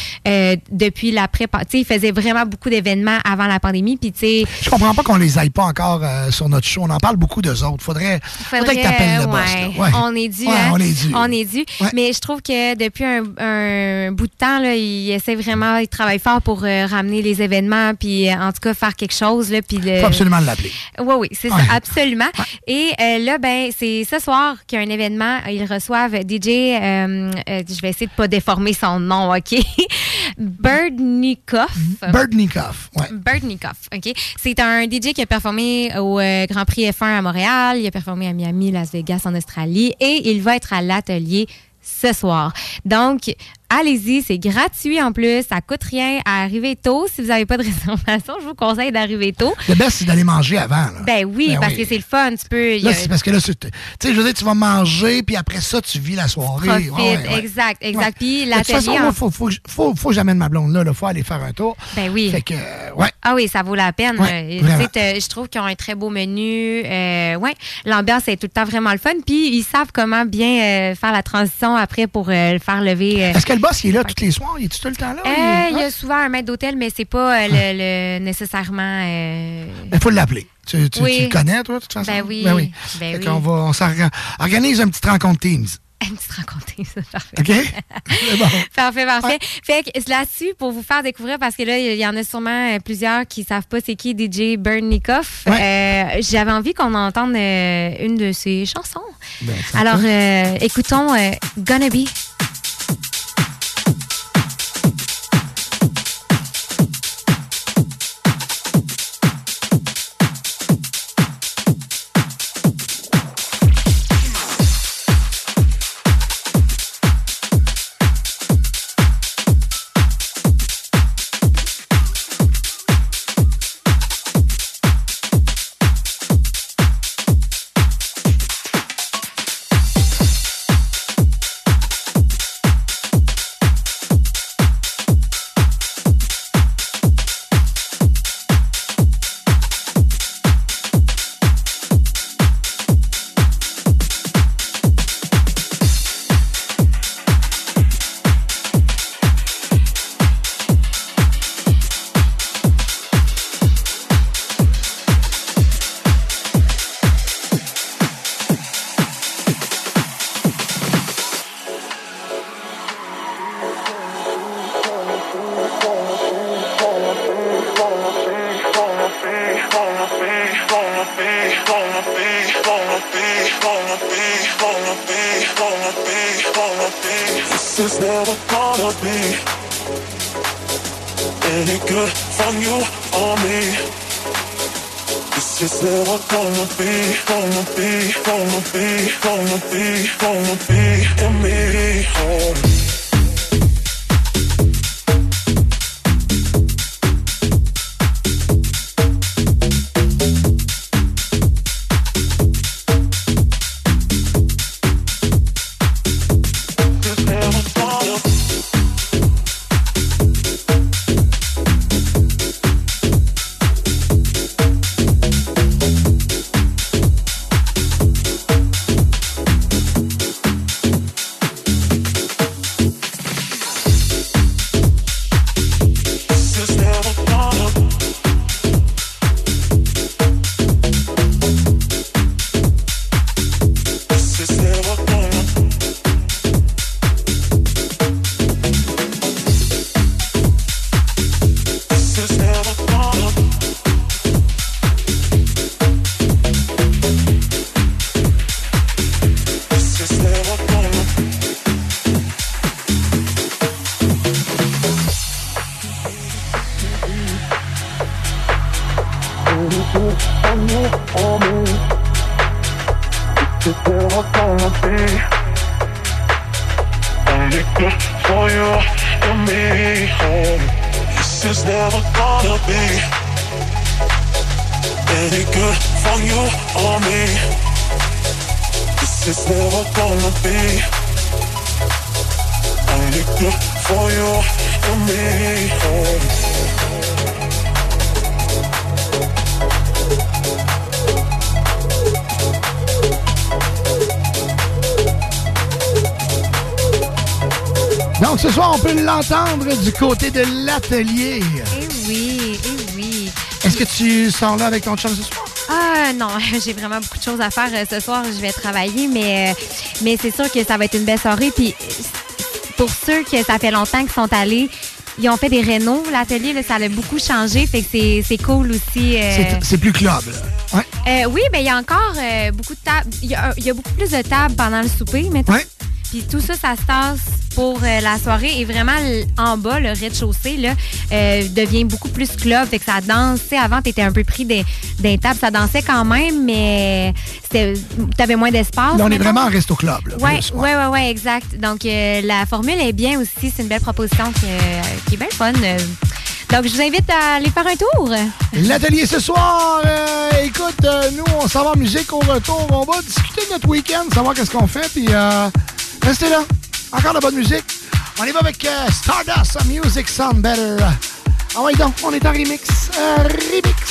depuis la prépa, tu sais, ils faisaient vraiment beaucoup d'événements avant la pandémie. Puis, tu sais, Je comprends pas qu'on les aille pas encore sur notre show. On en parle beaucoup d'eux autres. Faudrait, faudrait, que t'appelles le boss. ouais, là. Ouais. On est dû. Hein? on est dû. On est dû. Ouais. Mais je trouve que depuis un, un bout de temps, là, ils essaient vraiment, ils travaillent fort pour euh, ramener les événements, puis euh, en tout cas faire quelque chose. Là, puis le... Faut absolument l'appeler. Oui, oui, c'est ça, absolument. Et euh, là, ben, c'est ce soir qu'il y a un événement. Ils reçoivent DJ, je vais essayer de pas déformer son nom, OK? Birdnikoff. Birdnikoff, ouais. Birdnikoff, OK? C'est un DJ qui a performé au Grand Prix F1 à Montréal, il a performé à Miami, Las Vegas, en Australie, et il va être à l'atelier ce soir. Donc, allez-y, c'est gratuit en plus, ça coûte rien à arriver tôt. Si vous n'avez pas de réservation, je vous conseille d'arriver tôt. Le best, c'est d'aller manger avant. Là. Ben oui, Ben parce oui. que c'est le fun, tu peux... il Là, a- c'est parce que là, tu sais, je veux dire, tu vas manger, puis après ça, tu vis la soirée. Profite, Ouais, ouais, ouais. exact, exact. Puis De toute façon, en- faut, faut, faut, faut que j'amène ma blonde là. Il faut aller faire un tour. Ben oui. Fait que, euh, ouais. Ah oui, ça vaut la peine. Euh, je trouve qu'ils ont un très beau menu. Euh, ouais, l'ambiance est tout le temps vraiment le fun. Puis ils savent comment bien euh, faire la transition après pour euh, le faire lever. Est-ce que le boss, il est là tous les soirs? Il est tout le temps là? Euh, Il- il y Ah. a souvent un maître d'hôtel, mais c'est pas euh, le, le- nécessairement. euh, Il faut l'appeler. Tu, tu- Oui. tu le connais, toi, de toute façon? Ben oui. Ben oui. Ben oui. qu'on va, on organise une petite rencontre Teams. Une petite rencontre, ça, parfait. OK? Bon. Parfait, parfait. Fait que là-dessus, pour vous faire découvrir, parce que là, il y en a sûrement euh, plusieurs qui savent pas c'est qui DJ Bernikoff. Euh, J'avais envie qu'on entende euh, une de ses chansons. Ben, Alors, euh, écoutons euh, Gonna Be. Du côté de l'atelier. Eh oui, eh oui. Est-ce que tu sors là avec ton chum ce soir? Ah non, j'ai vraiment beaucoup de choses à faire euh, ce soir. Je vais travailler, mais, euh, mais c'est sûr que ça va être une belle soirée. Puis pour ceux que ça fait longtemps qu'ils sont allés, ils ont fait des rénaux. L'atelier, ça a beaucoup changé. Fait que c'est- cool aussi. euh, C'est- plus club, là. Ouais. euh, oui, mais il y a encore euh, beaucoup de tables. Il y, a- il y a beaucoup plus de tables pendant le souper, mettons. Puis tout ça, ça se tasse pour euh, la soirée. Et vraiment, en bas, le rez-de-chaussée, là, euh, devient beaucoup plus club. Fait que ça danse. Tu sais, avant, t'étais un peu pris des, des tables. Ça dansait quand même, mais c'était- t'avais moins d'espace. On est vraiment en resto club. Là, Ouais, plus, ouais, ouais, ouais, exact. Donc, euh, la formule est bien aussi. C'est une belle proposition qui, euh, qui est bien fun. Donc, je vous invite à aller faire un tour. L'atelier ce soir, euh, écoute, euh, nous, on s'en va en musique au retour. On va discuter de notre week-end, savoir qu'est-ce qu'on fait, puis euh, restez là. Encore de bonne musique. On y va avec euh, Stardust Music Sound Better. Ah ouais, donc, on est en remix. Euh, remix.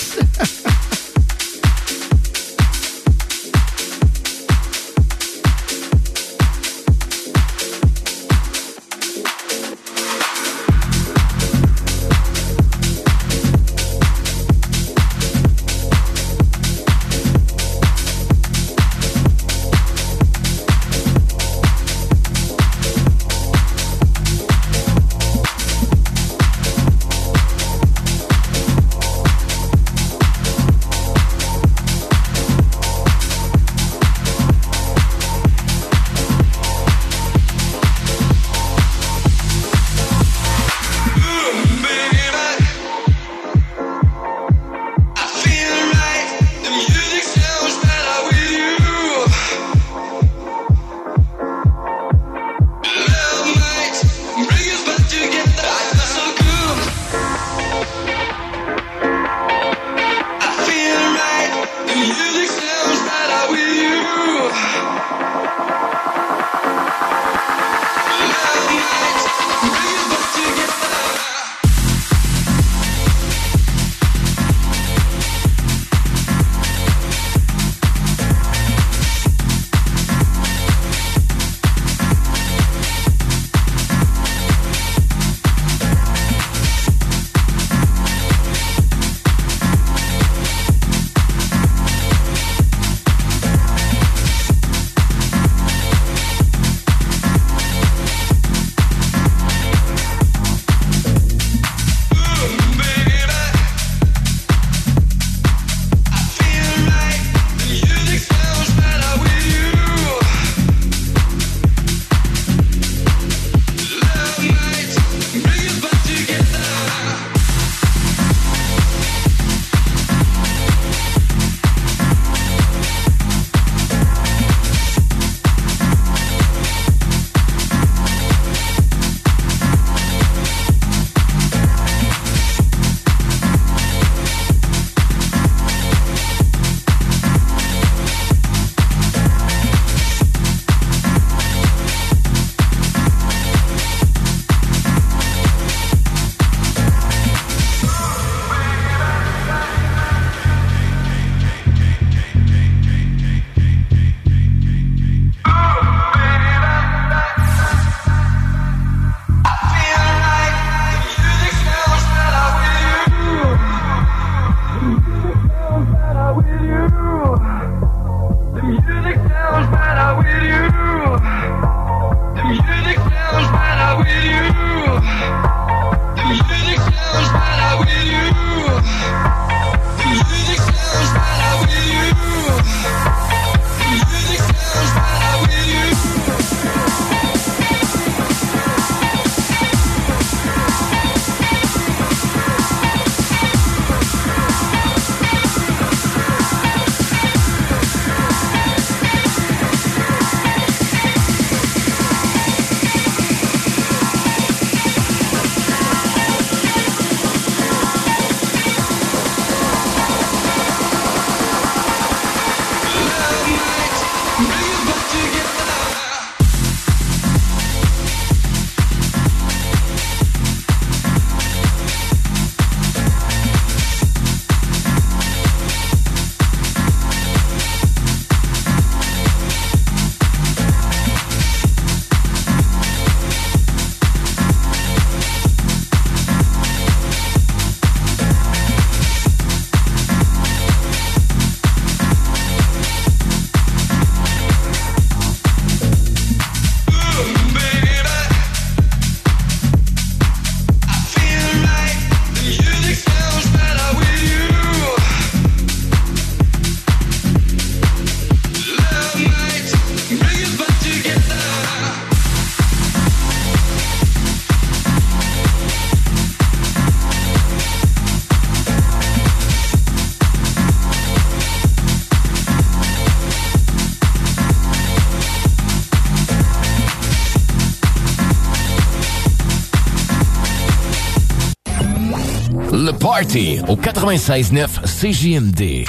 Party au 96.9 CJMD.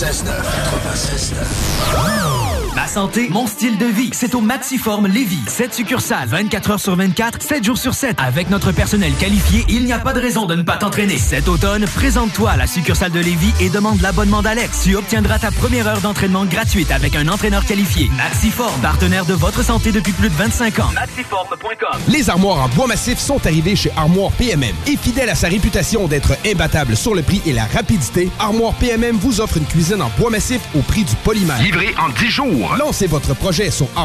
96.9. 96.9. Ma santé, mon style de vie. C'est au Maxiform Lévis. 7 succursales, 24 heures sur 24, 7 jours sur 7. Avec notre personnel qualifié, il n'y a pas de raison de ne pas t'entraîner. Cet automne, présente-toi à la succursale de Lévis et demande l'abonnement d'Alex. Tu obtiendras ta première heure d'entraînement gratuite avec un entraîneur qualifié. Maxiform, partenaire de votre santé depuis plus de 25 ans. Maxiform.com. Les armoires en bois massif sont arrivées chez Armoire PMM. Et fidèle à sa réputation d'être imbattable sur le prix et la rapidité, Armoire PMM vous offre une cuisine en bois massif au prix du polymère. Livré en 10 jours. Lancez votre projet sur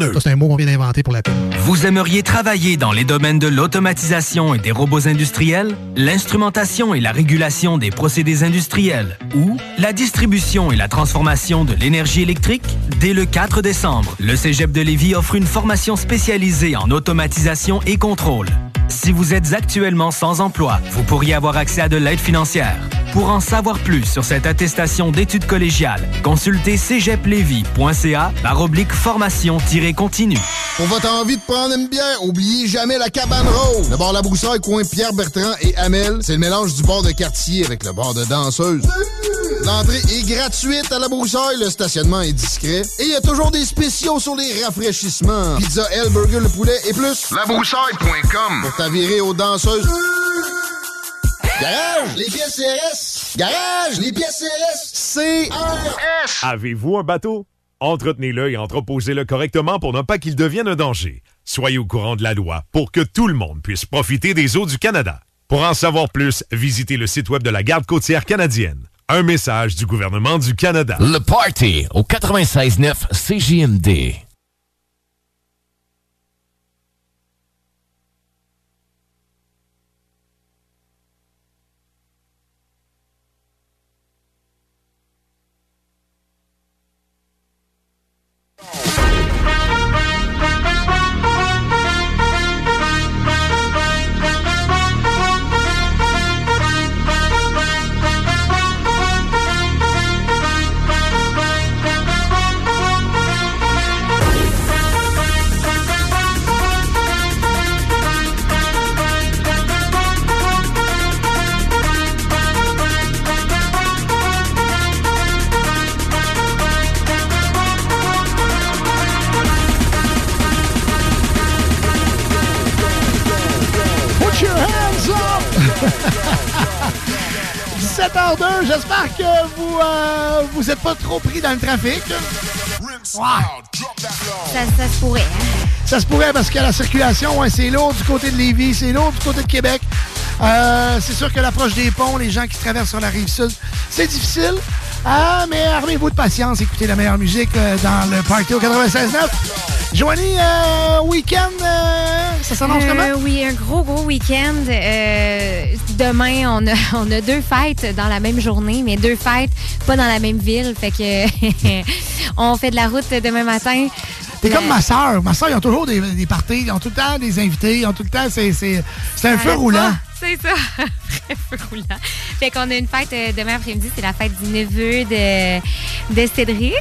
Ça, c'est un mot qu'on vient d'inventer pour la. Vous aimeriez travailler dans les domaines de l'automatisation et des robots industriels, l'instrumentation et la régulation des procédés industriels ou la distribution et la transformation de l'énergie électrique? Dès le 4 décembre, le Cégep de Lévis offre une formation spécialisée en automatisation et contrôle. Si vous êtes actuellement sans emploi, vous pourriez avoir accès à de l'aide financière. Pour en savoir plus sur cette attestation d'études collégiales, consultez cégeplevy.ca par oblique formation-continue. Pour votre envie de prendre une bière, oubliez jamais la cabane rose. Le bar La Broussaille, coin Pierre Bertrand et Amel, c'est le mélange du bar de quartier avec le bar de danseuse. L'entrée est gratuite à La Broussaille, le stationnement est discret et il y a toujours des spéciaux sur les rafraîchissements. Pizza, L, burger, le poulet et plus. Labroussaille.com Pour t'avirer aux danseuses. Garage, les pièces CRS. Garage, les pièces CRS. CRS. Avez-vous un bateau? Entretenez-le et entreposez-le correctement pour ne pas qu'il devienne un danger. Soyez au courant de la loi pour que tout le monde puisse profiter des eaux du Canada. Pour en savoir plus, visitez le site web de la Garde côtière canadienne. Un message du gouvernement du Canada. Le Party au 96.9 CJMD. 17h02, j'espère que vous euh, vous êtes pas trop pris dans le trafic. Ça, ça se pourrait. hein. Ça se pourrait parce que la circulation, ouais, c'est lourd du côté de Lévis, c'est lourd du côté de Québec. Euh, c'est sûr que l'approche des ponts, les gens qui traversent sur la rive sud, c'est difficile. Ah, mais armez-vous de patience, écoutez la meilleure musique euh, dans le Party au 96.9. Joanie, euh, week-end, euh, ça s'annonce Euh, comment? Oui, un gros, gros week-end. Demain, on a, on a deux fêtes dans la même journée, mais deux fêtes pas dans la même ville. Fait que on fait de la route demain matin. T'es comme ma soeur. Ma soeur, ils ont toujours des, des parties, ils ont tout le temps des invités, ils ont tout le temps, c'est, un feu roulant. pas, C'est ça, roulant. Fait qu'on a une fête euh, demain après-midi, c'est la fête du neveu de, de Cédric.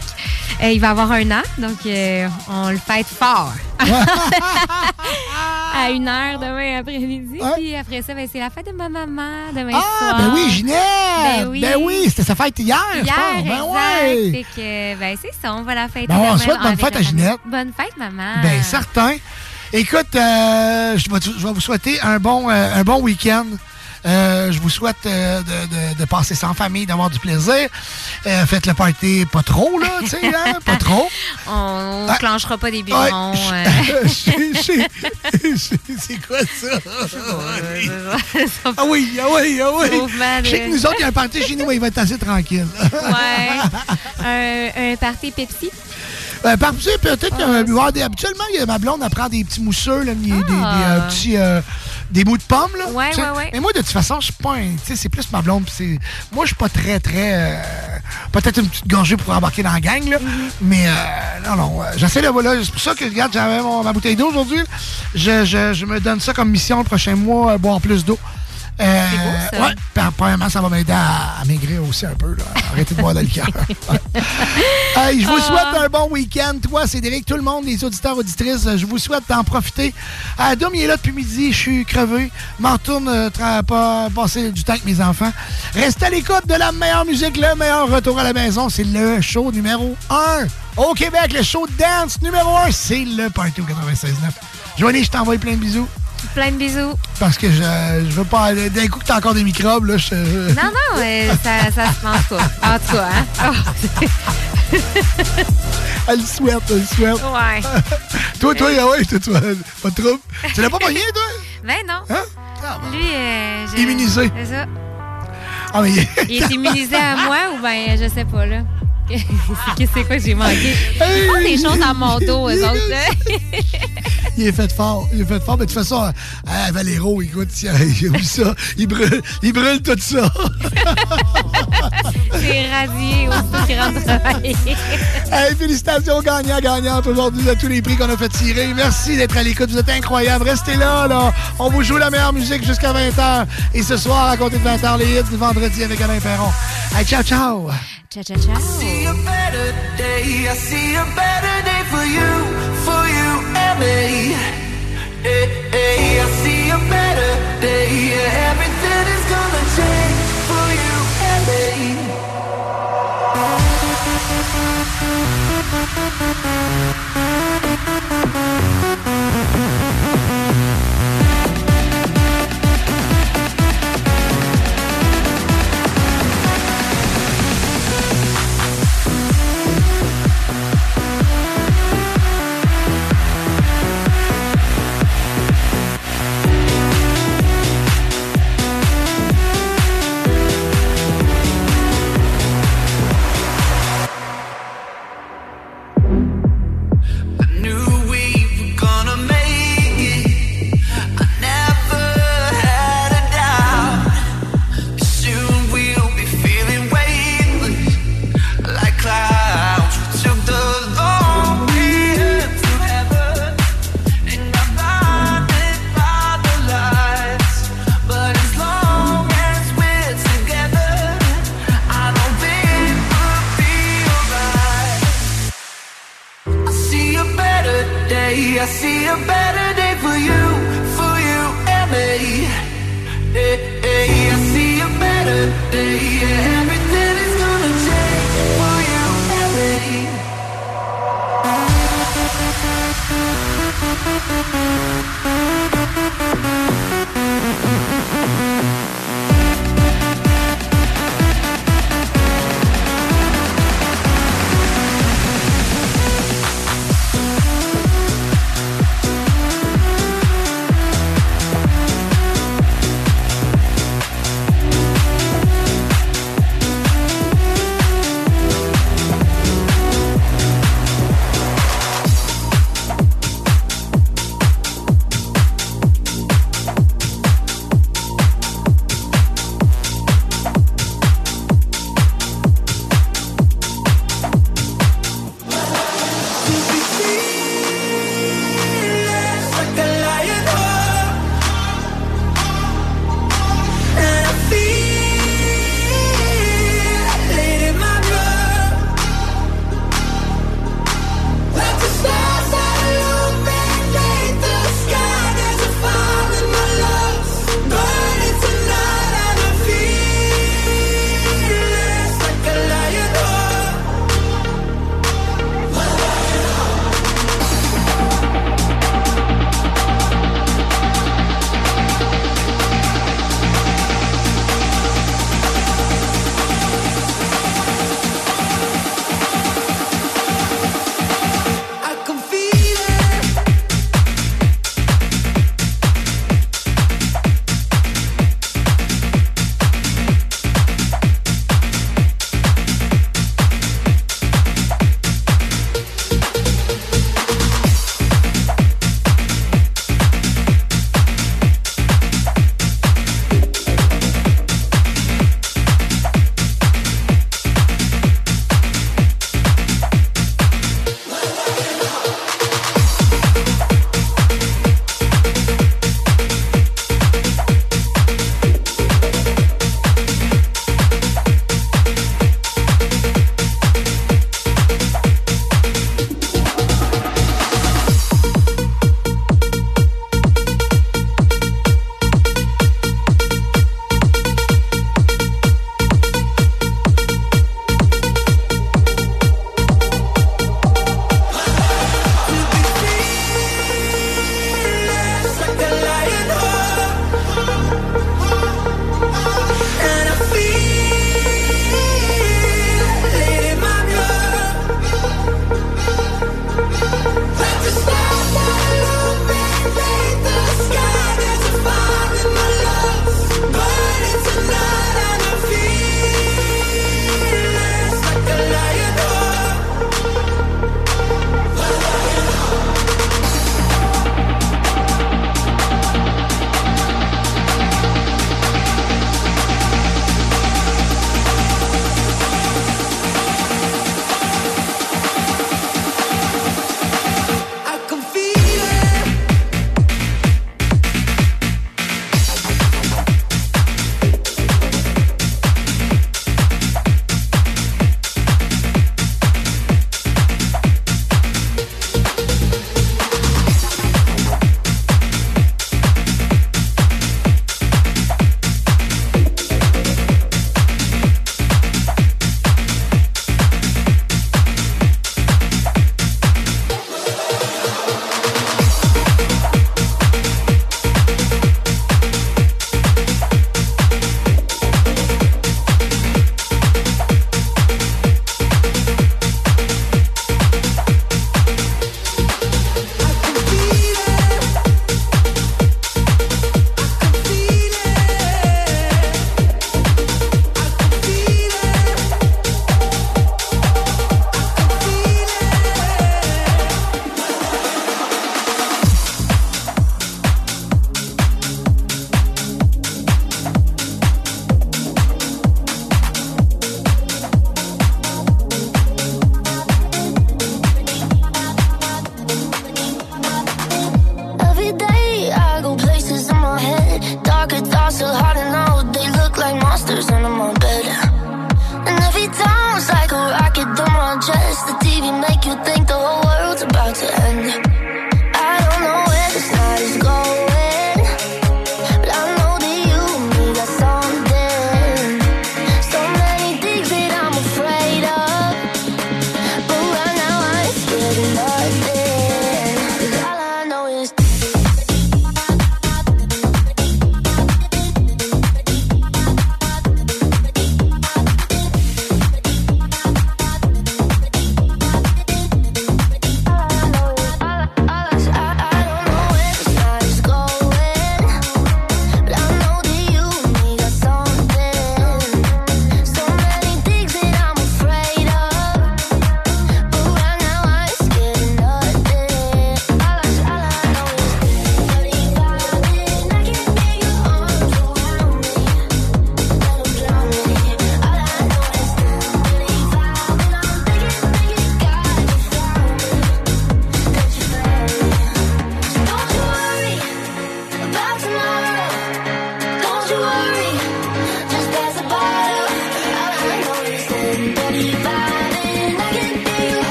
Euh, il va avoir un an, donc euh, on le fête fort. à une heure demain après-midi. Puis après ça, ben, c'est la fête de ma maman demain Ah, soir. ben oui, Ginette! Ben oui. Ben oui, c'était sa fête hier, je Hier, pense. Ben ouais. Fait que, ben, c'est ça, on va la fêter. Ben, on souhaite bonne fête à. Ginette. Bonne fête, maman. Ben certain. Écoute, euh, je, vais, je vais vous souhaiter un bon, euh, un bon week-end. Euh, je vous souhaite euh, de, de- de passer en famille, d'avoir du plaisir. Euh, faites le party pas trop, là, tu sais, hein, pas trop. On Ah. ne clenchera pas des biberons. C'est quoi ça? Ah oui, ah oui, ah oui. Je sais que nous autres, il y a un party chez nous, il va être assez tranquille. Ouais. un, un party Pepsi? Euh, par peut-être euh, boire des- habituellement, il y a ma blonde, elle prend des petits mousseux, là, des, des- des, euh, petits euh, des bouts de pommes. Là, Ouais, ouais, ouais. Mais moi, de toute façon, je suis pas un. Tu sais, c'est plus ma blonde. Moi, je suis pas très, très. euh, peut-être une petite gorgée pour embarquer dans la gang, là. Mm-hmm. Mais euh, non, non. euh, J'essaie de. Voilà, c'est pour ça que, regarde, j'avais ma bouteille d'eau aujourd'hui. Je, je, je me donne ça comme mission le prochain mois, euh, boire plus d'eau. Euh, beau, ça. Ouais, puis, premièrement, ça va m'aider à, à maigrir aussi un peu. Là. Arrêtez de boire de liqueur. Hey, je vous Ah. souhaite un bon week-end. Toi, Cédric, tout le monde, les auditeurs, auditrices, euh, je vous souhaite d'en profiter. Adam, il est là depuis midi. Je suis crevé. M'en retourne euh, pas- passer du temps avec mes enfants. Restez à l'écoute de la meilleure musique, le meilleur retour à la maison. C'est le show numéro 1 au Québec. Le show de dance numéro 1, c'est le Party au 96.9. Joanie, je t'envoie plein de bisous. Plein de bisous. Parce que je, je veux pas. D'un coup que t'as encore des microbes, là, je. Non, non, euh, ça, ça se mange pas. En tout cas, hein? Oh. Elle le souhaite, elle le souhaite. Ouais. toi, toi, ah ouais, toi, toi, pas de trouble? Tu l'as pas pogné, toi? Ben non. Lui, euh, je- Immunisé. C'est ça. Ah, mais. Il est immunisé à moi ou ben je sais pas là. Qu'est-ce que c'est quoi que j'ai manqué? Ils font des choses dans mon dos, eux autres. là. Il est fait fort. Il est fait fort. Mais de toute façon, à Valero, écoute, il a ça. Il brûle, il brûle tout ça. C'est radié aussi qui rentre travailler. Hey, félicitations gagnants, gagnantes aujourd'hui à tous les prix qu'on a fait tirer. Merci d'être à l'écoute. Vous êtes incroyables. Restez là, là. On vous joue la meilleure musique jusqu'à 20h. Et ce soir, à compter de 20h, les hits du vendredi avec Alain Perron. Hey, ciao, ciao. Ciao, ciao, ciao. see a better day. I see a better day for you, for you and me. Hey, hey, I see a better day. Yeah, everything is gonna change for you and me.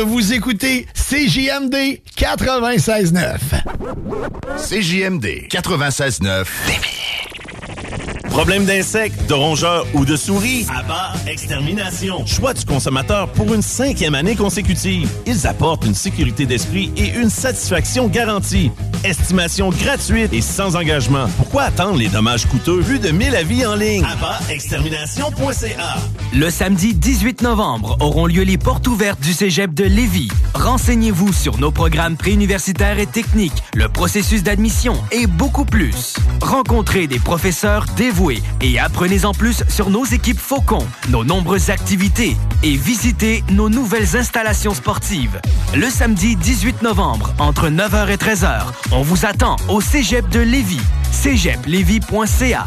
Vous écoutez CJMD 96.9. CJMD 96.9. Problème d'insectes, de rongeurs ou de souris? Abba Extermination. Choix du consommateur pour une cinquième année consécutive. Ils apportent une sécurité d'esprit et une satisfaction garantie. Estimation gratuite et sans engagement. Pourquoi attendre les dommages coûteux vu de 1000 avis en ligne? AbbaExtermination.ca Le samedi 18 novembre auront lieu les portes ouvertes du Cégep de Lévis. Renseignez-vous sur nos programmes préuniversitaires et techniques, le processus d'admission et beaucoup plus. Rencontrez des professeurs dévoués et apprenez en plus sur nos équipes Faucon, nos nombreuses activités et visitez nos nouvelles installations sportives. Le samedi 18 novembre, entre 9h et 13h, on vous attend au Cégep de Lévis. cégeplevy.ca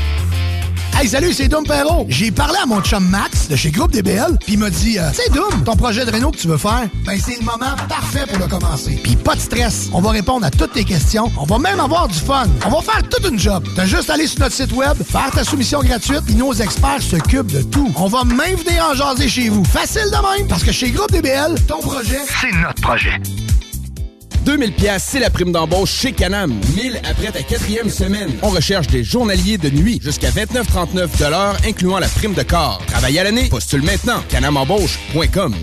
Hey, salut, c'est Dom Perrault. J'ai parlé à mon chum Max de chez Groupe DBL, puis il m'a dit euh, C'est Dom, ton projet de réno que tu veux faire, ben c'est le moment parfait pour le commencer. Puis pas de stress, on va répondre à toutes tes questions, on va même avoir du fun. On va faire toute une job. T'as juste à aller sur notre site web, faire ta soumission gratuite, puis nos experts s'occupent de tout. On va même venir en jaser chez vous. Facile de même, parce que chez Groupe DBL, ton projet, c'est notre projet. 2000 pièces, c'est la prime d'embauche chez Canam. 1000 après ta quatrième semaine. On recherche des journaliers de nuit jusqu'à 29,39 de l'heure, incluant la prime de corps. Travaille à l'année, postule maintenant. canamembauche.com.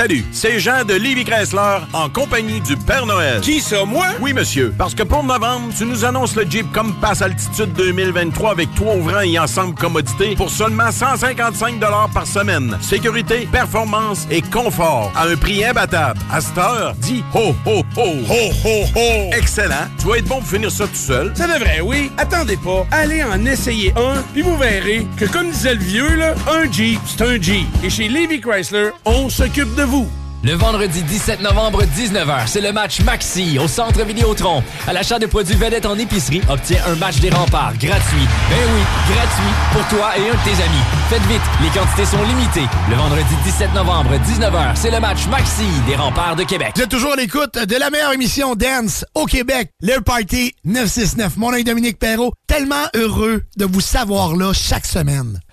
Salut, c'est Jean de Livy Chrysler en compagnie du Père Noël. Qui ça, moi? Oui, monsieur. Parce que pour novembre, tu nous annonces le Jeep Compass Altitude 2023 avec trois ouvrants et ensemble commodité pour seulement 155 par semaine. Sécurité, performance et confort à un prix imbattable. À cette heure, dis ho, ho, ho. Ho, ho, ho. Excellent. Tu vas être bon pour finir ça tout seul. Ça devrait, oui. Attendez pas. Allez en essayer un, puis vous verrez que, comme disait le vieux, là, un Jeep, c'est un Jeep. Et chez Levy Chrysler, on s'occupe de Le vendredi 17 novembre, 19h, c'est le match Maxi au Centre Vidéotron. À l'achat de produits vedettes en épicerie, obtiens un match des remparts gratuit. Ben oui, gratuit pour toi et un de tes amis. Faites vite, les quantités sont limitées. Le vendredi 17 novembre, 19h, c'est le match Maxi des remparts de Québec. Vous toujours l'écoute de la meilleure émission Dance au Québec, le Party 969. Mon nom est Dominique Perrault. Tellement heureux de vous savoir là chaque semaine.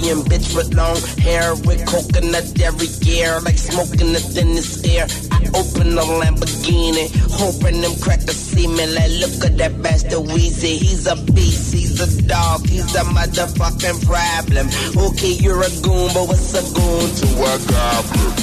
Bitch with long hair with coconut every year, like smoking the thinnest air. I open a Lamborghini, hoping them crackers see me. Like, look at that bastard Weezy. He's a beast, he's a dog, he's a motherfucking problem. Okay, you're a goon, but what's a goon to a goblin,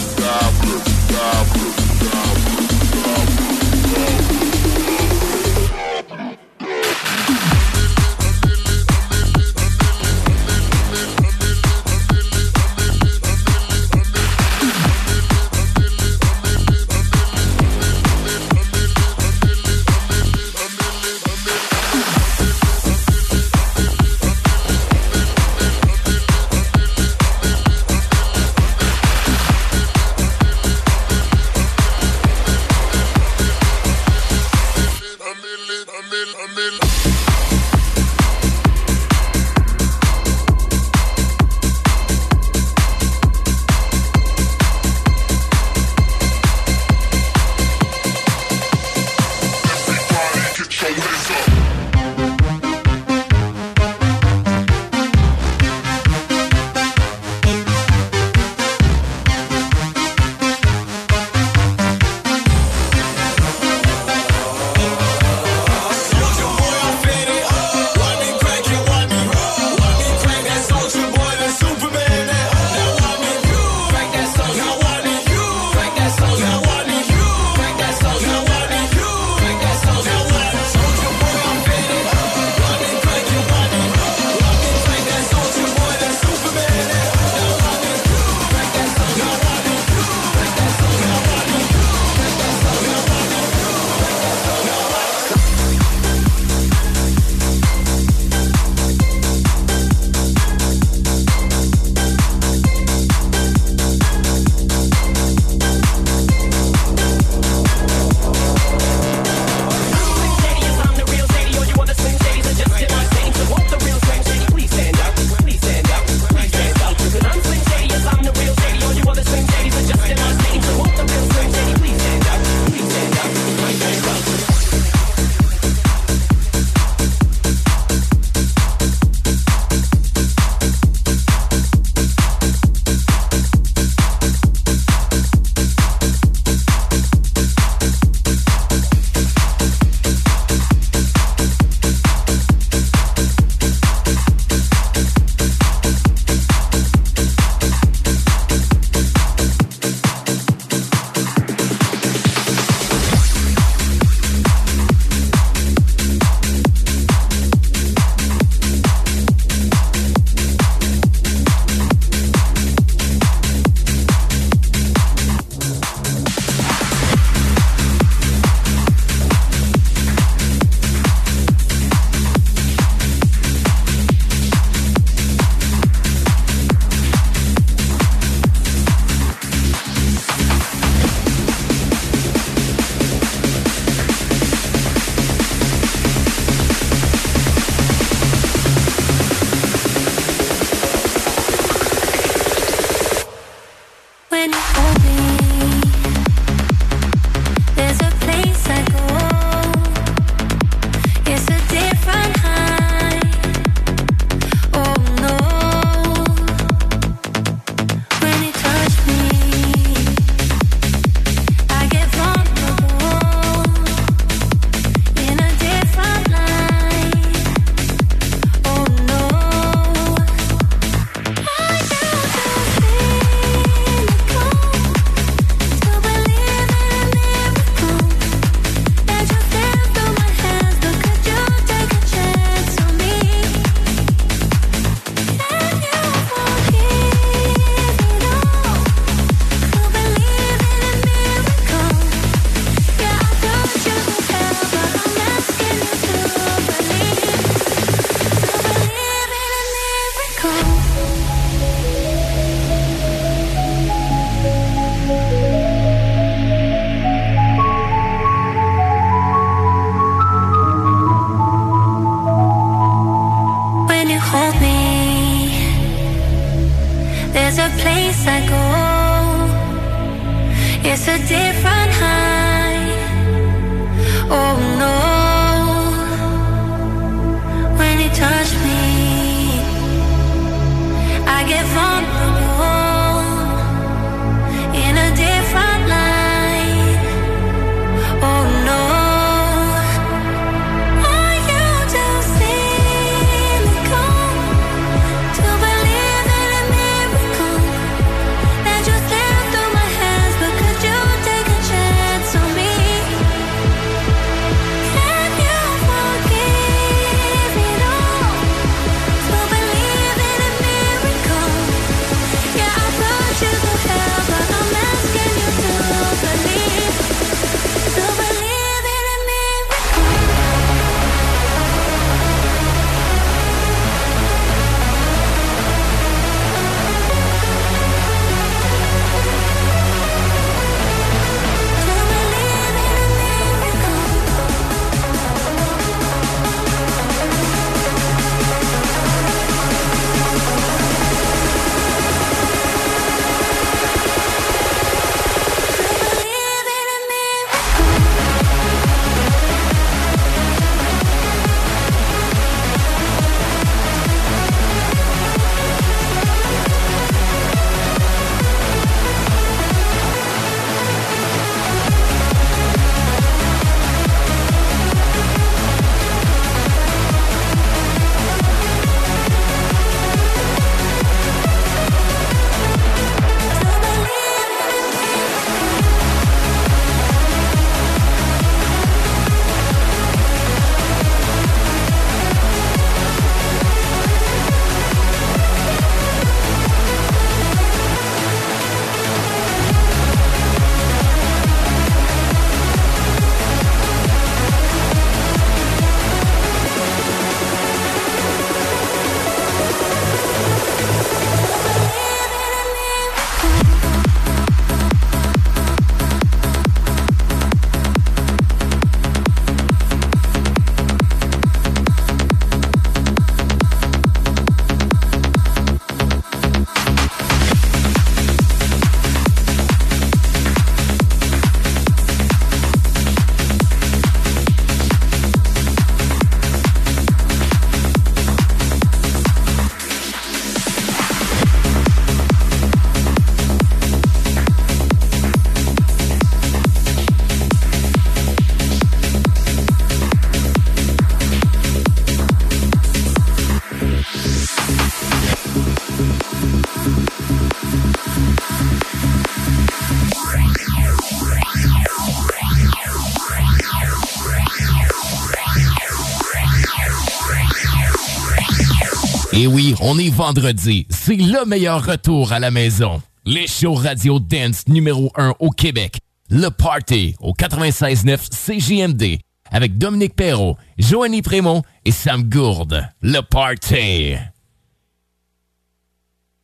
on est vendredi. C'est le meilleur retour à la maison. Les shows radio dance numéro 1 au Québec. Le Party au 96.9 CJMD avec Dominique Perrault, Joanny Prémont et Sam Gourde. Le Party.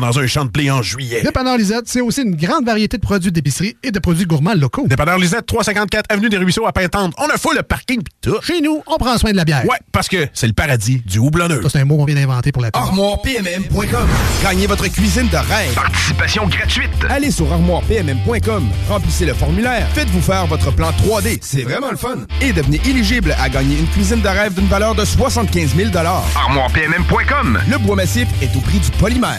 dans un champ de blé en juillet. Dépanneur Lisette, c'est aussi une grande variété de produits d'épicerie et de produits gourmands locaux. Dépanneur Lisette, 354 Avenue des Ruisseaux à Pintante. On a fou le parking pis tout. Chez nous, on prend soin de la bière. Ouais, parce que c'est le paradis du houblonneux. Ça, c'est un mot qu'on vient d'inventer pour la. ArmoirePMM.com. Gagnez votre cuisine de rêve. Participation gratuite. Allez sur armoirepmm.com, remplissez le formulaire, faites-vous faire votre plan 3D, c'est vraiment le fun. Et devenez éligible à gagner une cuisine de rêve d'une valeur de 75 000 ArmoirePMM.com. Le bois massif est au prix du polymère.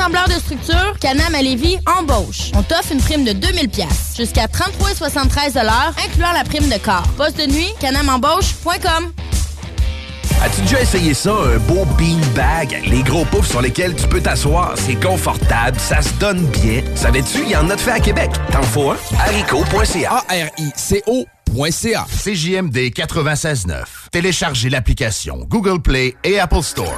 Assembleur de structure, Canam à Lévis embauche. On t'offre une prime de 2000 pièces jusqu'à 33,73 incluant la prime de corps. Poste de nuit, canamembauche.com. As-tu déjà essayé ça, un beau beanbag? Les gros poufs sur lesquels tu peux t'asseoir, c'est confortable, ça se donne bien. Savais-tu, il y en a de fait à Québec. T'en faut un? haricot.ca. A-R-I-C-O.ca. CJMD 96.9. Téléchargez l'application Google Play et Apple Store.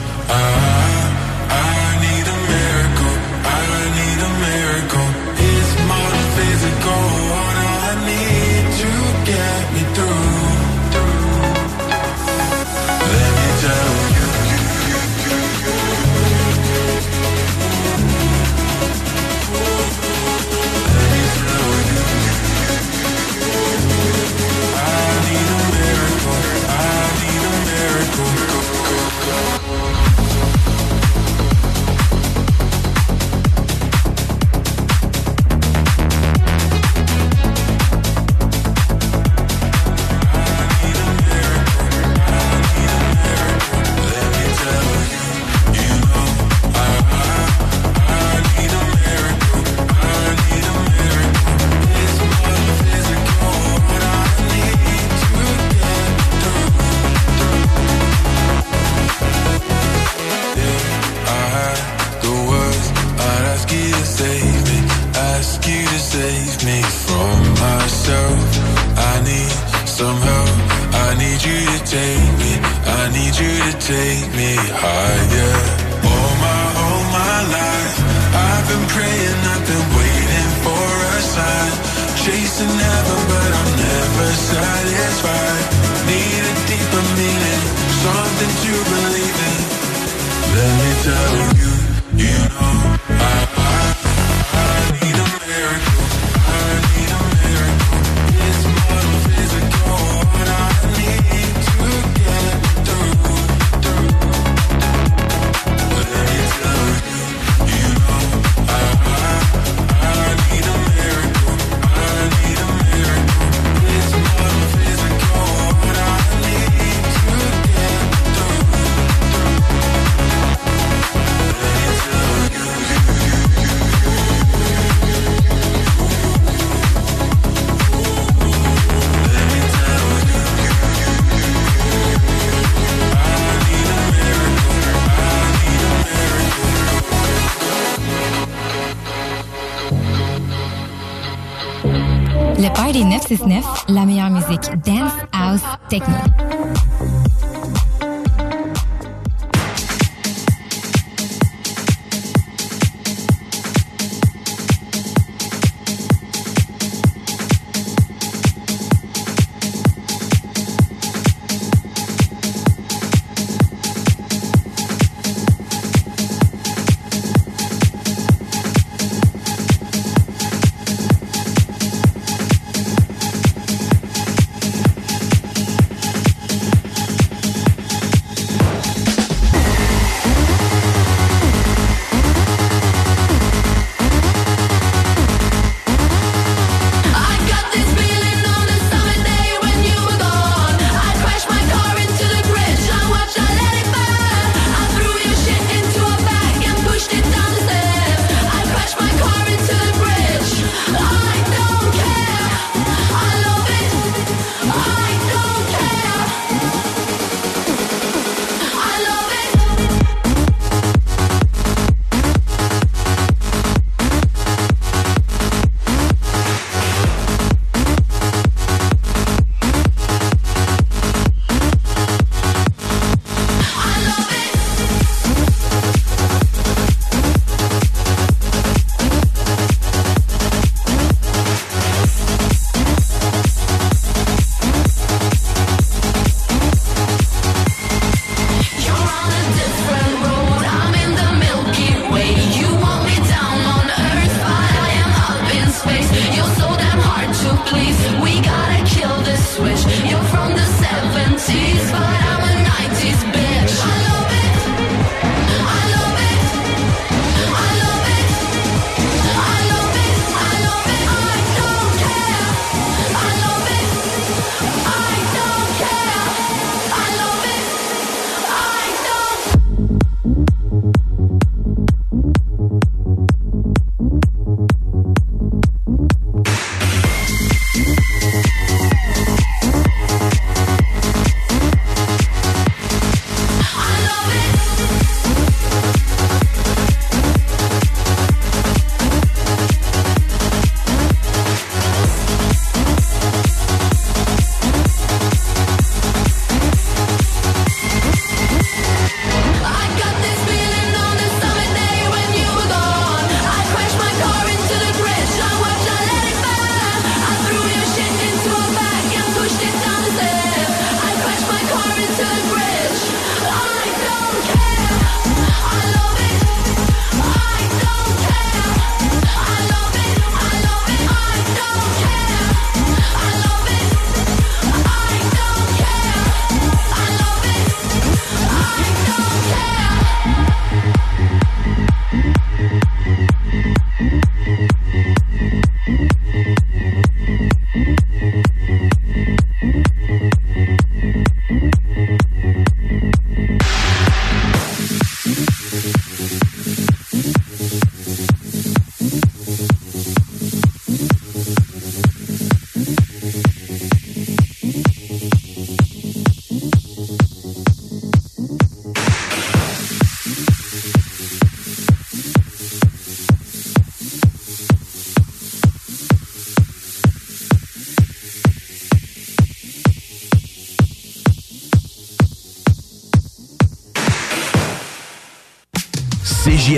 I, you to take me higher. All my, all my life, I've been praying, I've been waiting for a sign. Chasing heaven, but I'm never satisfied. Need a deeper meaning, something to believe in. Let me tell you, you know, 969,